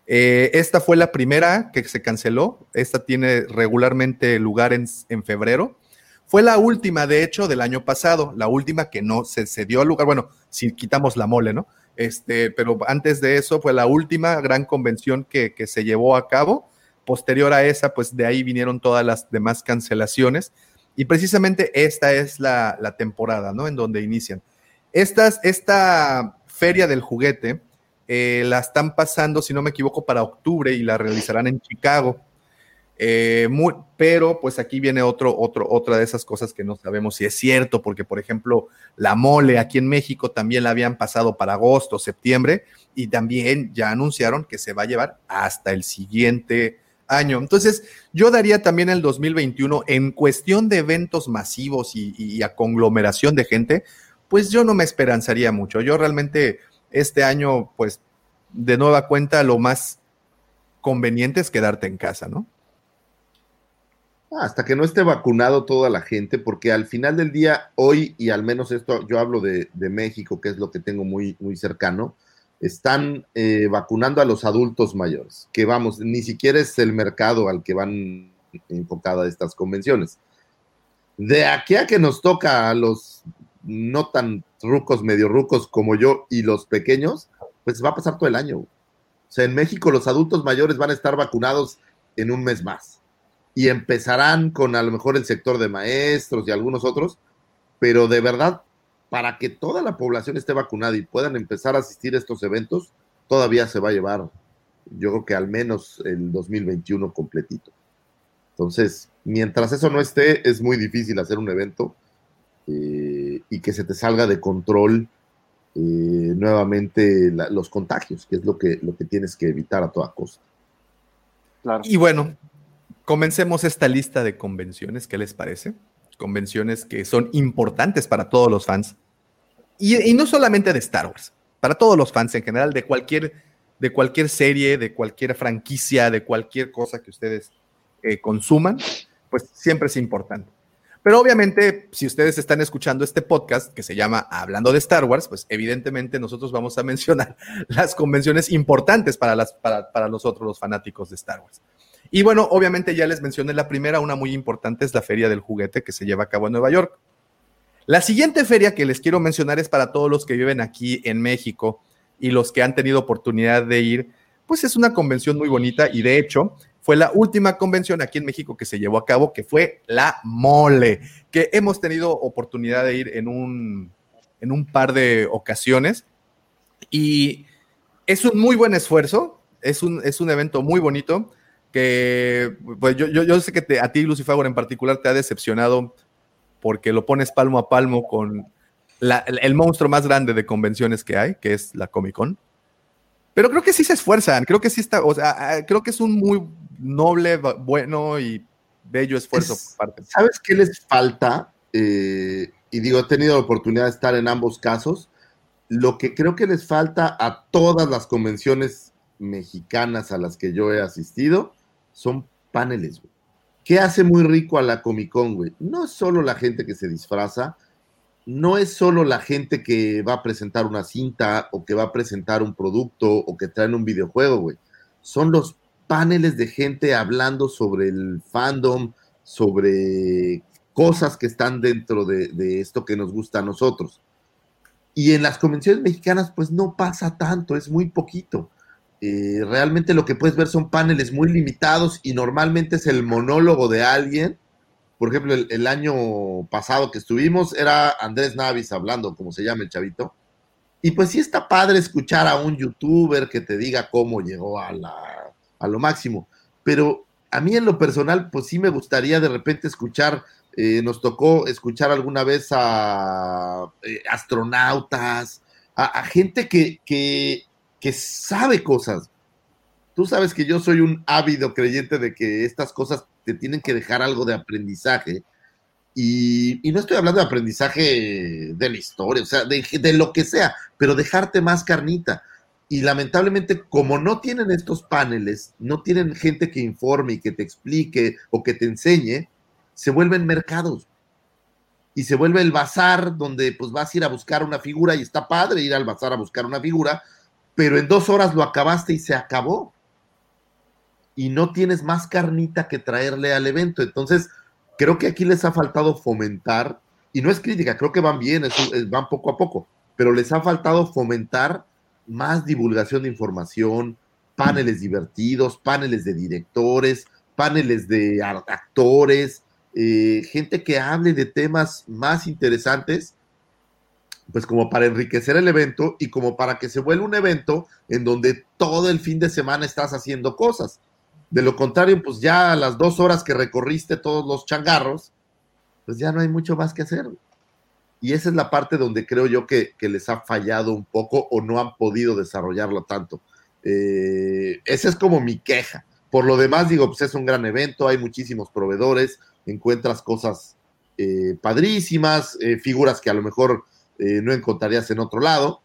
Speaker 4: Eh, esta fue la primera que se canceló, esta tiene regularmente lugar en, en febrero. Fue la última, de hecho, del año pasado, la última que no se, se dio lugar, bueno, si quitamos la mole, ¿no? Este, pero antes de eso fue la última gran convención que, que se llevó a cabo. Posterior a esa, pues de ahí vinieron todas las demás cancelaciones. Y precisamente esta es la, la temporada, ¿no? En donde inician. Esta feria del juguete eh, la están pasando, si no me equivoco, para octubre y la realizarán en Chicago. Eh, pero pues aquí viene otro, otro, otra de esas cosas que no sabemos si es cierto, porque por ejemplo la mole aquí en México también la habían pasado para agosto, septiembre, y también ya anunciaron que se va a llevar hasta el siguiente año. Entonces, yo daría también el 2021 en cuestión de eventos masivos y, y a conglomeración de gente, pues yo no me esperanzaría mucho. Yo realmente este año, pues de nueva cuenta, lo más conveniente es quedarte en casa, ¿no?
Speaker 3: Hasta que no esté vacunado toda la gente, porque al final del día, hoy, y al menos esto, yo hablo de, de México, que es lo que tengo muy, muy cercano, están eh, vacunando a los adultos mayores, que vamos, ni siquiera es el mercado al que van enfocadas estas convenciones. De aquí a que nos toca a los no tan rucos, medio rucos como yo y los pequeños, pues va a pasar todo el año. O sea, en México los adultos mayores van a estar vacunados en un mes más. Y empezarán con a lo mejor el sector de maestros y algunos otros, pero de verdad, para que toda la población esté vacunada y puedan empezar a asistir a estos eventos, todavía se va a llevar, yo creo que al menos el 2021 completito. Entonces, mientras eso no esté, es muy difícil hacer un evento eh, y que se te salga de control eh, nuevamente la- los contagios, que es lo que, lo que tienes que evitar a toda costa.
Speaker 5: Claro.
Speaker 4: Y bueno, comencemos esta lista de convenciones. ¿Qué les parece? Convenciones que son importantes para todos los fans. Y, y no solamente de Star Wars, para todos los fans en general, de cualquier, de cualquier serie, de cualquier franquicia, de cualquier cosa que ustedes eh, consuman, pues siempre es importante. Pero obviamente, si ustedes están escuchando este podcast que se llama Hablando de Star Wars, pues evidentemente nosotros vamos a [LAUGHS] mencionar las convenciones importantes para, las, para, para nosotros los fanáticos de Star Wars. Y bueno, obviamente ya les mencioné la primera, una muy importante es la Feria del Juguete que se lleva a cabo en Nueva York. La siguiente feria que les quiero mencionar es para todos los que viven aquí en México y los que han tenido oportunidad de ir, pues es una convención muy bonita y de hecho fue la última convención aquí en México que se llevó a cabo, que fue la Mole, que hemos tenido oportunidad de ir en un, en un par de ocasiones y es un muy buen esfuerzo, es un, es un evento muy bonito que pues yo, yo, sé que a ti, Lucifer, en particular, te ha decepcionado porque lo pones palmo a palmo con el, el monstruo más grande de convenciones que hay, que es la Comic Con. Pero creo que sí se esfuerzan, creo que sí está, o sea, creo que es un muy noble, bueno y bello esfuerzo
Speaker 3: Es-
Speaker 4: por parte.
Speaker 3: ¿Sabes qué les falta? Eh, y digo, he tenido la oportunidad de estar en ambos casos. Lo que creo que les falta a todas las convenciones mexicanas a las que yo he asistido son paneles, güey. ¿Qué hace muy rico a la Comic Con, güey? No es solo la gente que se disfraza, no es solo la gente que va a presentar una cinta o que va a presentar un producto o que traen un videojuego, güey. Son los paneles de gente hablando sobre el fandom, sobre cosas que están dentro de, esto que nos gusta a nosotros. Y en las convenciones mexicanas, pues no pasa tanto, es muy poquito. Eh, realmente lo que puedes ver son paneles muy limitados y normalmente es el monólogo de alguien. Por ejemplo, el, el año pasado que estuvimos era Andrés Navis hablando, como se llama el chavito. Y pues sí está padre escuchar a un youtuber que te diga cómo llegó a, la, a lo máximo. Pero a mí en lo personal, pues sí me gustaría de repente escuchar, eh, nos tocó escuchar alguna vez a eh, astronautas, a, gente que, que, que sabe cosas. Tú sabes que yo soy un ávido creyente de que estas cosas te tienen que dejar algo de aprendizaje. Y, y no estoy hablando de aprendizaje de la historia, o sea, de, de lo que sea, pero dejarte más carnita. Y lamentablemente, como no tienen estos paneles, no tienen gente que informe y que te explique o que te enseñe, se vuelven mercados. Y se vuelve el bazar donde pues vas a ir a buscar una figura y está padre ir al bazar a buscar una figura, pero en dos horas lo acabaste y se acabó. Y no tienes más carnita que traerle al evento. Entonces, creo que aquí les ha faltado fomentar, y no es crítica, creo que van bien, es, van poco a poco, pero les ha faltado fomentar más divulgación de información, paneles divertidos, paneles de directores, paneles de actores, eh, gente que hable de temas más interesantes, pues como para enriquecer el evento y como para que se vuelva un evento en donde todo el fin de semana estás haciendo cosas. De lo contrario, pues ya a las dos horas que recorriste todos los changarros, pues ya no hay mucho más que hacer. Y esa es la parte donde creo yo que, les ha fallado un poco o no han podido desarrollarlo tanto. Eh, esa es como mi queja. Por lo demás, digo, pues es un gran evento, hay muchísimos proveedores, encuentras cosas eh, padrísimas, eh, figuras que a lo mejor eh, no encontrarías en otro lado,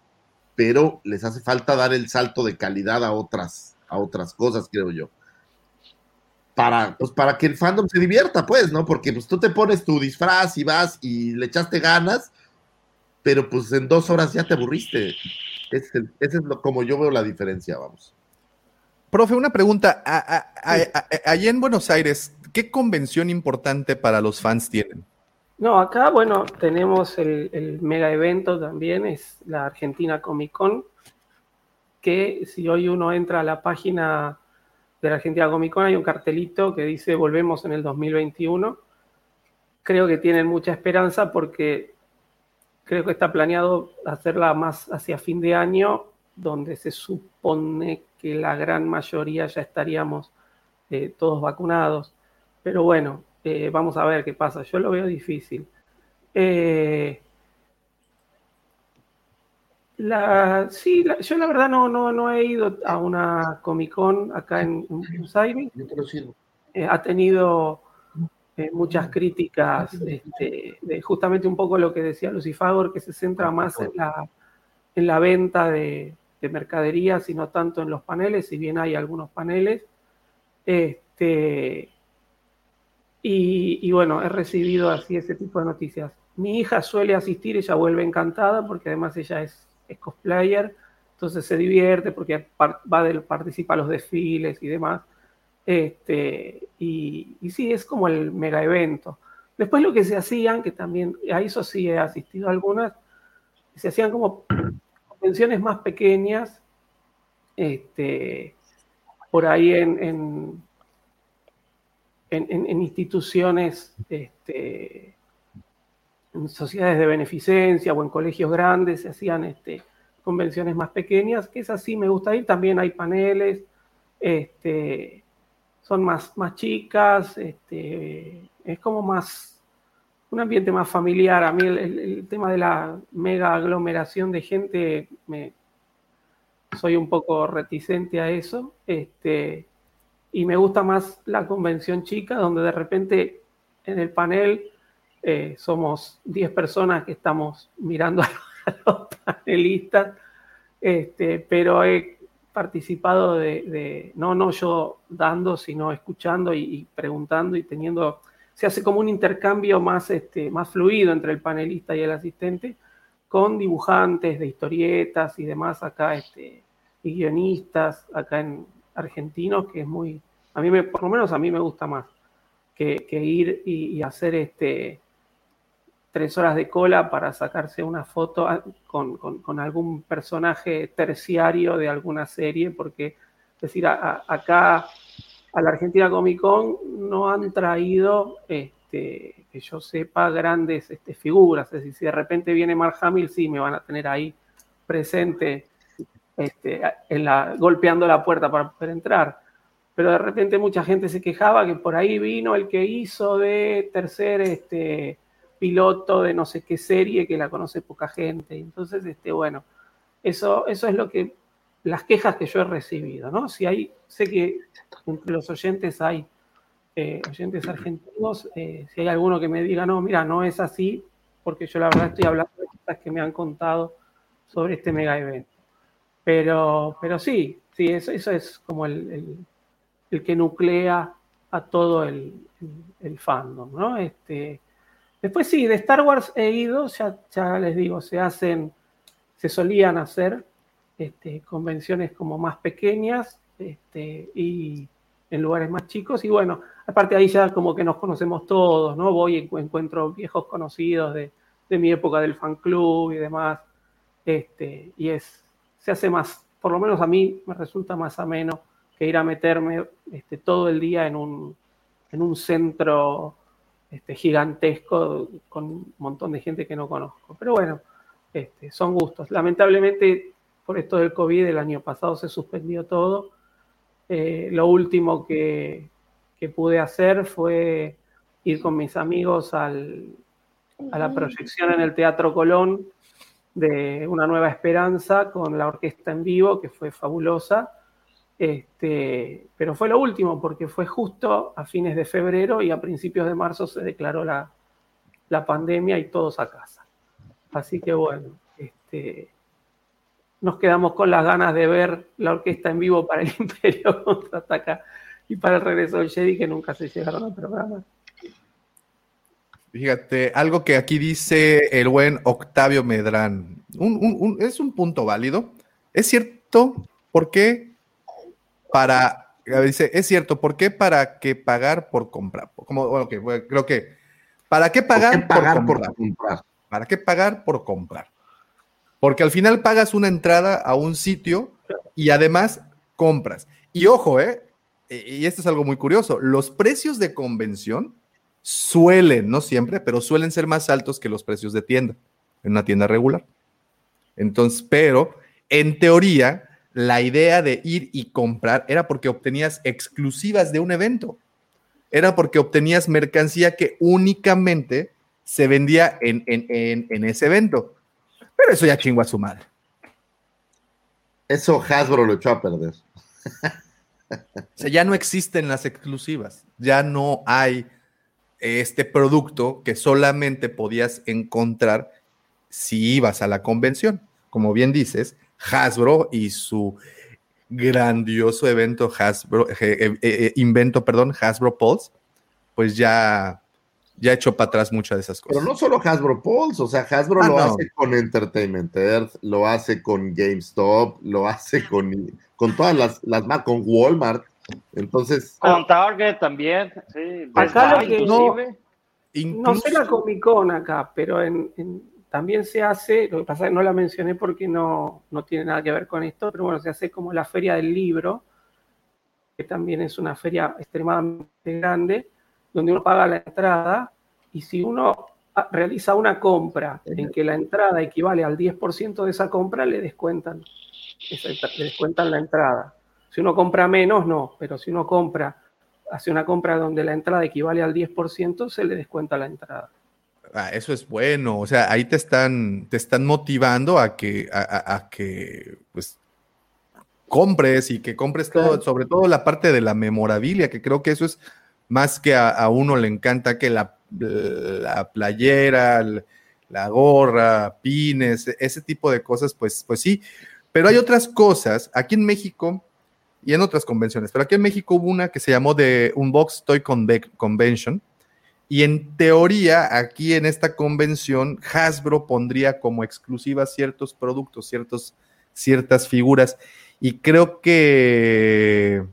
Speaker 3: pero les hace falta dar el salto de calidad a otras, a otras cosas, creo yo. Para, pues, para que el fandom se divierta, pues, ¿no? Porque pues tú te pones tu disfraz y vas y le echaste ganas, pero pues en dos horas ya te aburriste. Ese es, es lo, como yo veo la diferencia, vamos.
Speaker 4: Profe, una pregunta. A- a- a- a- allá en Buenos Aires, ¿qué convención importante para los fans tienen?
Speaker 6: No, acá, bueno, tenemos el, el mega evento también, es la Argentina Comic Con, que si hoy uno entra a la página de la Argentina Comic Con hay un cartelito que dice volvemos en el 2021. Creo que tienen mucha esperanza porque creo que está planeado hacerla más hacia fin de año, donde se supone que la gran mayoría ya estaríamos eh, todos vacunados. Pero bueno, eh, vamos a ver qué pasa. Yo lo veo difícil. Eh, la, sí, la- yo la verdad no, no, no he ido a una Comic Con acá en, en Buenos Aires.
Speaker 3: Yo te lo sirvo.
Speaker 6: Eh, ha tenido eh, muchas críticas, este, de justamente un poco lo que decía Lucifagor, que se centra más en la, en la venta de, de mercaderías y no tanto en los paneles, si bien hay algunos paneles. Este, y, y bueno, he recibido así ese tipo de noticias. Mi hija suele asistir, ella vuelve encantada porque además ella es, es cosplayer, entonces se divierte porque va del, participa a los desfiles y demás. Este, y, sí, es como el mega evento. Después lo que se hacían, que también, a eso sí he asistido a algunas, se hacían como convenciones más pequeñas, este, por ahí en, en- en- en instituciones, este, en sociedades de beneficencia o en colegios grandes, se hacían este, convenciones más pequeñas, que es así, me gusta ir. También hay paneles, este, son más, más chicas, este, es como más, un ambiente más familiar. A mí el, el- tema de la mega aglomeración de gente, me, soy un poco reticente a eso, este, y me gusta más la convención chica, donde de repente en el panel eh, somos 10 personas que estamos mirando [LAUGHS] a los panelistas, este, pero he participado de, no, no yo dando, sino escuchando y, preguntando y teniendo, se hace como un intercambio más, este, más fluido entre el panelista y el asistente, con dibujantes de historietas y demás acá, este, y guionistas acá en argentinos, que es muy, a mí me, por lo menos a mí me gusta más que, ir y hacer este tres horas de cola para sacarse una foto con, con- algún personaje terciario de alguna serie, porque es decir, acá a la Argentina Comic Con no han traído, este, que yo sepa, grandes este, figuras. Es decir, si de repente viene Mark Hamill, sí me van a tener ahí presente, este, en la, golpeando la puerta para poder entrar. Pero de repente mucha gente se quejaba que por ahí vino el que hizo de tercer este, piloto de no sé qué serie que la conoce poca gente. Entonces, este, bueno, eso, eso es lo que, las quejas que yo he recibido, ¿no? Si hay, sé que entre los oyentes hay eh, oyentes argentinos, eh, si hay alguno que me diga, no, mira, no es así, porque yo la verdad estoy hablando de cosas que me han contado sobre este mega evento. Pero, pero sí, sí, eso, eso es como el, el- el que nuclea a todo el, el- el fandom, ¿no? Este, después sí, de Star Wars he ido, ya, les digo, se hacen, se solían hacer este, convenciones como más pequeñas este, y en lugares más chicos. Y bueno, aparte ahí ya como que nos conocemos todos, ¿no? Voy y encu- encuentro viejos conocidos de, de mi época del fan club y demás. Este, y es, se hace más, por lo menos a mí me resulta más ameno que ir a meterme este, todo el día en un, en un centro este, gigantesco con un montón de gente que no conozco. Pero bueno, este, son gustos. Lamentablemente, por esto del COVID, el año pasado se suspendió todo. Eh, lo último que, que pude hacer fue ir con mis amigos al, a la proyección en el Teatro Colón de Una Nueva Esperanza con la orquesta en vivo, que fue fabulosa. Este, pero fue lo último, porque fue justo a fines de febrero y a principios de marzo se declaró la, pandemia y todos a casa. Así que bueno, este, nos quedamos con las ganas de ver la orquesta en vivo para el [LAUGHS] Imperio contraataca y para el regreso del Jedi que nunca se llegaron a programar.
Speaker 4: Fíjate, algo que aquí dice el buen Octavio Medrán, es un punto válido. Es cierto, ¿por qué para, dice, es cierto, ¿por qué para qué pagar por comprar? Como, bueno, que, bueno, creo que, ¿para qué pagar,
Speaker 3: ¿Por qué pagar
Speaker 4: por
Speaker 3: por
Speaker 4: comprar? ¿Para qué pagar por comprar? Porque al final pagas una entrada a un sitio y además compras. Y ojo, ¿eh? Y esto es algo muy curioso. Los precios de convención suelen, no siempre, pero suelen ser más altos que los precios de tienda, en una tienda regular. Entonces, pero en teoría, la idea de ir y comprar era porque obtenías exclusivas de un evento. Era porque obtenías mercancía que únicamente se vendía en, en- en- en ese evento. Pero eso ya chingó a su madre.
Speaker 3: Eso Hasbro lo echó a perder.
Speaker 4: O sea, ya no existen las exclusivas. Ya no hay este producto que solamente podías encontrar si ibas a la convención. Como bien dices, Hasbro y su grandioso evento Hasbro, eh, eh, eh, invento, perdón, Hasbro Pulse, pues ya, ya echó para atrás muchas de esas cosas.
Speaker 3: Pero no solo Hasbro Pulse, o sea, Hasbro
Speaker 4: Ah,
Speaker 3: lo
Speaker 4: no.
Speaker 3: hace con Entertainment Earth, lo hace con GameStop, lo hace con, con todas las, las marcas, con Walmart. Entonces,
Speaker 5: Con Target también, sí.
Speaker 6: Acá lo que-
Speaker 5: inclusive.
Speaker 6: No sé la Comic Con acá, pero en, en- también se hace, lo que pasa es que no la mencioné porque no, no tiene nada que ver con esto, pero bueno, se hace como la Feria del Libro, que también es una feria extremadamente grande, donde uno paga la entrada y si uno ah, realiza una compra en que la entrada equivale al 10% de esa compra, le descuentan, le descuentan la entrada. Si uno compra menos, no, pero si uno compra, hace una compra donde la entrada equivale al 10%, se le descuenta la entrada.
Speaker 4: Ah, eso es bueno. O sea, ahí te están, te están motivando a que, a, a- a que pues compres y que compres todo, sobre todo la parte de la memorabilia, que creo que eso es más que a, a uno le encanta que la, la playera, la gorra, pines, ese tipo de cosas, pues, pues sí. Pero hay otras cosas. Aquí en México y en otras convenciones, pero aquí en México hubo una que se llamó de Unbox Toy Conve- Convention. Y en teoría, aquí en esta convención, Hasbro pondría como exclusiva ciertos productos, ciertos, ciertas figuras. Y creo que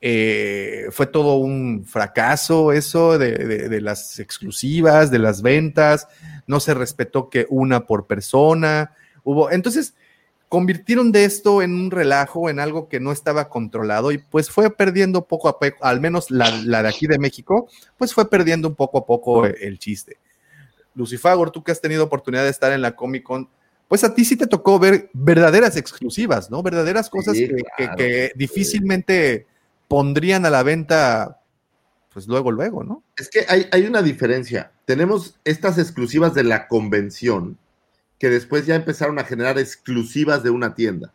Speaker 4: eh, fue todo un fracaso eso de- de las exclusivas, de las ventas. No se respetó que una por persona. Hubo, entonces, convirtieron de esto en un relajo, en algo que no estaba controlado y pues fue perdiendo poco a poco, al menos la, la de aquí de México, pues fue perdiendo un poco a poco el, el chiste. Lucifagor, tú que has tenido oportunidad de estar en la Comic Con, pues a ti sí te tocó ver verdaderas exclusivas, ¿no? Verdaderas cosas
Speaker 3: Sí,
Speaker 4: que, que difícilmente pondrían a la venta, pues luego, luego, ¿no?
Speaker 3: es que hay, hay una diferencia. Tenemos estas exclusivas de la convención que después ya empezaron a generar exclusivas de una tienda.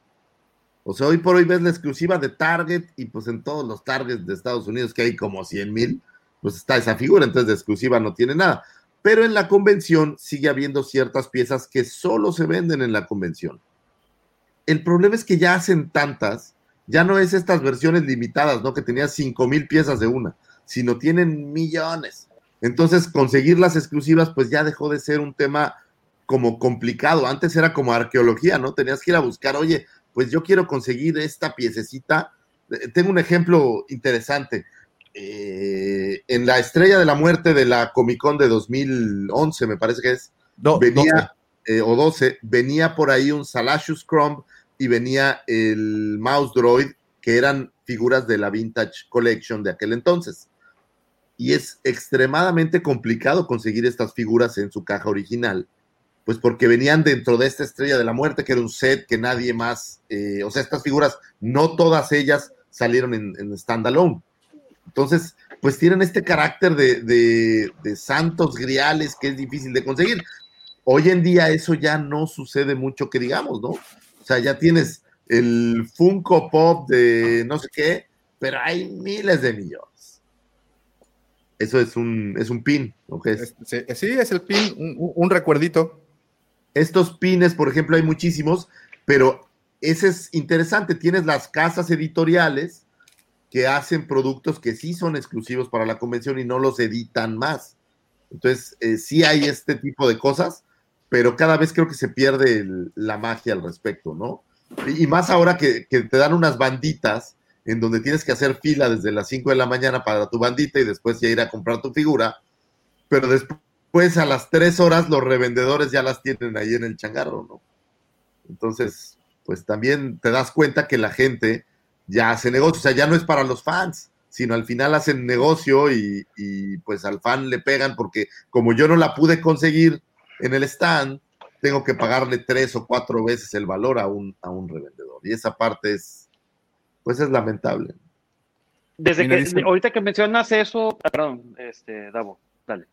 Speaker 3: O sea, hoy por hoy ves la exclusiva de Target y pues en todos los Targets de Estados Unidos, que hay como 100 mil, pues está esa figura, entonces de exclusiva no tiene nada. Pero en la convención sigue habiendo ciertas piezas que solo se venden en la convención. El problema es que ya hacen tantas, ya no es estas versiones limitadas, ¿no? Que tenía 5 mil piezas de una, sino tienen millones. Entonces, conseguir las exclusivas, pues ya dejó de ser un tema como complicado. Antes era como arqueología, ¿no? Tenías que ir a buscar, oye, pues yo quiero conseguir esta piececita. Eh, Tengo un ejemplo interesante. Eh, en la Estrella de la Muerte de la Comic Con de 2011, me parece que es,
Speaker 4: No,
Speaker 3: venía, eh, o 12, venía por ahí un Salashus Crumb y venía el Mouse Droid, que eran figuras de la Vintage Collection de aquel entonces. Y es extremadamente complicado conseguir estas figuras en su caja original, pues porque venían dentro de esta Estrella de la Muerte, que era un set que nadie más, eh, o sea, estas figuras, no todas ellas salieron en, en standalone. Entonces, pues tienen este carácter de, de- santos griales que es difícil de conseguir. Hoy en día eso ya no sucede mucho que digamos, ¿no? O sea, ya tienes el Funko Pop de no sé qué, pero hay miles de millones. Eso es un, es un pin, ¿no? Es-
Speaker 4: Sí, sí, es el pin, un recuerdito.
Speaker 3: Estos pines, por ejemplo, hay muchísimos, pero ese es interesante. Tienes las casas editoriales que hacen productos que sí son exclusivos para la convención y no los editan más. Entonces, eh, sí hay este tipo de cosas, pero cada vez creo que se pierde la magia al respecto, ¿no? Y, y más ahora que, que te dan unas banditas en donde tienes que hacer fila desde las 5 de la mañana para tu bandita y después ya ir a comprar tu figura, pero después a las 3 horas los revendedores ya las tienen ahí en el changarro, ¿no? Entonces, pues también te das cuenta que la gente ya hace negocio, o sea, ya no es para los fans, sino al final hacen negocio y, y, pues al fan le pegan porque como yo no la pude conseguir en el stand, tengo que pagarle tres o cuatro veces el valor a un, a un revendedor. Y esa parte es, pues es lamentable.
Speaker 5: Desde
Speaker 4: Mira,
Speaker 5: que,
Speaker 4: dice-
Speaker 5: ahorita que mencionas eso, perdón, este, Davo, dale.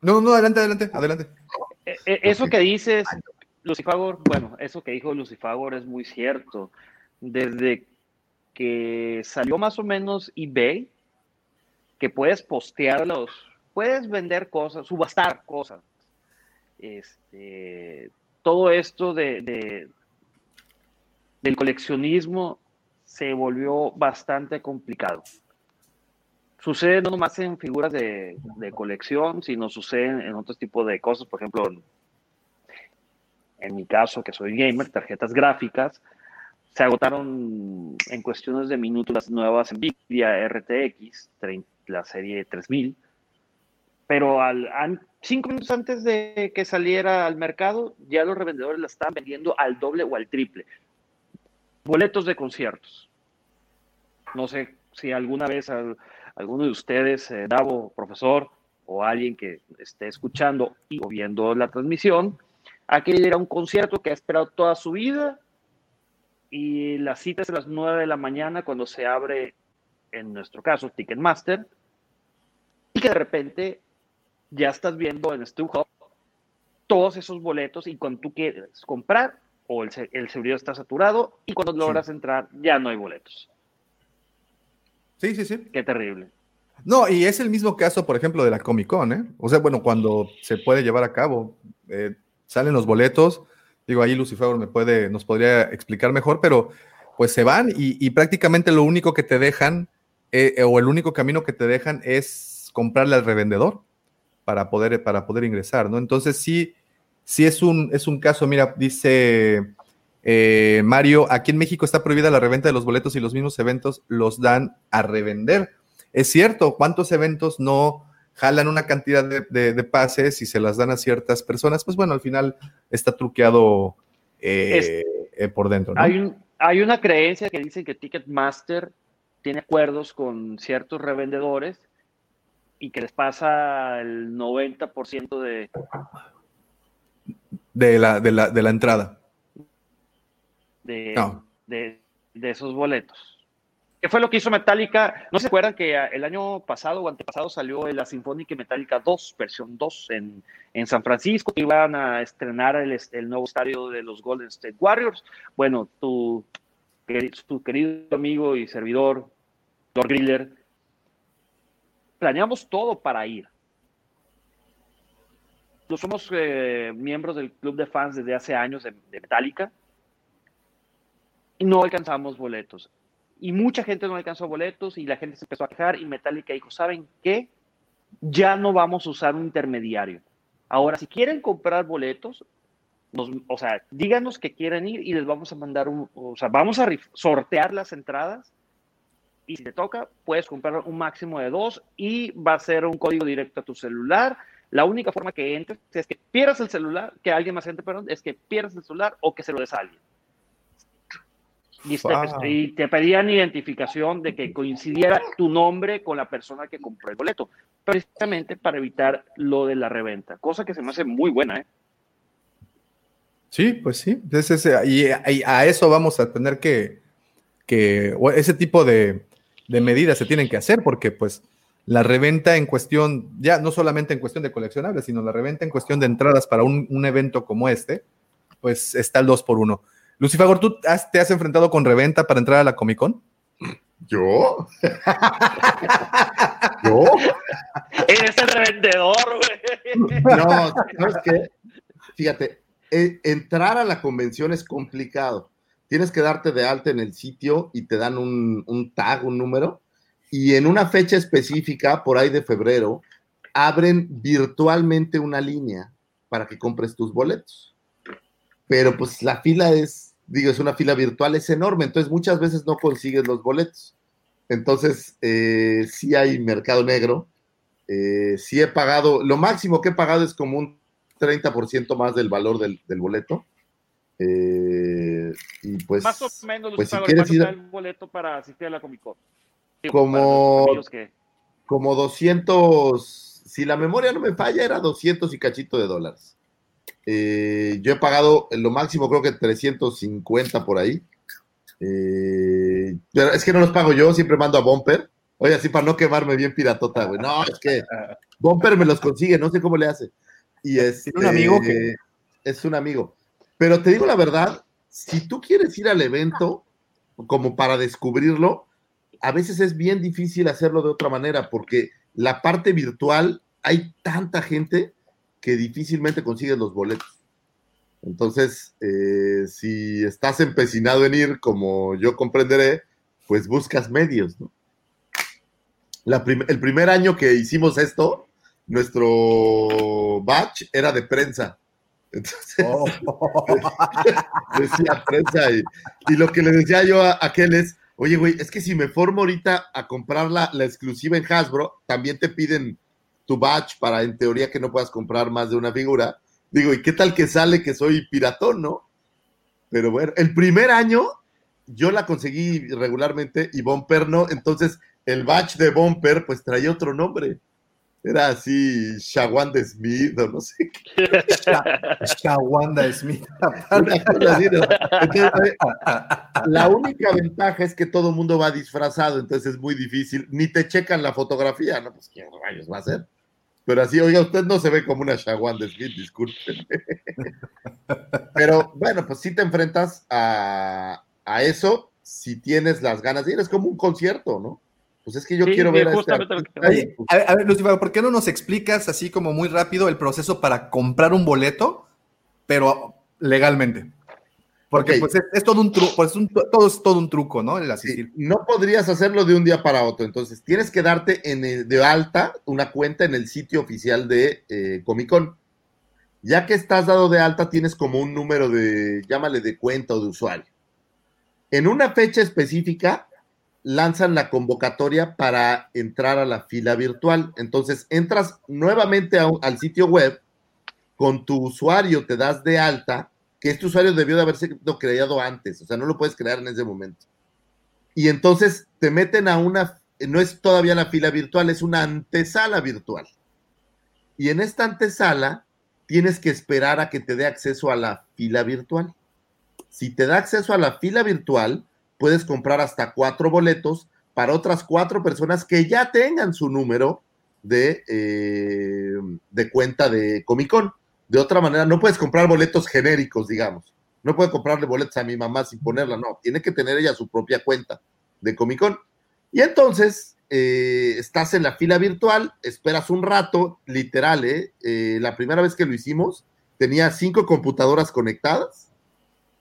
Speaker 4: No, no, adelante, adelante, adelante.
Speaker 5: Eh, eh, eso que dices, Lucifagor, bueno, eso que dijo Lucifagor es muy cierto. Desde que salió más o menos eBay, que puedes postear los, puedes vender cosas, subastar cosas. Este, todo esto de, de- del coleccionismo se volvió bastante complicado. Sucede no nomás en figuras de, de colección, sino sucede en otros tipos de cosas, por ejemplo, en, en mi caso, que soy gamer, tarjetas gráficas, se agotaron en cuestiones de minutos las nuevas Nvidia RTX, la serie 3000, pero al, cinco minutos antes de que saliera al mercado, ya los revendedores la estaban vendiendo al doble o al triple. Boletos de conciertos. No sé si alguna vez al- alguno de ustedes, eh, Davo, profesor, o alguien que esté escuchando y o viendo la transmisión, ha querido ir a un concierto que ha esperado toda su vida y la cita es a las 9 de la mañana cuando se abre, en nuestro caso, Ticketmaster, y que de repente ya estás viendo en StubHub todos esos boletos y cuando tú quieres comprar o el, el servidor está saturado y cuando logras entrar ya no hay boletos.
Speaker 4: Sí, sí, sí.
Speaker 5: Qué terrible.
Speaker 4: No, y es el mismo caso, por ejemplo, de la Comic Con, ¿eh? O sea, bueno, cuando se puede llevar a cabo, eh, salen los boletos, digo, ahí Lucifer me puede, nos podría explicar mejor, pero pues se van y, y prácticamente lo único que te dejan, eh, eh, o el único camino que te dejan es comprarle al revendedor para poder, para poder ingresar, ¿no? Entonces sí, sí es un, es un caso, mira, dice eh, Mario, aquí en México está prohibida la reventa de los boletos y los mismos eventos los dan a revender. Es cierto, ¿cuántos eventos no jalan una cantidad de, de- de pases y se las dan a ciertas personas? Pues bueno, al final está truqueado eh, eh, por dentro. ¿no?
Speaker 5: Hay, un- hay una creencia que dice que Ticketmaster tiene acuerdos con ciertos revendedores y que les pasa el 90% de,
Speaker 4: de, la, de, la, de la entrada.
Speaker 5: De,
Speaker 4: No.
Speaker 5: de, de esos boletos. ¿Qué fue lo que hizo Metallica? ¿No se acuerdan que ah, el año pasado o antepasado salió la Sinfónica Metallica 2, versión 2, en, en San Francisco? que Iban a estrenar el, el nuevo estadio de los Golden State Warriors. Bueno, tu, tu querido amigo y servidor, Lord Griller, planeamos todo para ir. Nosotros somos eh, miembros del club de fans desde hace años de, de Metallica no alcanzamos boletos. Y mucha gente no alcanzó boletos y la gente se empezó a quejar y Metallica dijo, ¿saben qué? Ya no vamos a usar un intermediario. Ahora, si quieren comprar boletos, o sea, díganos que quieren ir y les vamos a mandar un, o sea, vamos a sortear las entradas y si te toca, puedes comprar un máximo de dos y va a ser un código directo a tu celular. La única forma que entres es que pierdas el celular, que alguien más entre, perdón, es que pierdas el celular o que se lo des a alguien. Y te,
Speaker 4: Wow.
Speaker 5: y te pedían identificación de que coincidiera tu nombre con la persona que compró el boleto, precisamente para evitar lo de la reventa, cosa que se me hace muy buena, ¿eh?
Speaker 4: Sí, pues sí. Entonces, y, y a eso vamos a tener que, que ese tipo de, de medidas se tienen que hacer, porque pues la reventa en cuestión, ya no solamente en cuestión de coleccionables, sino la reventa en cuestión de entradas para un, un evento como este, pues está el 2 por 1 Lucifagor, ¿tú has- te has enfrentado con reventa para entrar a la Comic Con?
Speaker 3: ¿Yo? [LAUGHS] ¿Yo?
Speaker 5: Eres el revendedor, güey.
Speaker 3: No, ¿sabes qué? Fíjate, e- entrar a la convención es complicado. Tienes que darte de alta en el sitio y te dan un, un tag, un número, y en una fecha específica, por ahí de febrero, abren virtualmente una línea para que compres tus boletos. Pero pues la fila es, digo, es una fila virtual, es enorme, entonces muchas veces no consigues los boletos. Entonces, eh, sí hay mercado negro, eh, sí he pagado, lo máximo que he pagado es como un 30% más del valor del, del boleto. Eh, y pues,
Speaker 5: Más o menos,
Speaker 3: pues, si quieres
Speaker 5: ¿cuánto
Speaker 3: ir
Speaker 5: el boleto para asistir a la Comic Con?
Speaker 3: Como-
Speaker 5: que-
Speaker 3: como 200, si la memoria no me falla, era 200 y cachito de dólares. Eh, yo he pagado lo máximo, creo que 350 por ahí. Eh, pero es que no los pago yo, siempre mando a Bumper. Oye, así para no quemarme bien piratota, güey. No, es que Bumper me los consigue, no sé cómo le hace. Y es
Speaker 4: un amigo que-
Speaker 3: es un amigo. Pero te digo la verdad, si tú quieres ir al evento como para descubrirlo, a veces es bien difícil hacerlo de otra manera porque la parte virtual hay tanta gente que difícilmente consigues los boletos. Entonces, eh, si estás empecinado en ir, como yo comprenderé, pues buscas medios, ¿no? La prim- el primer año que hicimos esto, nuestro batch era de prensa. Entonces, [LAUGHS] decía prensa y, y lo que le decía yo a aquel es, oye, güey, es que si me formo ahorita a comprar la, la exclusiva en Hasbro, también te piden tu batch para en teoría que no puedas comprar más de una figura. Digo, ¿y qué tal que sale que soy piratón, no? Pero bueno, el primer año yo la conseguí regularmente y Bomper no, entonces el batch de Bomper pues traía otro nombre. Era así, Shawanda Smith o no sé qué.
Speaker 4: Shawanda Smith.
Speaker 3: La única ventaja es que todo el mundo va disfrazado, entonces es muy difícil. Ni te checan la fotografía, ¿no? Pues, ¿qué rayos va a hacer? Pero así, oiga, usted no se ve como una Shawanda Smith, disculpen. [LAUGHS] Pero bueno, pues si te enfrentas a, a eso si tienes las ganas de ir. Es como un concierto, ¿no? Pues es que yo
Speaker 5: Sí,
Speaker 3: quiero
Speaker 5: sí,
Speaker 3: ver a este
Speaker 4: Oye, a ver, a ver, Lucifer, ¿por qué no nos explicas así como muy rápido el proceso para comprar un boleto, pero legalmente? Porque pues es, es todo un truco, pues un- todo es todo un truco, ¿no? El asistir.
Speaker 3: No podrías hacerlo de un día para otro. Entonces, tienes que darte en el- de alta una cuenta en el sitio oficial de eh, Comic Con. Ya que estás dado de alta, tienes como un número de, llámale de cuenta o de usuario. En una fecha específica, lanzan la convocatoria para entrar a la fila virtual. Entonces, entras nuevamente a al sitio web, con tu usuario te das de alta, que este usuario debió de haber sido creado antes, o sea, no lo puedes crear en ese momento. Y entonces te meten a una, no es todavía la fila virtual, es una antesala virtual. Y en esta antesala tienes que esperar a que te dé acceso a la fila virtual. Si te da acceso a la fila virtual, puedes comprar hasta cuatro boletos para otras cuatro personas que ya tengan su número de, eh, de cuenta de Comic Con. De otra manera, no puedes comprar boletos genéricos, digamos. No puedo comprarle boletos a mi mamá sin ponerla, no. Tiene que tener ella su propia cuenta de Comic Con. Y entonces, eh, estás en la fila virtual, esperas un rato, literal, ¿eh? Eh, la primera vez que lo hicimos, tenía cinco computadoras conectadas,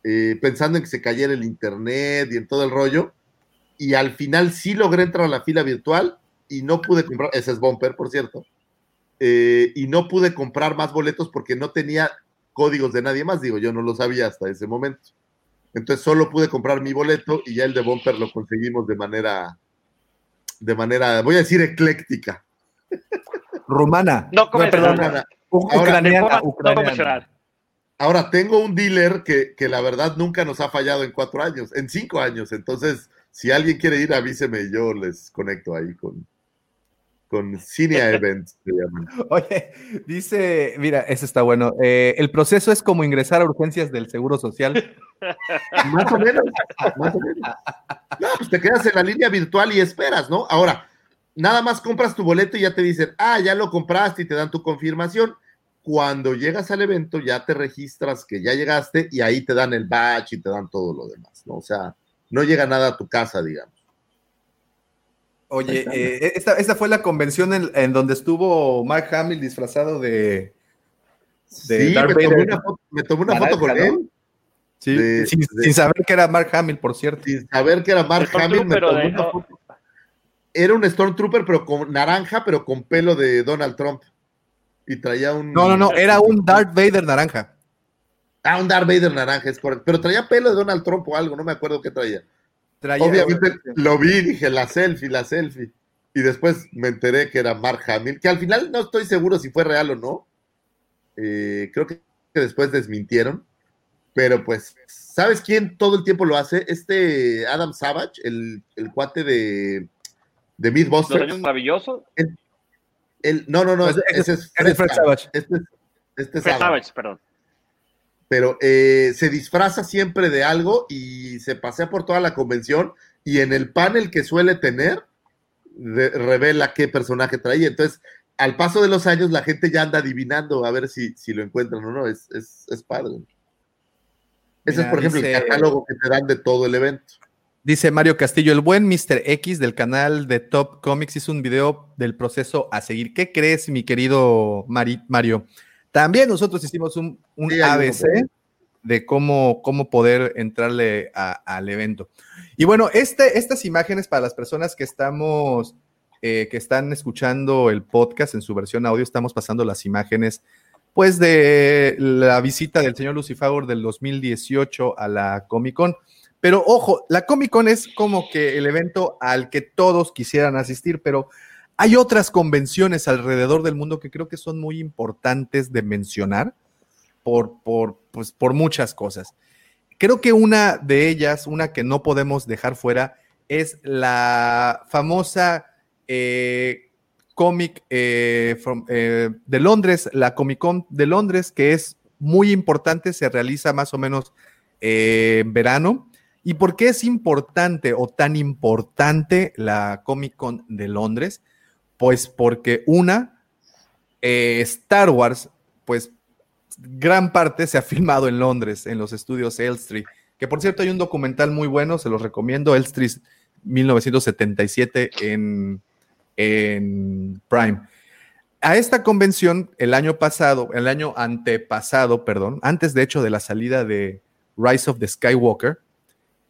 Speaker 3: eh, pensando en que se cayera el internet y en todo el rollo. Y al final sí logré entrar a la fila virtual y no pude comprar, ese es Bumper, por cierto, eh, y no pude comprar más boletos porque no tenía códigos de nadie más, digo, yo no lo sabía hasta ese momento. Entonces solo pude comprar mi boleto y ya el de Bumper lo conseguimos de manera, de manera, voy a decir ecléctica.
Speaker 4: Rumana.
Speaker 5: No convencional.
Speaker 4: perdón, ucraniana,
Speaker 5: no
Speaker 4: ucraniana.
Speaker 3: Ahora, tengo un dealer que, que la verdad nunca nos ha fallado en cuatro años, en cinco años. Entonces, si alguien quiere ir, avíseme y yo les conecto ahí con, con Cinea [LAUGHS] Events. se llaman.
Speaker 4: Oye, dice, mira, ese está bueno. eh, el proceso es como ingresar a urgencias del Seguro Social. [LAUGHS]
Speaker 3: Más o menos, más o menos. No, pues te quedas en la línea virtual y esperas, ¿no? Ahora, nada más compras tu boleto y ya te dicen, ah, ya lo compraste y te dan tu confirmación. Cuando llegas al evento ya te registras que ya llegaste y ahí te dan el badge y te dan todo lo demás, ¿no? O sea, no llega nada a tu casa, digamos.
Speaker 4: Oye, eh, esta, esta fue la convención en, en donde estuvo Mark Hamill disfrazado de. de
Speaker 3: Sí,
Speaker 4: Darth
Speaker 3: me tomé
Speaker 4: Vader.
Speaker 3: una foto, me tomé una
Speaker 4: Naranja,
Speaker 3: foto con
Speaker 4: ¿no?
Speaker 3: él,
Speaker 4: Sí,
Speaker 3: de-
Speaker 4: sin,
Speaker 3: de-
Speaker 4: sin saber que era Mark Hamill, por cierto.
Speaker 3: sin saber que era Mark Hamill, me tomé
Speaker 5: de-
Speaker 3: una foto. era un Stormtrooper, pero con naranja, pero con pelo de Donald Trump. Y traía un.
Speaker 4: No, no, no, era un Darth Vader naranja.
Speaker 3: Ah, un Darth Vader naranja, es correcto. Pero traía pelo de Donald Trump o algo, no me acuerdo qué traía. Obviamente lo vi y dije, la selfie, la selfie. Y después me enteré que era Mark Hamill, que al final no estoy seguro si fue real o no. Eh, creo que después desmintieron. Pero pues, ¿sabes quién todo el tiempo lo hace? Este Adam Savage, el, el cuate de, de
Speaker 5: ¿Los
Speaker 3: Mythbusters.
Speaker 5: años maravillosos?
Speaker 3: El- el- no, no, no,
Speaker 4: Ese-
Speaker 3: ese es
Speaker 4: ese es Fred Savage.
Speaker 3: Este es, este es
Speaker 5: Fred
Speaker 3: Savage.
Speaker 5: Savage, perdón.
Speaker 3: Pero eh, se disfraza siempre de algo y se pasea por toda la convención y en el panel que suele tener revela qué personaje traía. Entonces, al paso de los años, la gente ya anda adivinando a ver si, si lo encuentran o no. Es, es, es padre. Ese
Speaker 4: Mira,
Speaker 3: es, por ejemplo,
Speaker 4: dice-
Speaker 3: el catálogo que te dan de todo el evento.
Speaker 4: Dice Mario Castillo, el buen Mr. X del canal de Top Comics hizo un video del proceso a seguir. ¿Qué crees, mi querido Mari- Mario? También nosotros hicimos un, un
Speaker 3: Sí,
Speaker 4: ABC de cómo, cómo poder entrarle a- al evento. Y bueno, este, estas imágenes para las personas que estamos, eh, que están escuchando el podcast en su versión audio, estamos pasando las imágenes, pues, de la visita del señor Lucifagor del 2018 a la Comic Con. Pero ojo, la Comic Con es como que el evento al que todos quisieran asistir, pero hay otras convenciones alrededor del mundo que creo que son muy importantes de mencionar por, por, pues, por muchas cosas. Creo que una de ellas, una que no podemos dejar fuera, es la famosa eh, cómic eh, from- eh, de Londres, la Comic Con de Londres, que es muy importante, se realiza más o menos eh, en verano. ¿Y por qué es importante o tan importante la Comic Con de Londres? Pues porque una, eh, Star Wars, pues gran parte se ha filmado en Londres, en los estudios Elstree, que por cierto hay un documental muy bueno, se los recomiendo, Elstree 1977 en, en Prime. A esta convención, el año pasado, el año antepasado, perdón, antes de hecho de la salida de Rise of the Skywalker,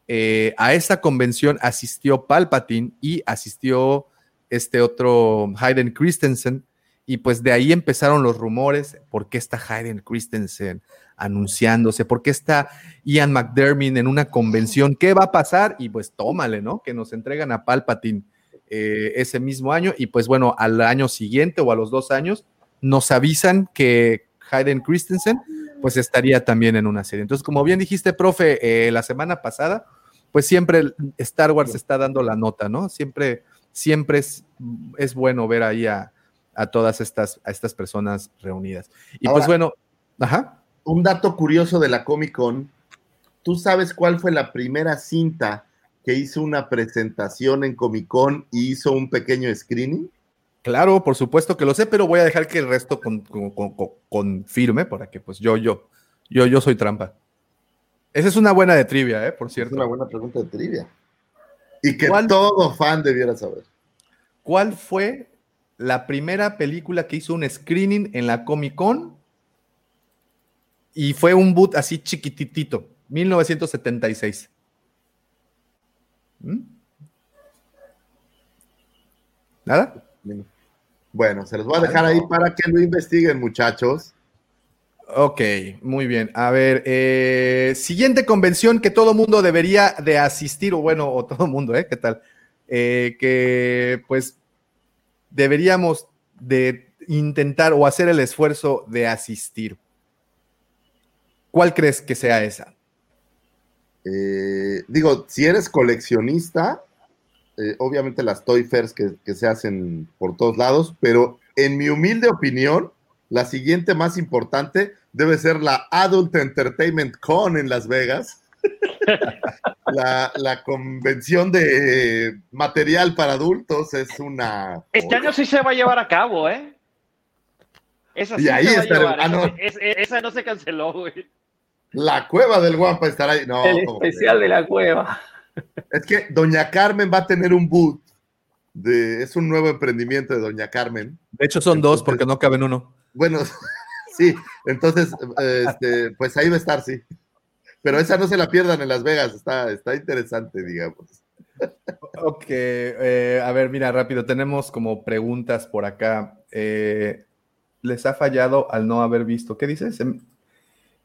Speaker 4: eh, a esta convención asistió Palpatine y asistió este otro Hayden Christensen, y pues de ahí empezaron los rumores, ¿por qué está Hayden Christensen anunciándose? ¿Por qué está Ian McDermott en una convención? ¿Qué va a pasar? Y pues tómale, ¿no? Que nos entregan a Palpatine eh, ese mismo año y pues bueno, al año siguiente o a los dos años nos avisan que Hayden Christensen pues estaría también en una serie. Entonces, como bien dijiste, profe, eh, la semana pasada, pues siempre Star Wars está dando la nota, ¿no? Siempre, siempre es, es bueno ver ahí a, a todas estas, a estas personas reunidas. Y
Speaker 3: Ahora-
Speaker 4: pues bueno, ajá.
Speaker 3: Un dato curioso de la Comic Con. ¿Tú sabes cuál fue la primera cinta que hizo una presentación en Comic Con y hizo un pequeño screening?
Speaker 4: Claro, por supuesto que lo sé, pero voy a dejar que el resto con, con- con- con- confirme para que pues yo, yo, yo, yo soy trampa. Esa es una buena de trivia, ¿eh? Por
Speaker 3: Es
Speaker 4: cierto.
Speaker 3: una buena pregunta de trivia. Y que todo fan debiera saber.
Speaker 4: ¿Cuál fue la primera película que hizo un screening en la Comic Con? Y fue un boot así chiquititito, 1976. ¿Mm? ¿Nada?
Speaker 3: Bueno, se los voy a dejar ahí para que lo investiguen, muchachos.
Speaker 4: Ok, muy bien. A ver, eh, siguiente convención que todo mundo debería de asistir, o bueno, o [LAUGHS] todo mundo, ¿eh? ¿Qué tal? Eh, que pues deberíamos de intentar o hacer el esfuerzo de asistir. ¿Cuál crees que sea esa?
Speaker 3: Eh, digo, si eres coleccionista, obviamente las Toy Fairs que se hacen por todos lados, pero en mi humilde opinión, la siguiente más importante debe ser la Adult Entertainment Con en Las Vegas. [LAUGHS] la, la convención de material para adultos es una...
Speaker 5: Este año sí se va a llevar a cabo, ¿eh? Esa
Speaker 3: Y
Speaker 5: sí
Speaker 3: ahí
Speaker 5: se va a
Speaker 3: ah,
Speaker 5: esa,
Speaker 3: no.
Speaker 5: es- es- esa no se canceló, güey.
Speaker 3: La cueva del Guampa estará ahí. No,
Speaker 6: el
Speaker 3: ¿cómo
Speaker 6: especial de la cueva.
Speaker 3: Es que Doña Carmen va a tener un boot. De, es un nuevo emprendimiento de Doña Carmen.
Speaker 4: De hecho, son dos porque no caben uno.
Speaker 3: Bueno, [LAUGHS] sí, entonces, este, pues ahí va a estar, sí. Pero esa no se la pierdan en Las Vegas, está, está interesante, digamos.
Speaker 4: Ok, eh, a ver, mira, rápido, tenemos como preguntas por acá. Eh, ¿Les ha fallado al no haber visto? ¿Qué dices?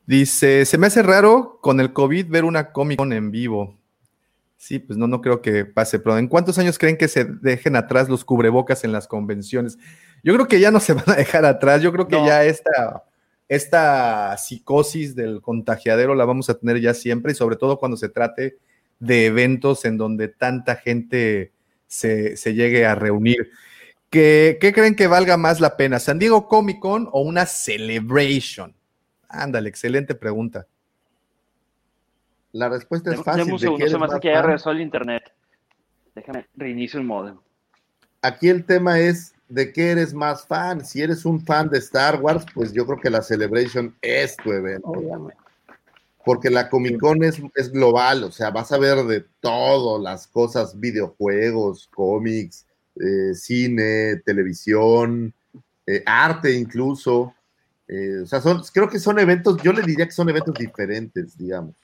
Speaker 4: Dice, se me hace raro con el COVID ver una Comic Con en vivo. Sí, pues no, no creo que pase, pero ¿en cuántos años creen que se dejen atrás los cubrebocas en las convenciones? Yo creo que ya no se van a dejar atrás, yo creo que
Speaker 5: No.
Speaker 4: ya esta, esta psicosis del contagiadero la vamos a tener ya siempre y sobre todo cuando se trate de eventos en donde tanta gente se, se llegue a reunir. ¿Qué, ¿Qué creen que valga más la pena, San Diego Comic Con o una Celebration? Ándale, excelente pregunta.
Speaker 3: La respuesta es
Speaker 5: Deme
Speaker 3: fácil.
Speaker 5: deme un
Speaker 3: ¿de
Speaker 5: segundo, se me hace que ya regresó el internet. Déjame reinicio el modem.
Speaker 3: Aquí el tema es de qué eres más fan. Si eres un fan de Star Wars, pues yo creo que la Celebration es tu evento.
Speaker 6: Obviamente.
Speaker 3: Porque la Comic Con es, es global, o sea, vas a ver de todo, las cosas, videojuegos, cómics, eh, cine, televisión, eh, arte incluso. Eh, o sea, son, creo que son eventos, yo le diría que son eventos diferentes, digamos.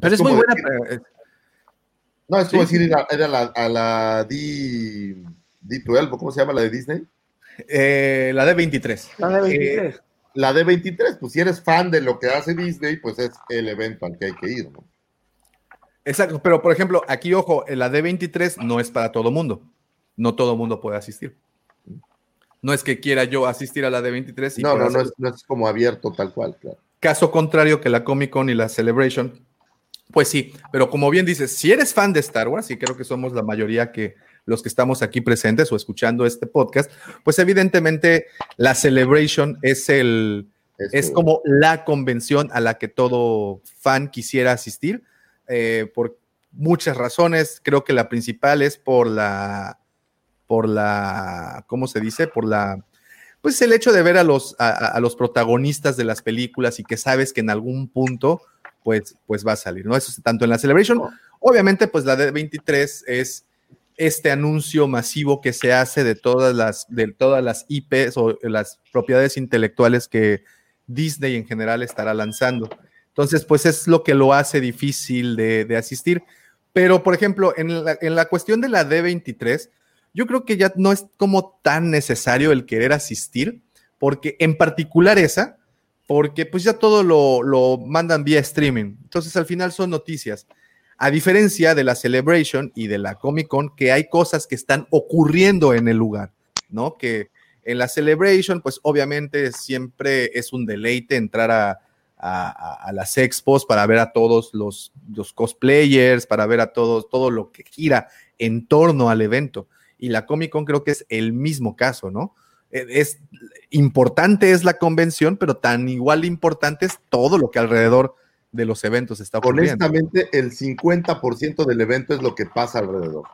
Speaker 4: Pero es, muy buena.
Speaker 3: decir- no, es como
Speaker 4: Sí.
Speaker 3: decir ir a, ir a la, a la D, D12, ¿o ¿cómo se llama la de Disney?
Speaker 4: eh, la de 23.
Speaker 6: La de 23.
Speaker 3: La de 23, pues si eres fan de lo que hace Disney, pues es el evento al que hay que ir, ¿no?
Speaker 4: Exacto, pero por ejemplo, aquí ojo, la D23 no es para todo mundo. No todo mundo puede asistir. No es que quiera yo asistir a la D23 y
Speaker 3: No, no, no es, no es como abierto tal cual, claro.
Speaker 4: Caso contrario que la Comic Con y la Celebration, pues sí, pero como bien dices, si eres fan de Star Wars, y creo que somos la mayoría que los que estamos aquí presentes o escuchando este podcast, pues evidentemente la Celebration es el es como la convención a la que todo fan quisiera asistir eh, por muchas razones. Creo que la principal es por la por la ¿cómo se dice? Por la pues el hecho de ver a los, a, a- a los protagonistas de las películas y que sabes que en algún punto pues, pues va a salir, ¿no? Eso es tanto en la Celebration. Obviamente, pues la de 23 es este anuncio masivo que se hace de todas las, de todas las IPs o las propiedades intelectuales que Disney en general estará lanzando. Entonces, pues es lo que lo hace difícil de, asistir. Pero, por ejemplo, en la, en la cuestión de la D23, yo creo que ya no es como tan necesario el querer asistir, porque en particular esa, porque pues ya todo lo, lo mandan vía streaming. Entonces al final son noticias. A diferencia de la Celebration y de la Comic Con, que hay cosas que están ocurriendo en el lugar, ¿no? Que en la Celebration, pues obviamente siempre es un deleite entrar a, a- a- las expos para ver a todos los, los cosplayers, para ver a todos, todo lo que gira en torno al evento. Y la Comic Con creo que es el mismo caso, ¿no? Eh, Es importante es la convención, pero tan igual importante es todo lo que alrededor de los eventos está ocurriendo.
Speaker 3: Honestamente, el 50% del evento es lo que pasa alrededor.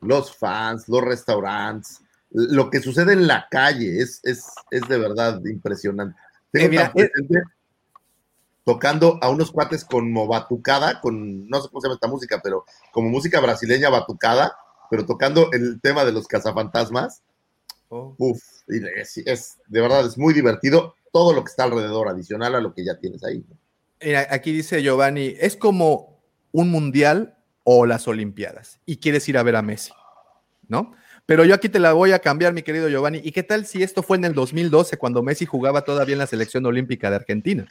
Speaker 3: Los fans, los restaurantes, lo que sucede en la calle es, es, es de verdad impresionante. Tengo
Speaker 4: Eh, mira,
Speaker 3: presente tocando a unos cuates como batucada, con no sé cómo se llama esta música, pero como música brasileña batucada, pero tocando el tema de los cazafantasmas.
Speaker 4: Oh.
Speaker 3: Uf, y es, es- de verdad es muy divertido todo lo que está alrededor, adicional a lo que ya tienes ahí. ¿no?
Speaker 4: Mira, aquí dice Giovanni, es como un mundial o las Olimpiadas y quieres ir a ver a Messi, ¿no? Pero yo aquí te la voy a cambiar, mi querido Giovanni. ¿Y qué tal si esto fue en el 2012, cuando Messi jugaba todavía en la selección olímpica de Argentina?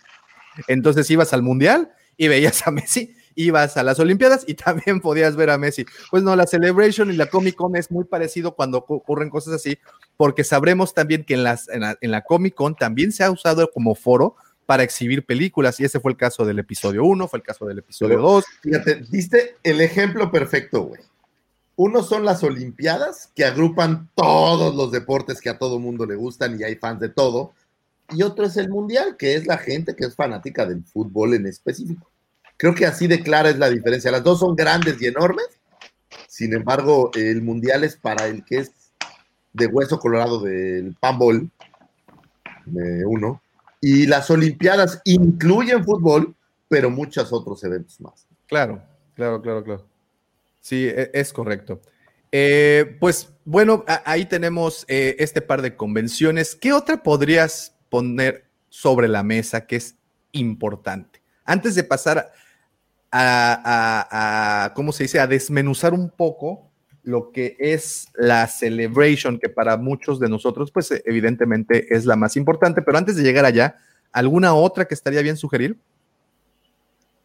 Speaker 4: Entonces ibas al mundial y veías a Messi, ibas a las Olimpiadas y [LAUGHS] también podías ver a Messi. Pues no, la Celebration y la Comic Con es muy parecido cuando ocu- ocurren cosas así, porque sabremos también que en, la, en la Comic Con también se ha usado como foro para exhibir películas, y ese fue el caso del episodio 1, fue el caso del episodio
Speaker 3: Pero-
Speaker 4: 2.
Speaker 3: Fíjate, diste el ejemplo perfecto, güey. Uno son las Olimpiadas, que agrupan todos los deportes que a todo mundo le gustan y hay fans de todo. Y otro es el Mundial, que es la gente que es fanática del fútbol en específico. Creo que así de clara es la diferencia. Las dos son grandes y enormes. Sin embargo, el Mundial es para el que es de hueso colorado del panball, de uno. Y las Olimpiadas incluyen fútbol, pero muchos otros eventos más.
Speaker 4: Claro, claro, claro, claro. Sí, e- es correcto. Eh, pues bueno, ahí tenemos eh, este par de convenciones. ¿Qué otra podrías poner sobre la mesa que es importante? Antes de pasar a- a- ¿cómo se dice? A desmenuzar un poco lo que es la celebration, que para muchos de nosotros, pues eh, evidentemente es la más importante. Pero antes de llegar allá, ¿alguna otra que estaría bien sugerir?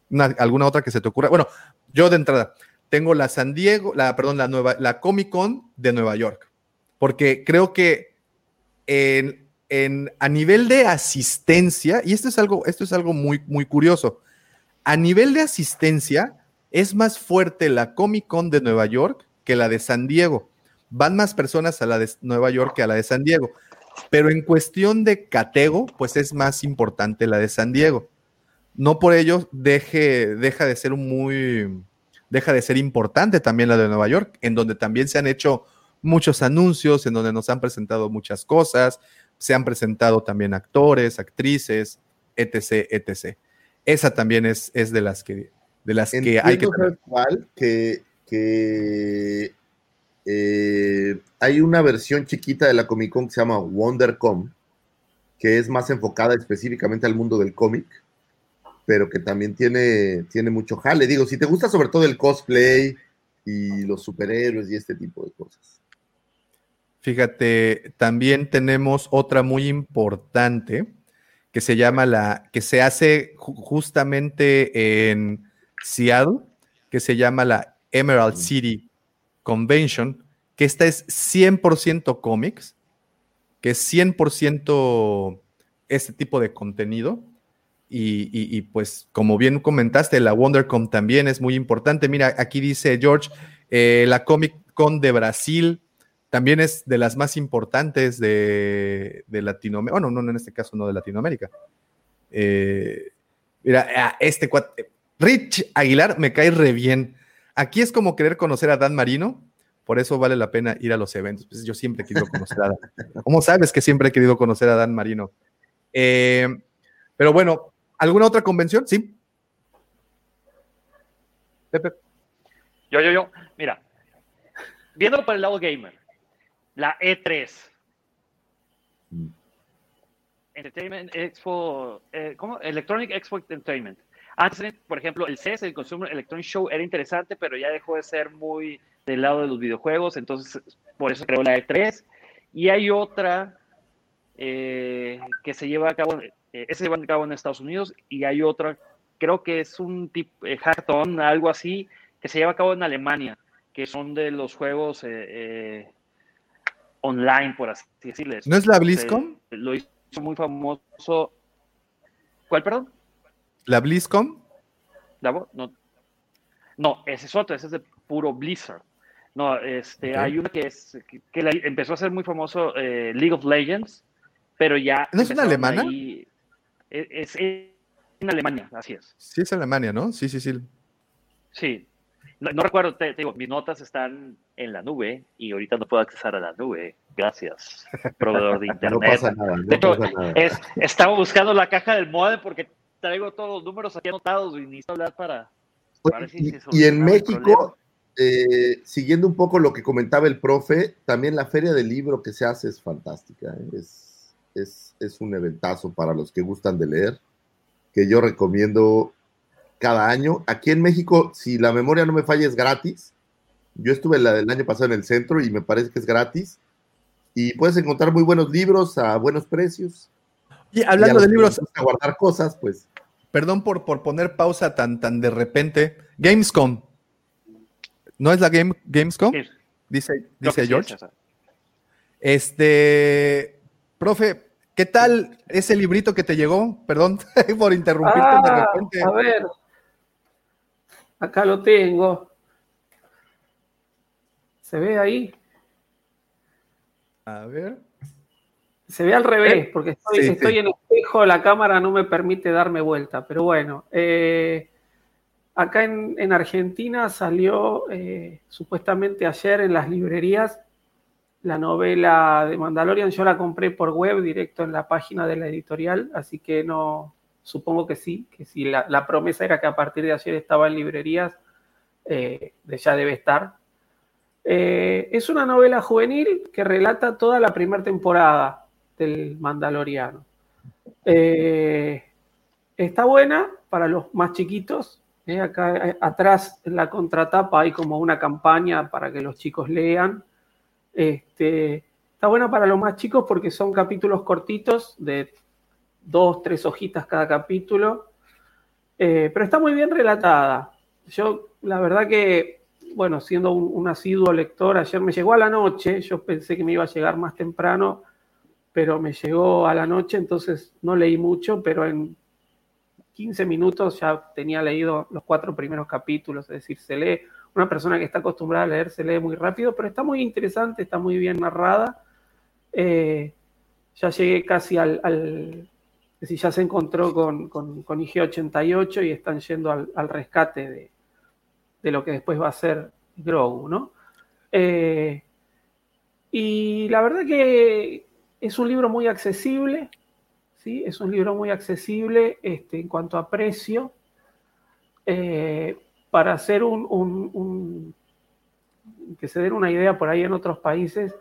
Speaker 4: Una- ¿Alguna otra que se te ocurra? Bueno, yo de entrada tengo la San Diego, la, perdón, la nueva, la Comic Con de Nueva York, porque creo que en, en- a nivel de asistencia, y esto es algo, esto es algo muy, muy curioso, a nivel de asistencia es más fuerte la Comic Con de Nueva York que la de San Diego. Van más personas a la de Nueva York que a la de San Diego. Pero en cuestión de catego, pues es más importante la de San Diego. No por ello deje, deja de ser muy, deja de ser importante también la de Nueva York, en donde también se han hecho muchos anuncios, en donde nos han presentado muchas cosas, se han presentado también actores, actrices, etc., etc. Esa también es, es de las que, de las que hay que.
Speaker 3: Que, que eh, hay una versión chiquita de la Comic Con que se llama WonderCom, que es más enfocada específicamente al mundo del cómic, pero que también tiene, tiene mucho jale. Digo, si te gusta sobre todo el cosplay y los superhéroes y este tipo de cosas.
Speaker 4: Fíjate, también tenemos otra muy importante que se llama la, que se hace ju- justamente en Seattle, que se llama la Emerald City Convention, que esta es 100% cómics, que es 100% este tipo de contenido. Y, y- y, pues como bien comentaste, la WonderCon también es muy importante. Mira, aquí dice George, eh, la Comic Con de Brasil también es de las más importantes de, de Latinoamérica. Bueno, no, no, en este caso no de Latinoamérica. Eh, mira, ah, este cuate, Rich Aguilar me cae re bien. Aquí es como querer conocer a Dan Marino, por eso vale la pena ir a los eventos. Pues yo siempre he querido conocer a Dan. ¿Cómo sabes que siempre he querido conocer a Dan Marino? Eh, pero bueno, ¿alguna otra convención? Sí. Pepe.
Speaker 5: Yo, yo, yo. Mira, viéndolo para el lado gamer, la E3. Entertainment Expo, eh, ¿cómo? Electronic Expo Entertainment. Antes, por ejemplo, el CES, el Consumer Electronic Show, era interesante, pero ya dejó de ser muy del lado de los videojuegos, entonces por eso creó la E3. Y hay otra eh, que se lleva a cabo, eh, se lleva a cabo en Estados Unidos, y hay otra, creo que es un tipo eh, hackathon, algo así, que se lleva a cabo en Alemania, que son de los juegos eh, eh, online, por así decirles.
Speaker 4: ¿No es la BlizzCon?
Speaker 5: Se- lo hizo muy famoso. ¿Cuál, perdón?
Speaker 4: ¿La BlizzCon?
Speaker 5: ¿La vo- No, no, ese es otro, ese es de puro Blizzard. No, este, hay una que es que, la- empezó a ser muy famoso eh, League of Legends, pero ya.
Speaker 4: ¿No es una alemana?
Speaker 5: ahí- es, es en Alemania, así es.
Speaker 4: Sí, es Alemania, ¿no? Sí, sí, sí.
Speaker 5: Sí. No, no recuerdo, te, te digo, mis notas están en la nube y ahorita no puedo accesar a la nube. Gracias, proveedor de [LAUGHS] internet.
Speaker 3: No pasa nada, no
Speaker 5: De hecho,
Speaker 3: pasa nada.
Speaker 5: es- estaba buscando la caja del modem porque traigo todos los números aquí anotados y necesito hablar para. para ver si
Speaker 3: Y, en México, eh, siguiendo un poco lo que comentaba el profe, también la feria del libro que se hace es fantástica. ¿eh? Es, es, es un eventazo para los que gustan de leer, que yo recomiendo cada año. Aquí en México, si la memoria no me falla, es gratis. Yo estuve la del año pasado en el centro y me parece que es gratis. Y puedes encontrar muy buenos libros a buenos precios.
Speaker 4: Y
Speaker 3: Y a
Speaker 4: hablando
Speaker 3: los
Speaker 4: de
Speaker 3: que
Speaker 4: libros,
Speaker 3: les gusta guardar cosas, pues
Speaker 4: perdón por, por poner pausa tan, tan de repente. Gamescom. ¿No es la Game, Gamescom?
Speaker 5: Sí,
Speaker 4: Dice, dice
Speaker 5: sí
Speaker 4: George. Este, profe, ¿qué tal ese librito que te llegó? Perdón [LAUGHS] por interrumpirte de
Speaker 6: Ah,
Speaker 4: repente.
Speaker 6: a ver. Acá lo tengo. ¿Se ve ahí?
Speaker 4: A ver.
Speaker 6: Se ve al revés, porque estoy,
Speaker 4: Sí, sí.
Speaker 6: estoy en espejo, la cámara no me permite darme vuelta. Pero bueno, eh, acá en, en Argentina salió eh, supuestamente ayer en las librerías la novela de Mandalorian. Yo la compré por web directo en la página de la editorial, así que no, supongo que sí, que si la, promesa era que a partir de ayer estaba en librerías, eh, de ya debe estar. Es una novela juvenil que relata toda la primera temporada del Mandaloriano. Eh, está buena para los más chiquitos, ¿eh? acá eh, atrás en la contratapa hay como una campaña para que los chicos lean. Este, está buena para los más chicos porque son capítulos cortitos de dos, tres hojitas cada capítulo, pero está muy bien relatada. Yo, la verdad que, bueno, siendo un, un asiduo lector, ayer me llegó a la noche, yo pensé que me iba a llegar más temprano, pero me llegó a la noche, entonces no leí mucho, pero en 15 minutos ya tenía leído los cuatro primeros capítulos, es decir, se lee, una persona que está acostumbrada a leer se lee muy rápido, pero está muy interesante, está muy bien narrada. Eh, ya llegué casi al, al, es decir, ya se encontró con, con, con IG-88 y están yendo al, rescate de, de, lo que después va a ser Grogu, ¿no? Eh, y la verdad que es un libro muy accesible, ¿sí? Es un libro muy accesible este, en cuanto a precio. Eh, para hacer un, un, que se den una idea por ahí en otros países,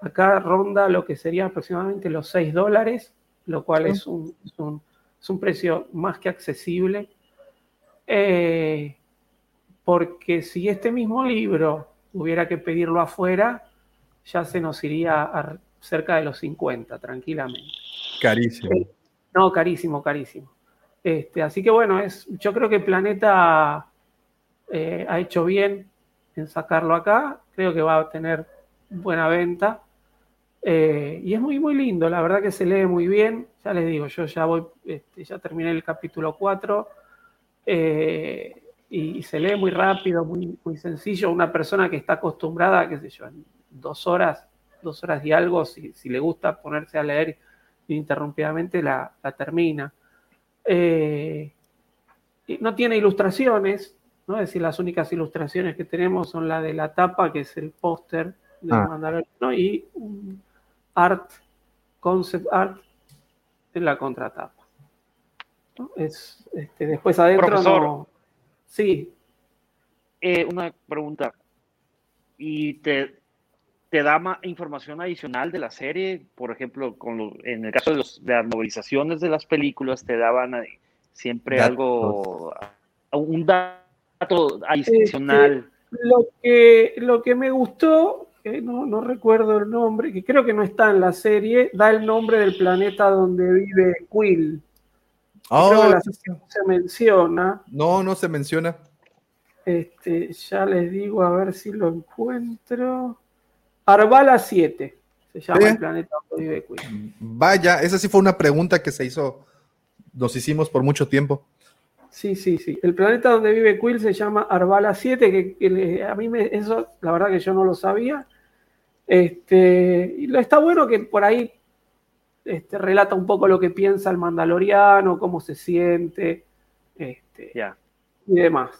Speaker 6: acá ronda lo que sería aproximadamente los 6 dólares, lo cual es un, es un, es un precio más que accesible. Eh, porque si este mismo libro hubiera que pedirlo afuera, ya se nos iría a cerca de los 50, tranquilamente.
Speaker 4: Carísimo.
Speaker 6: Eh, no, carísimo, carísimo. Este, así que bueno, es, yo creo que Planeta eh, ha hecho bien en sacarlo acá. Creo que va a tener buena venta. Eh, y es muy, muy lindo. La verdad que se lee muy bien. Ya les digo, yo ya voy, este, ya terminé el capítulo 4. Eh, y, y, se lee muy rápido, muy, muy sencillo. Una persona que está acostumbrada, qué sé yo, en dos horas, dos horas y algo, si, si le gusta ponerse a leer ininterrumpidamente, la, la termina. Eh, no tiene ilustraciones, ¿no? Es decir, las únicas ilustraciones que tenemos son la de la tapa, que es el póster de
Speaker 4: Ah.
Speaker 6: Mandaloriano, y un art, concept art en la contratapa. ¿no? Es, este, después adentro
Speaker 5: Profesor.
Speaker 6: no. Sí,
Speaker 5: Eh, una pregunta. ¿Y te, te da más información adicional de la serie? Por ejemplo, con lo- en el caso de, los- de las novelizaciones de las películas, te daban siempre
Speaker 4: Datos.
Speaker 5: algo, un dato adicional.
Speaker 6: Lo que, lo que me gustó, que no, no recuerdo el nombre, que creo que no está en la serie, da el nombre del planeta donde vive Quill.
Speaker 4: Oh,
Speaker 6: creo que la se menciona.
Speaker 4: No, no se menciona.
Speaker 6: Este, ya les digo a ver si lo encuentro. Arbala 7 se llama
Speaker 4: Sí.
Speaker 6: el planeta donde vive Quill.
Speaker 4: Vaya, esa sí fue una pregunta que se hizo, nos hicimos por mucho tiempo.
Speaker 6: Sí, sí, sí. El planeta donde vive Quill se llama Arbala 7, que, a mí me, eso, la verdad que yo no lo sabía. Este, y lo está bueno que por ahí este, relata un poco lo que piensa el mandaloriano, cómo se siente este,
Speaker 5: Ya.
Speaker 6: y demás.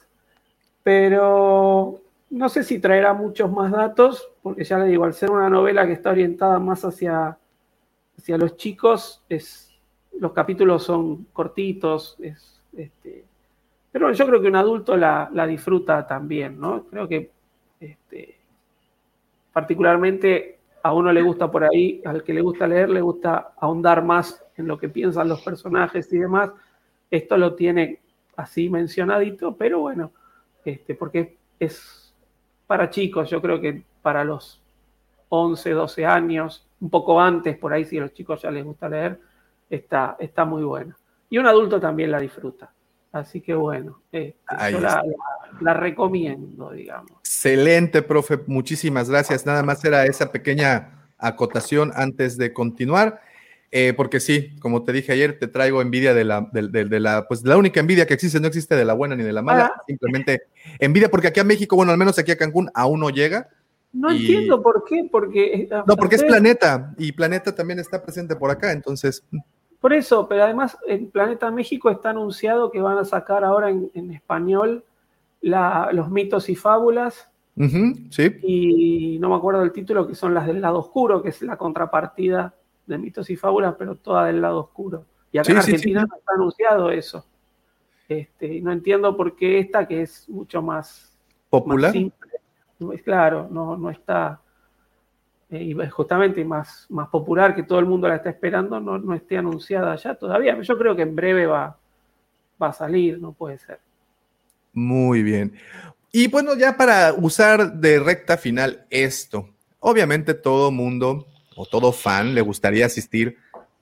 Speaker 6: Pero no sé si traerá muchos más datos, porque ya le digo, al ser una novela que está orientada más hacia, hacia los chicos, es, los capítulos son cortitos, es, este, pero yo creo que un adulto la, la disfruta también, ¿no? Creo que este, particularmente a uno le gusta por ahí, al que le gusta leer, le gusta ahondar más en lo que piensan los personajes y demás. Esto lo tiene así mencionadito, pero bueno, este, porque es para chicos, yo creo que para los 11, 12 años, un poco antes, por ahí si a los chicos ya les gusta leer, está, está muy bueno. Y un adulto también la disfruta. Así que bueno, este, yo la, la- la recomiendo, digamos.
Speaker 4: Excelente, profe. Muchísimas gracias. Nada más era esa pequeña acotación antes de continuar. eh, porque sí, como te dije ayer, te traigo envidia de la, de, de- de la, pues la única envidia que existe, no existe de la buena ni de la mala,
Speaker 6: Ah.
Speaker 4: simplemente envidia porque aquí a México, bueno, al menos aquí a Cancún, aún no llega.
Speaker 6: No
Speaker 4: Y-
Speaker 6: entiendo por qué, porque...
Speaker 4: No, porque es Planeta y Planeta también está presente por acá, entonces,
Speaker 6: Por eso, pero además en Planeta México está anunciado que van a sacar ahora en, en español la- los mitos y fábulas
Speaker 4: sí,
Speaker 6: y no me acuerdo del título, que son las del lado oscuro, que es la contrapartida de mitos y fábulas, pero toda del lado oscuro. Y acá
Speaker 4: Sí,
Speaker 6: en
Speaker 4: sí, sí.
Speaker 6: Argentina no está anunciado eso. Este, no entiendo por qué esta, que es mucho más, más
Speaker 4: popular.
Speaker 6: simple, claro, no, no está, eh, y justamente más, más popular, que todo el mundo la está esperando, no, no esté anunciada ya todavía. Yo creo que en breve va, va a salir, no puede ser.
Speaker 4: Muy bien. Y bueno, ya para usar de recta final esto, obviamente todo mundo o todo fan le gustaría asistir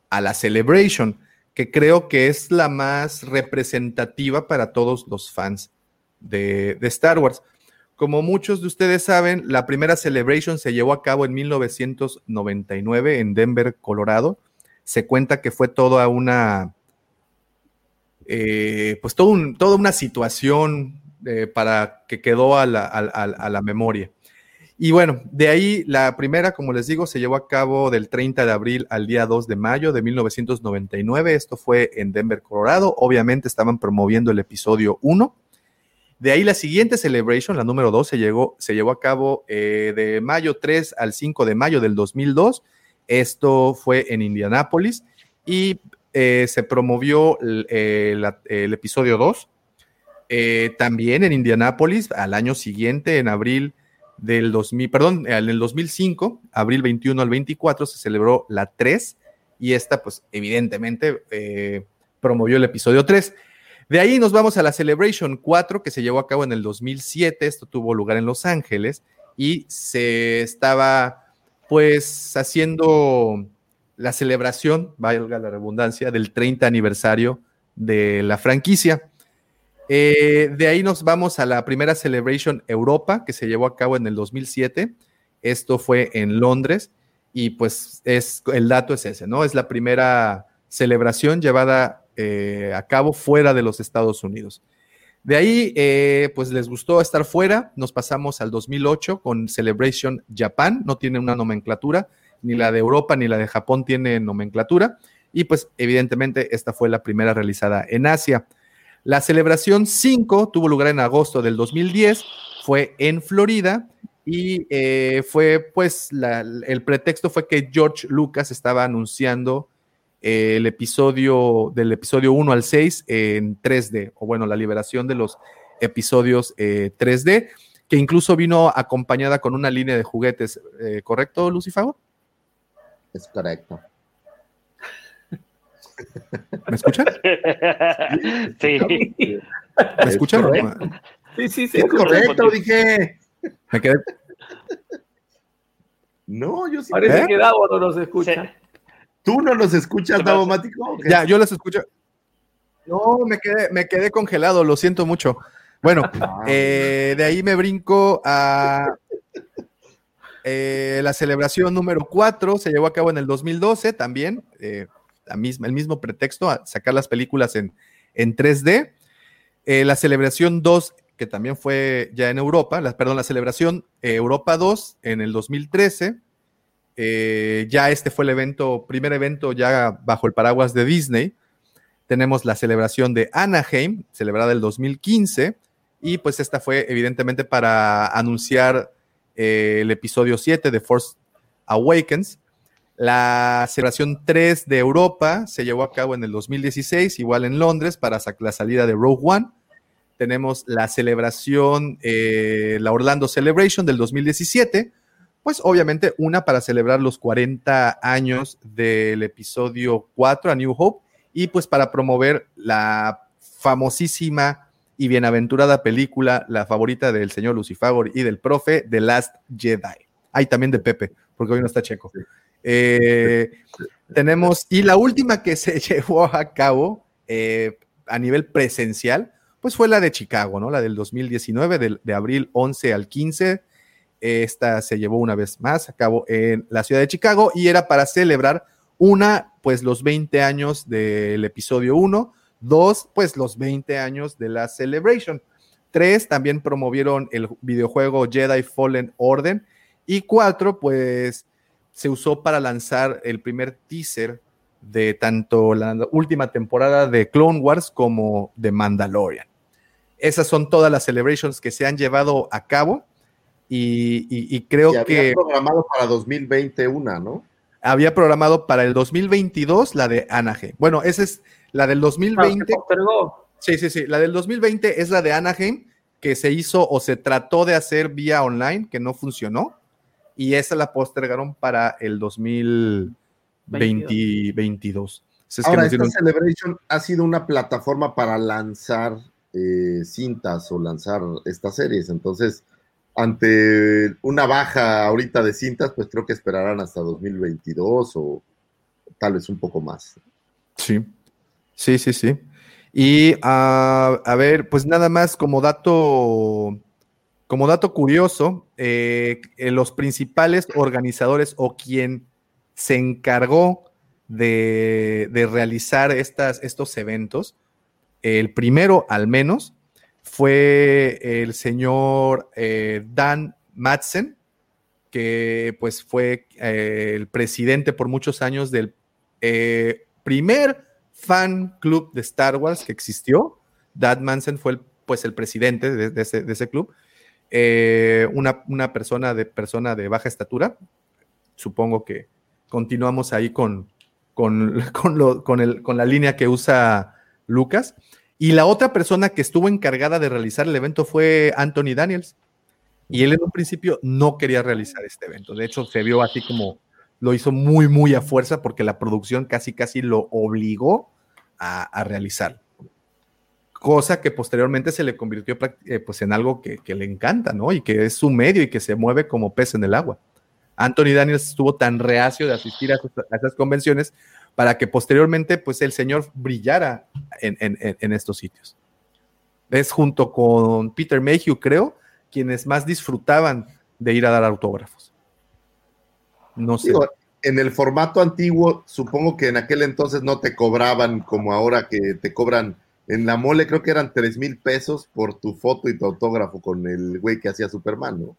Speaker 4: a la Celebration, que creo que es la más representativa para todos los fans de, de Star Wars. Como muchos de ustedes saben, la primera Celebration se llevó a cabo en 1999 en Denver, Colorado. Se cuenta que fue toda una, eh, pues todo toda una situación eh, para que quedó a la, a la memoria. Y bueno, de ahí la primera, como les digo, se llevó a cabo del 30 de abril al día 2 de mayo de 1999. Esto fue en Denver, Colorado. Obviamente estaban promoviendo el episodio 1. De ahí la siguiente celebration, la número 2, se, llegó, se llevó a cabo eh, de mayo 3 al 5 de mayo del 2002. Esto fue en Indianápolis y eh, se promovió el, eh, la- el episodio 2. Eh, también en Indianápolis, al año siguiente, en abril del 2000, perdón, en el 2005, abril 21 al 24, se celebró la 3 y esta, pues, evidentemente, eh, promovió el episodio 3. De ahí nos vamos a la Celebration 4 que se llevó a cabo en el 2007. Esto tuvo lugar en Los Ángeles y se estaba pues haciendo la celebración, valga la redundancia, del 30 aniversario de la franquicia. Eh, de ahí nos vamos a la primera Celebration Europa que se llevó a cabo en el 2007. Esto fue en Londres y pues es el dato es ese, ¿no? Es la primera celebración llevada eh, a cabo fuera de los Estados Unidos. De ahí, eh, pues les gustó estar fuera. Nos pasamos al 2008 con Celebration Japan. No tiene una nomenclatura, ni la de Europa ni la de Japón tiene nomenclatura. Y pues evidentemente esta fue la primera realizada en Asia. La celebración 5 tuvo lugar en agosto del 2010, fue en Florida y eh, fue pues el pretexto fue que George Lucas estaba anunciando eh, el episodio del episodio 1 al 6 en 3D, o bueno, la liberación de los episodios eh, 3D, que incluso vino acompañada con una línea de juguetes, eh, ¿correcto, Lucifago?
Speaker 3: Es correcto.
Speaker 4: ¿Me escuchan? [LAUGHS]
Speaker 5: sí.
Speaker 4: ¿Me escuchan?
Speaker 3: correcto.
Speaker 6: Sí, sí, sí.
Speaker 3: Es correcto, dije.
Speaker 4: Me quedé.
Speaker 3: No, yo sí.
Speaker 6: Parece
Speaker 4: ¿Eh?
Speaker 6: que Davo no nos escucha.
Speaker 5: Sí.
Speaker 3: ¿Tú no los escuchas. Davo Mático?
Speaker 4: Ya, yo las escucho. No, me quedé, me quedé congelado, lo siento mucho. Bueno,
Speaker 3: Ah, [LAUGHS]
Speaker 4: eh, de ahí me brinco a eh, la celebración número 4, se llevó a cabo en el 2012 también, eh, la misma, el mismo pretexto, a sacar las películas en, en 3D. Eh, la celebración 2, que también fue ya en Europa, la, perdón, la celebración eh, Europa 2 en el 2013. Eh, ya este fue el evento, primer evento ya bajo el paraguas de Disney. Tenemos la celebración de Anaheim, celebrada el 2015, y pues esta fue evidentemente para anunciar eh, el episodio 7 de Force Awakens. La celebración 3 de Europa se llevó a cabo en el 2016, igual en Londres, para la salida de Rogue One. Tenemos la celebración, eh, la Orlando Celebration del 2017, pues obviamente una para celebrar los 40 años del episodio 4 a New Hope y pues para promover la famosísima y bienaventurada película, la favorita del señor Lucifagor y del profe, The Last Jedi. Hay también de Pepe, porque hoy no está checo. Eh, tenemos, y la última que se [LAUGHS] llevó a cabo eh, a nivel presencial, pues fue la de Chicago, ¿no? La del 2019, del- de, abril 11 al 15. Esta se llevó una vez más a cabo en la ciudad de Chicago y era para celebrar una, pues los 20 años del episodio 1, dos, pues los 20 años de la Celebration. Tres, también promovieron el videojuego Jedi Fallen Order. Y cuatro, pues se usó para lanzar el primer teaser de tanto la última temporada de Clone Wars como de Mandalorian. Esas son todas las celebrations que se han llevado a cabo y, y- y creo
Speaker 3: Y había
Speaker 4: que
Speaker 3: programado para 2020 una, ¿no?
Speaker 4: había programado para el 2022 la de Anaheim. Bueno, esa es la del
Speaker 6: Ah,
Speaker 4: 2020.
Speaker 6: se postergó.
Speaker 4: Sí, sí, sí. La del 2020 es la de Anaheim, que se hizo o se trató de hacer vía online, que no funcionó. Y esa la postergaron para el 2022. Así es que
Speaker 3: Ahora,
Speaker 4: nos
Speaker 3: esta Celebration ha sido una plataforma para lanzar eh, cintas o lanzar estas series. Entonces, ante una baja ahorita de cintas, pues creo que esperarán hasta 2022 o tal vez un poco más.
Speaker 4: Sí, sí, sí, sí. Y ah, a ver, pues nada más como dato, como dato curioso, eh, eh, los principales organizadores o quien se encargó de, de realizar estas, estos eventos, el primero al menos, fue el señor eh, Dan Madsen, que pues fue eh, el presidente por muchos años del eh, primer fan club de Star Wars que existió. Dan Madsen fue el, pues el presidente de, ese, club. Una, una, persona de, persona de baja estatura. Supongo que continuamos ahí con, con, [LAUGHS] con, con la línea que usa Lucas. Y la otra persona que estuvo encargada de realizar el evento fue Anthony Daniels. Y él en un principio no quería realizar este evento. De hecho, se vio así como lo hizo muy, muy a fuerza porque la producción casi, casi lo obligó a, a realizar. Cosa que posteriormente se le convirtió eh, pues, en algo que, que, le encanta, ¿no? Y que es su medio y que se mueve como pez en el agua. Anthony Daniels estuvo tan reacio de asistir a, a esas convenciones para que posteriormente pues el Señor brillara en, estos sitios. Es junto con Peter Mayhew, creo, quienes más disfrutaban de ir a dar autógrafos. No sé.
Speaker 3: En el formato antiguo, supongo que en aquel entonces no te cobraban como ahora que te cobran en la mole, creo que eran 3 mil pesos por tu foto y tu autógrafo con el güey que hacía Superman, ¿no?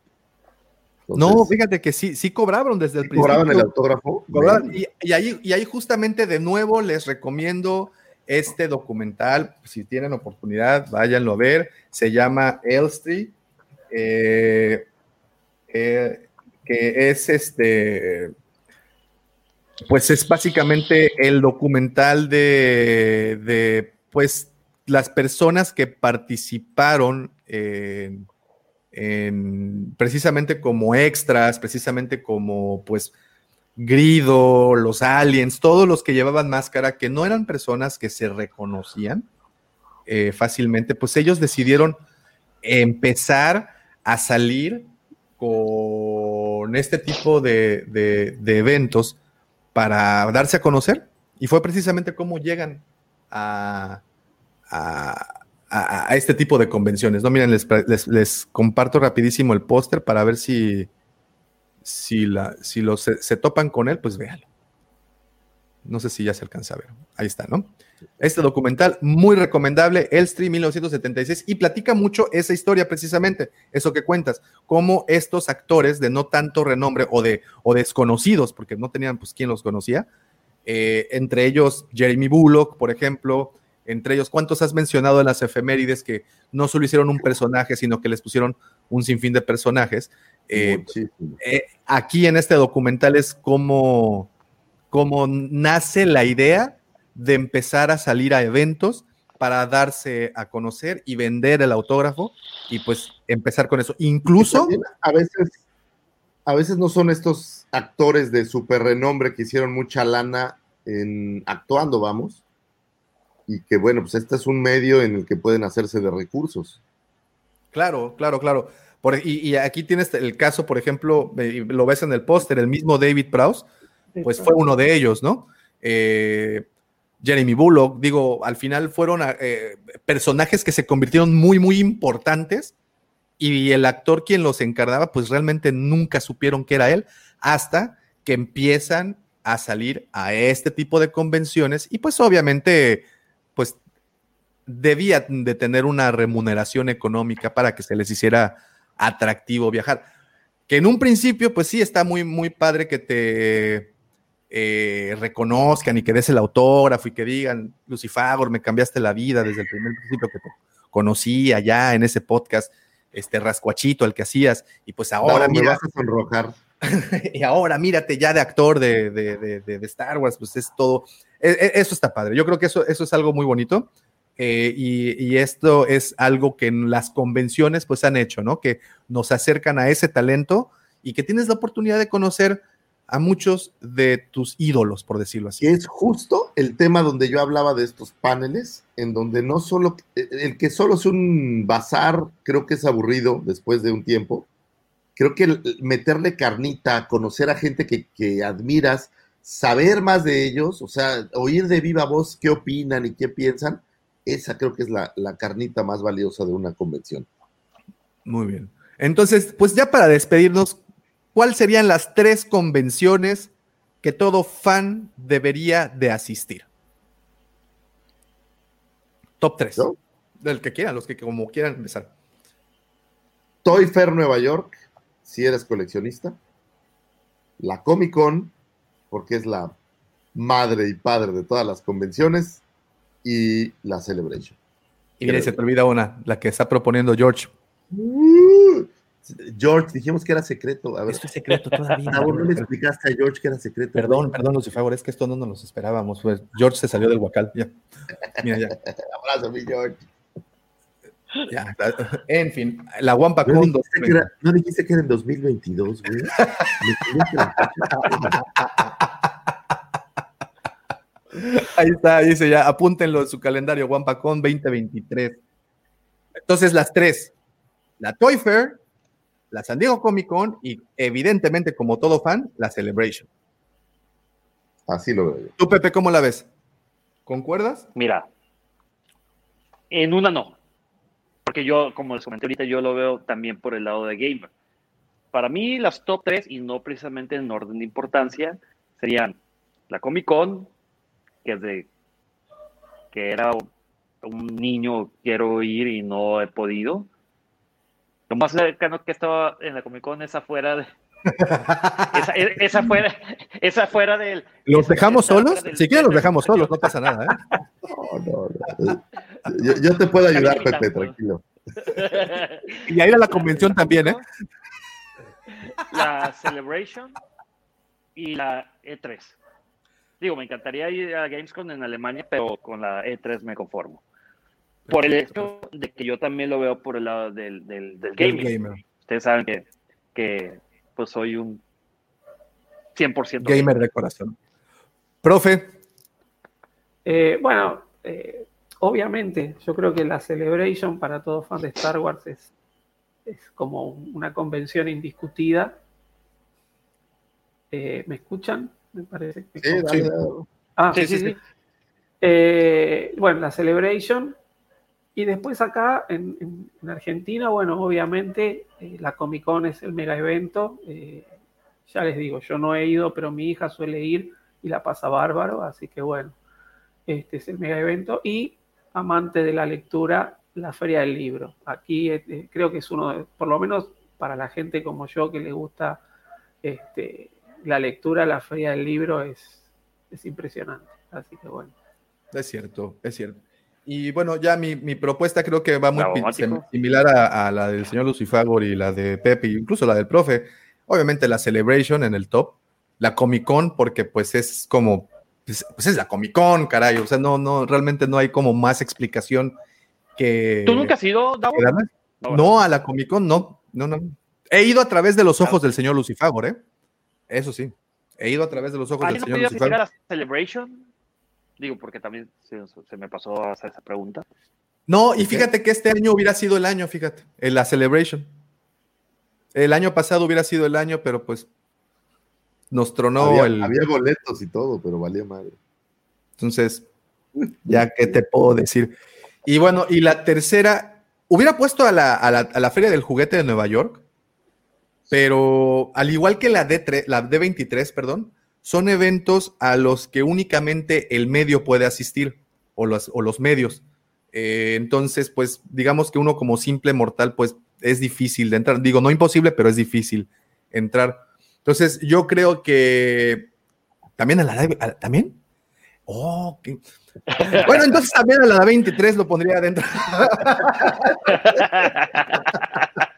Speaker 4: Entonces, no, fíjate que sí, sí cobraron desde el
Speaker 3: ¿sí principio. ¿Cobraban el autógrafo?
Speaker 4: Y, ahí, y ahí justamente de nuevo les recomiendo este documental, si tienen oportunidad, váyanlo a ver, se llama Elstree, eh, eh, que es este, pues es básicamente el documental de, de pues, las personas que participaron en en, precisamente como extras, precisamente como pues Grido, los aliens, todos los que llevaban máscara, que no eran personas que se reconocían eh, fácilmente, pues ellos decidieron empezar a salir con este tipo de, de, de eventos para darse a conocer. Y fue precisamente cómo llegan a, a, a, este tipo de convenciones. No, miren, les, les, comparto rapidísimo el póster para ver si, si, la, si los, se, se, topan con él, pues véanlo. No sé si ya se alcanza a ver. Ahí está, ¿no? Este documental muy recomendable, Elstree 1976, y platica mucho esa historia precisamente, eso que cuentas, cómo estos actores de no tanto renombre o, de, o desconocidos, porque no tenían pues quién los conocía, eh, entre ellos Jeremy Bullock, por ejemplo, entre ellos, ¿cuántos has mencionado en las efemérides que no solo hicieron un personaje, sino que les pusieron un sinfín de personajes? Eh, eh, aquí en este documental es cómo, cómo nace la idea de empezar a salir a eventos para darse a conocer y vender el autógrafo y pues empezar con eso. Incluso
Speaker 3: a veces, a veces no son estos actores de super renombre que hicieron mucha lana en actuando, vamos, y que bueno, pues este es un medio en el que pueden hacerse de recursos.
Speaker 4: Claro, claro, claro. Por, y, y, aquí tienes el caso, por ejemplo, lo ves en el póster, el mismo David Prowse, pues fue uno de ellos, ¿no? Eh, Jeremy Bullock, digo, al final fueron eh, personajes que se convirtieron muy, muy importantes y el actor quien los encarnaba, pues realmente nunca supieron que era él hasta que empiezan a salir a este tipo de convenciones y pues obviamente debía de tener una remuneración económica para que se les hiciera atractivo viajar. Que en un principio, pues sí, está muy, muy padre que te eh, reconozcan y que des el autógrafo y que digan, Lucifagor, me cambiaste la vida desde el primer principio que te conocí allá en ese podcast, este rascuachito, el que hacías, y pues ahora
Speaker 3: no, mira, me vas a sonrojar. [LAUGHS]
Speaker 4: y ahora mírate ya de actor de, de, de, de, Star Wars, pues es todo, eso está padre. Yo creo que eso, eso es algo muy bonito. Eh, y, esto es algo que en las convenciones pues han hecho, ¿no? Que nos acercan a ese talento y que tienes la oportunidad de conocer a muchos de tus ídolos, por decirlo así.
Speaker 3: Es justo el tema donde yo hablaba de estos paneles, en donde no solo, el que solo es un bazar, creo que es aburrido después de un tiempo. Creo que meterle carnita, conocer a gente que, que admiras, saber más de ellos, o sea, oír de viva voz qué opinan y qué piensan, esa creo que es la, la carnita más valiosa de una convención.
Speaker 4: Muy bien. Entonces, pues ya para despedirnos, ¿cuáles serían las tres convenciones que todo fan debería de asistir? Top 3.
Speaker 3: ¿Yo?
Speaker 4: Del que quieran, los que como quieran empezar.
Speaker 3: Toy Fair Nueva York, si eres coleccionista. La Comic Con, porque es la madre y padre de todas las convenciones. Y la Celebration.
Speaker 4: Y mira, se te olvida una, la que está proponiendo George.
Speaker 3: Uh, George, dijimos que era secreto. A ver,
Speaker 4: Esto es secreto todavía. [LAUGHS]
Speaker 3: Ah, no le explicaste a George que era secreto.
Speaker 4: Perdón, perdón, Lucifer, es que esto no nos lo esperábamos. Pues George se salió del huacal. Ya. Mira, ya. [LAUGHS]
Speaker 3: Abrazo, mi George.
Speaker 4: ya. [LAUGHS] En fin, la Wampa
Speaker 3: ¿No
Speaker 4: Con
Speaker 3: dijiste, que era, no dijiste que era en 2022, güey.
Speaker 4: Ahí está, dice ya, apúntenlo en su calendario, WampaCon 2023. Entonces, las tres, la Toy Fair, la San Diego Comic Con y evidentemente, como todo fan, la Celebration.
Speaker 3: Así lo veo yo.
Speaker 4: ¿Tú, Pepe, cómo la ves? ¿Concuerdas?
Speaker 5: Mira, en una no. Porque yo, como les comenté ahorita, yo lo veo también por el lado de gamer. Para mí, las top 3, y no precisamente en orden de importancia, serían la Comic Con, que es de que era un niño, quiero ir y no he podido. Lo más cercano que estaba en la Comic Con es afuera de. [LAUGHS] esa, esa fuera, esa fuera del.
Speaker 4: ¿Los
Speaker 5: esa-
Speaker 4: dejamos solos?
Speaker 5: del-
Speaker 4: Si quieren, los dejamos solos, no pasa nada. ¿eh?
Speaker 3: No, no, no. Yo, yo te puedo ayudar, Pepe, tranquilo.
Speaker 4: Y a ir a la convención también, ¿eh?
Speaker 5: La Celebration y la E3. Digo, me encantaría ir a Gamescom en Alemania, pero con la E3 me conformo. Por el hecho de que yo también lo veo por el lado del, del, del
Speaker 4: El
Speaker 5: gaming.
Speaker 4: gamer.
Speaker 5: Ustedes saben que, que pues soy un 100%
Speaker 4: Gamer de corazón. Profe,
Speaker 6: Eh, bueno, eh, obviamente, yo creo que la Celebration para todo fan de Star Wars es, es como una convención indiscutida. Eh, ¿Me escuchan? Me parece. que-
Speaker 3: Sí.
Speaker 6: Ah,
Speaker 5: Sí, sí, sí.
Speaker 6: Eh, bueno, la Celebration. Y después acá en, en- en Argentina, bueno, obviamente eh, la Comic Con es el mega evento. eh, ya les digo, yo no he ido, pero mi hija suele ir y la pasa bárbaro, así que bueno, este es el mega evento. Y amante de la lectura, la Feria del Libro. Aquí eh, creo que es uno, de- por lo menos para la gente como yo que le gusta este, la lectura, la Feria del Libro es, es impresionante. Así que bueno.
Speaker 4: es cierto, es cierto. Y bueno, ya mi, mi propuesta creo que va muy similar a, a la del señor Lucifagor y la de Pepe, incluso la del profe. Obviamente la Celebration en el top, la Comic Con, porque pues es como, pues, pues es la Comic Con, caray. O sea, no, no, realmente no hay como más explicación que.
Speaker 5: ¿Tú nunca has ido, Davo? No,
Speaker 4: a la Comic Con, no, no, no. He ido a través de los ojos del señor Lucifagor, ¿eh? Eso sí. He ido a través de los ojos del
Speaker 5: ¿Alguien no
Speaker 4: señor
Speaker 5: asistir a Celebration? Digo, porque también se, se me pasó a hacer esa pregunta.
Speaker 4: No, y fíjate que este año hubiera sido el año, fíjate, en la Celebration. El año pasado hubiera sido el año, pero pues nos tronó
Speaker 3: había,
Speaker 4: el.
Speaker 3: había boletos y todo, pero valía madre.
Speaker 4: Entonces, [LAUGHS] ya qué te puedo decir. Y bueno, y la tercera, hubiera puesto a la, a la- a la Feria del Juguete de Nueva York, pero al igual que la, D3, la D23, perdón, son eventos a los que únicamente el medio puede asistir, o los, o los medios. Eh, entonces, pues digamos que uno como simple mortal, pues es difícil de entrar. Digo, no imposible, pero es difícil entrar. Entonces, yo creo que también a la a- también. Oh, Bueno, entonces también a la 23 lo pondría adentro. [LAUGHS]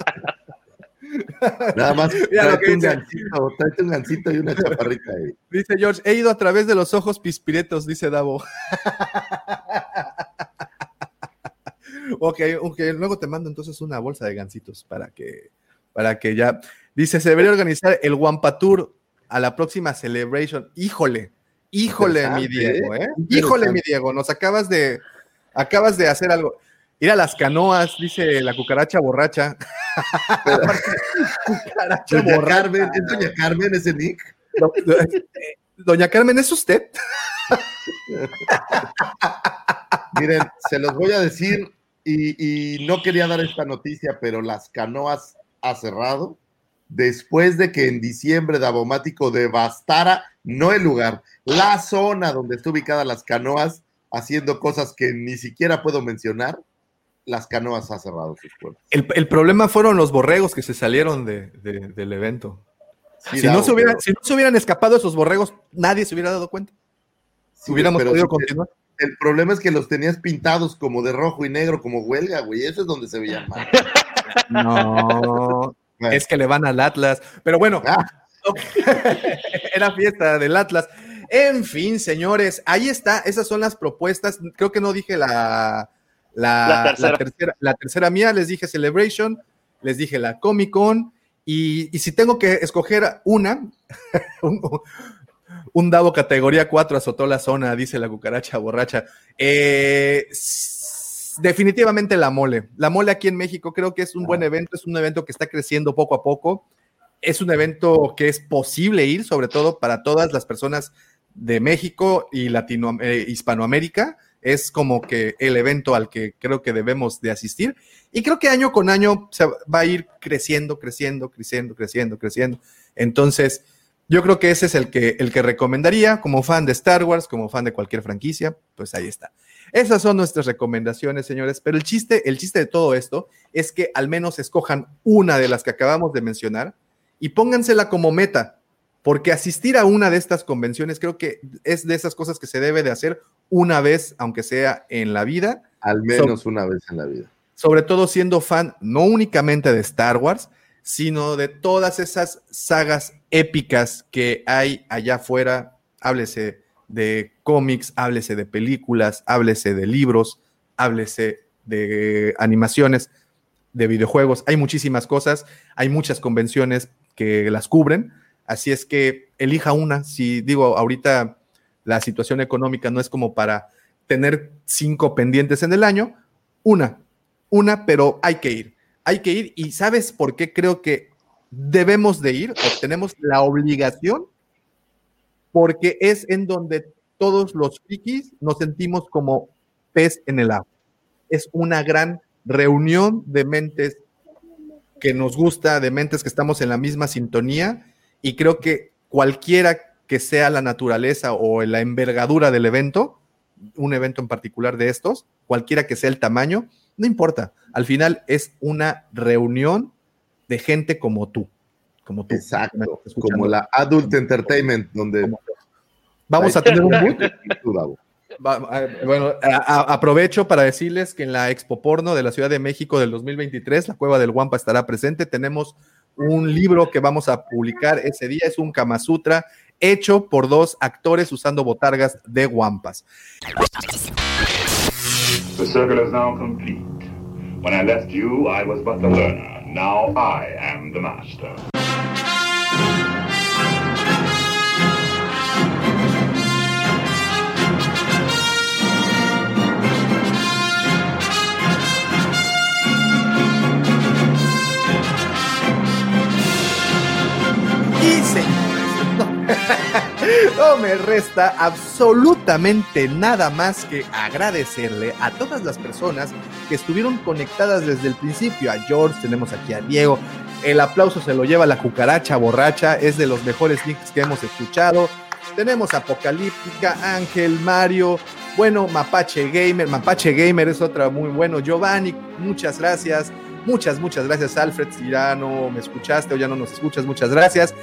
Speaker 3: Nada más, [LAUGHS] tráete un gancito, tráete un gancito y una [LAUGHS] chaparrita ahí.
Speaker 4: Dice George, he ido a través de los ojos pispiretos, dice Davo. [LAUGHS] ok, ok, luego te mando entonces una bolsa de gancitos para que, para que ya. Dice, se debería organizar el Wampa Tour. a la próxima Celebration. Híjole, híjole, mi Diego, ¿eh?
Speaker 3: ¿eh?
Speaker 4: Híjole, mi. Diego, nos acabas de, acabas de hacer algo. Ir a las canoas, dice la cucaracha borracha. [LAUGHS] cucaracha
Speaker 3: Doña
Speaker 4: borracha.
Speaker 3: Carmen, ¿es Doña Carmen ese Nick?
Speaker 4: Eh, Doña Carmen, ¿es usted? [LAUGHS]
Speaker 3: Miren, se los voy a decir y, y no quería dar esta noticia, pero las canoas ha cerrado después de que en diciembre Davomático devastara, no el lugar, la zona donde está ubicada las canoas, haciendo cosas que ni siquiera puedo mencionar. Las canoas ha cerrado sus puertas.
Speaker 4: El, el problema fueron los borregos que se salieron de- de- del evento.
Speaker 3: Sí,
Speaker 4: si, no se hubieran,
Speaker 3: pero-
Speaker 4: si no se hubieran escapado esos borregos, nadie se hubiera dado cuenta.
Speaker 3: sí,
Speaker 4: hubiéramos podido continuar.
Speaker 3: El problema es que los tenías pintados como de rojo y negro, como huelga, güey. Eso es donde se veían mal.
Speaker 4: No,
Speaker 3: Bueno.
Speaker 4: es que le van al Atlas. Pero bueno,
Speaker 3: Ah, [LAUGHS]
Speaker 4: era fiesta del Atlas. En fin, señores, ahí está. Esas son las propuestas. Creo que no dije la, la,
Speaker 5: La tercera.
Speaker 4: la tercera. la tercera mía. Les dije Celebration, les dije la Comic Con. Y, y si tengo que escoger una, [LAUGHS] un, un Davo categoría 4 azotó la zona, dice la cucaracha borracha. Eh, definitivamente la mole. La mole aquí en México creo que es un buen evento, es un evento que está creciendo poco a poco. Es un evento que es posible ir, sobre todo para todas las personas de México y Latino, eh, Hispanoamérica. Es como que el evento al que creo que debemos de asistir. Y creo que año con año se va a ir creciendo, creciendo, creciendo, creciendo, creciendo. Entonces, yo creo que ese es el que, el que recomendaría como fan de Star Wars, como fan de cualquier franquicia, pues ahí está. Esas son nuestras recomendaciones, señores, pero el chiste, el chiste de todo esto es que al menos escojan una de las que acabamos de mencionar y póngansela como meta, porque asistir a una de estas convenciones creo que es de esas cosas que se debe de hacer una vez, aunque sea en la vida,
Speaker 3: al menos una vez en la vida.
Speaker 4: sobre todo siendo fan no únicamente de Star Wars, sino de todas esas sagas épicas que hay allá afuera. Háblese de cómics, háblese de películas, háblese de libros, háblese de animaciones, de videojuegos. Hay muchísimas cosas, hay muchas convenciones que las cubren. Así es que elija una. Si digo, ahorita la situación económica no es como para tener cinco pendientes en el año, una, una, pero hay que ir. Hay que ir y ¿sabes por qué creo que debemos de ir o tenemos la obligación? Porque es en donde todos los frikis nos sentimos como pez en el agua. Es una gran reunión de mentes que nos gusta, de mentes que estamos en la misma sintonía y creo que cualquiera que sea la naturaleza o la envergadura del evento, un evento en particular de estos, cualquiera que sea el tamaño, no importa. Al final es una reunión de gente como tú. Como tú.
Speaker 3: Exacto. Como la Adult Entertainment, donde
Speaker 4: Vamos a tener un boot. [LAUGHS] Bueno, a- a- aprovecho para decirles que en la Expo Porno de la Ciudad de México del 2023, la Cueva del Guampa estará presente. Tenemos un libro que vamos a publicar ese día, es un Kama Sutra hecho por dos actores usando botargas de guampas.
Speaker 2: The circle is now complete. When I left you, I was but the learner. Now I am the master.
Speaker 4: No, me resta absolutamente nada más que agradecerle a todas las personas que estuvieron conectadas desde el principio. A George, tenemos aquí a Diego. El aplauso se lo lleva la cucaracha borracha, es de los mejores links que hemos escuchado. Tenemos Apocalíptica, Ángel, Mario, bueno, Mapache Gamer, Mapache Gamer es otra muy bueno. Giovanni, muchas gracias. Muchas, muchas gracias, Alfred. Si ya no me escuchaste o ya no nos escuchas, muchas gracias.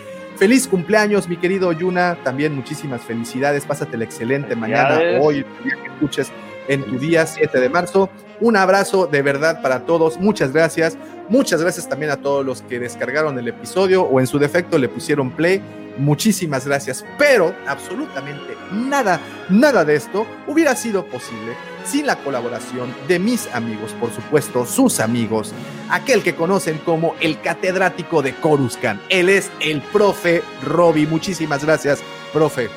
Speaker 4: Feliz cumpleaños, mi querido Yuna. También muchísimas felicidades. Pásatela excelente mañana, hoy, que escuches en tu día 7 de marzo. Un abrazo de verdad para todos. Muchas gracias. Muchas gracias también a todos los que descargaron el episodio o en su defecto le pusieron play. Muchísimas gracias. Pero absolutamente nada, nada de esto hubiera sido posible sin la colaboración de mis amigos, por supuesto, sus amigos, aquel que conocen como el catedrático de Coruscant. Él es el profe Roby. Muchísimas gracias, profe.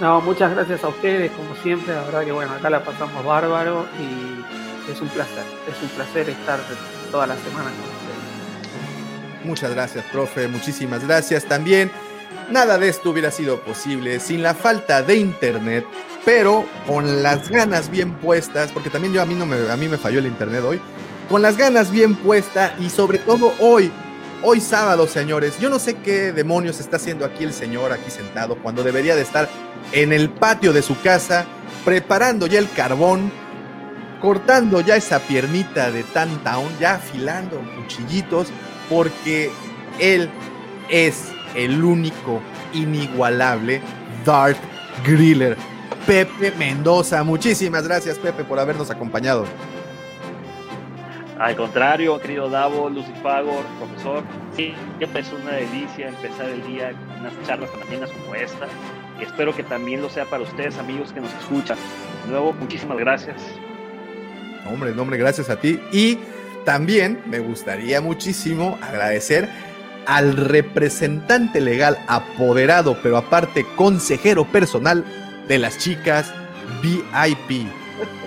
Speaker 6: No, muchas gracias a ustedes, como siempre. La verdad que bueno, acá la pasamos bárbaro y es un placer. Es un placer estar toda la semana con ustedes.
Speaker 4: Muchas gracias, profe. Muchísimas gracias también. Nada de esto hubiera sido posible sin la falta de internet, pero con las ganas bien puestas, porque también yo a mí no me, a mí me falló el internet hoy, con las ganas bien puestas y sobre todo hoy, hoy sábado, señores. Yo no sé qué demonios está haciendo aquí el señor aquí sentado cuando debería de estar en el patio de su casa preparando ya el carbón, cortando ya esa piernita de Town, ya afilando cuchillitos, porque él es el único inigualable Dark Griller. Pepe Mendoza, muchísimas gracias Pepe por habernos acompañado.
Speaker 5: Al contrario, querido Davo, Lucifagor, profesor, siempre es una delicia empezar el día con unas charlas tan amenas como esta. Y espero que también lo sea para ustedes, amigos que nos escuchan. De nuevo, muchísimas gracias.
Speaker 4: Hombre, hombre, gracias a ti. Y también me gustaría muchísimo agradecer al representante legal apoderado, pero aparte consejero personal de las chicas VIP.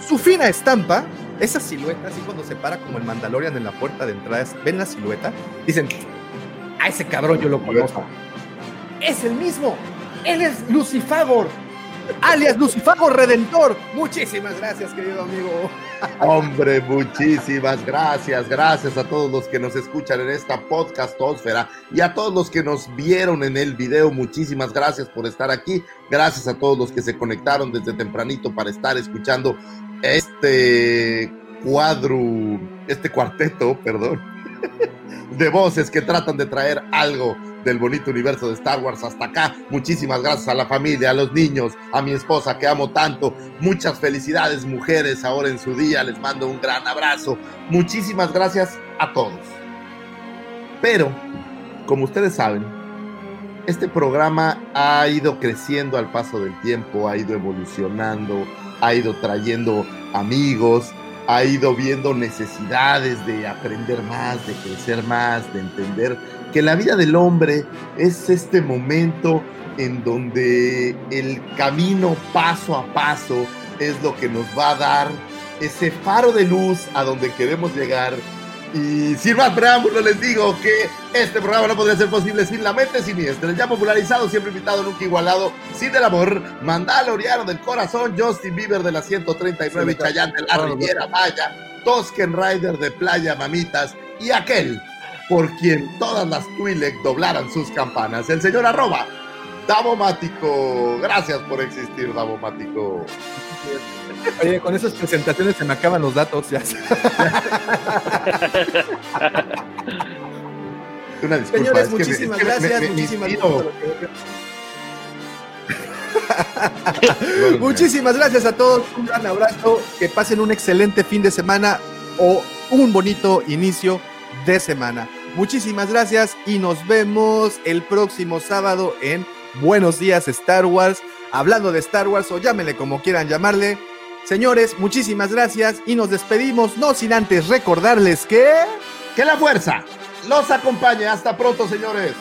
Speaker 4: Su fina estampa, esa silueta, así cuando se para como el Mandalorian en la puerta de entrada, ven la silueta, dicen, a ese cabrón yo lo conozco. Es el mismo, él es Lucifagor, alias Lucifagor Redentor. Muchísimas gracias, querido amigo.
Speaker 3: Hombre, muchísimas gracias. Gracias a todos los que nos escuchan en esta podcastósfera y a todos los que nos vieron en el video. Muchísimas gracias por estar aquí. Gracias a todos los que se conectaron desde tempranito para estar escuchando este cuadro, este cuarteto, perdón, [LAUGHS] de voces que tratan de traer algo del bonito universo de Star Wars hasta acá. Muchísimas gracias a la familia, a los niños, a mi esposa que amo tanto. Muchas felicidades mujeres ahora en su día. Les mando un gran abrazo. Muchísimas gracias a todos. Pero, como ustedes saben, este programa ha ido creciendo al paso del tiempo, ha ido evolucionando, ha ido trayendo amigos, ha ido viendo necesidades de aprender más, de crecer más, de entender que la vida del hombre es este momento en donde el camino paso a paso es lo que nos va a dar ese faro de luz a donde queremos llegar. Y sin más preámbulos les digo que este programa no podría ser posible sin la mente siniestra, el ya popularizado, siempre invitado, nunca igualado, sin el amor, Mandaloriano del corazón, Justin Bieber de la 139 y Chayanne de la Riviera Maya, Tosken Rider de Playa Mamitas y aquel por quien todas las Twi'lek doblaran sus campanas, el señor arroba Davomático. Gracias por existir, Davomático.
Speaker 4: Oye, con esas presentaciones se me acaban los datos ya. [LAUGHS]
Speaker 3: Una disculpa,
Speaker 4: Señores,
Speaker 3: es que me- es
Speaker 4: muchísimas
Speaker 3: que me-
Speaker 4: gracias,
Speaker 3: me- me
Speaker 4: muchísimas gracias. [LAUGHS] [LAUGHS] Muchísimas gracias a todos, un gran abrazo, que pasen un excelente fin de semana o un bonito inicio de semana. Muchísimas gracias y nos vemos el próximo sábado en Buenos Días Star Wars, hablando de Star Wars o llámenle como quieran llamarle. Señores, muchísimas gracias y nos despedimos, no sin antes recordarles que...
Speaker 3: Que la fuerza los acompañe. Hasta pronto, señores.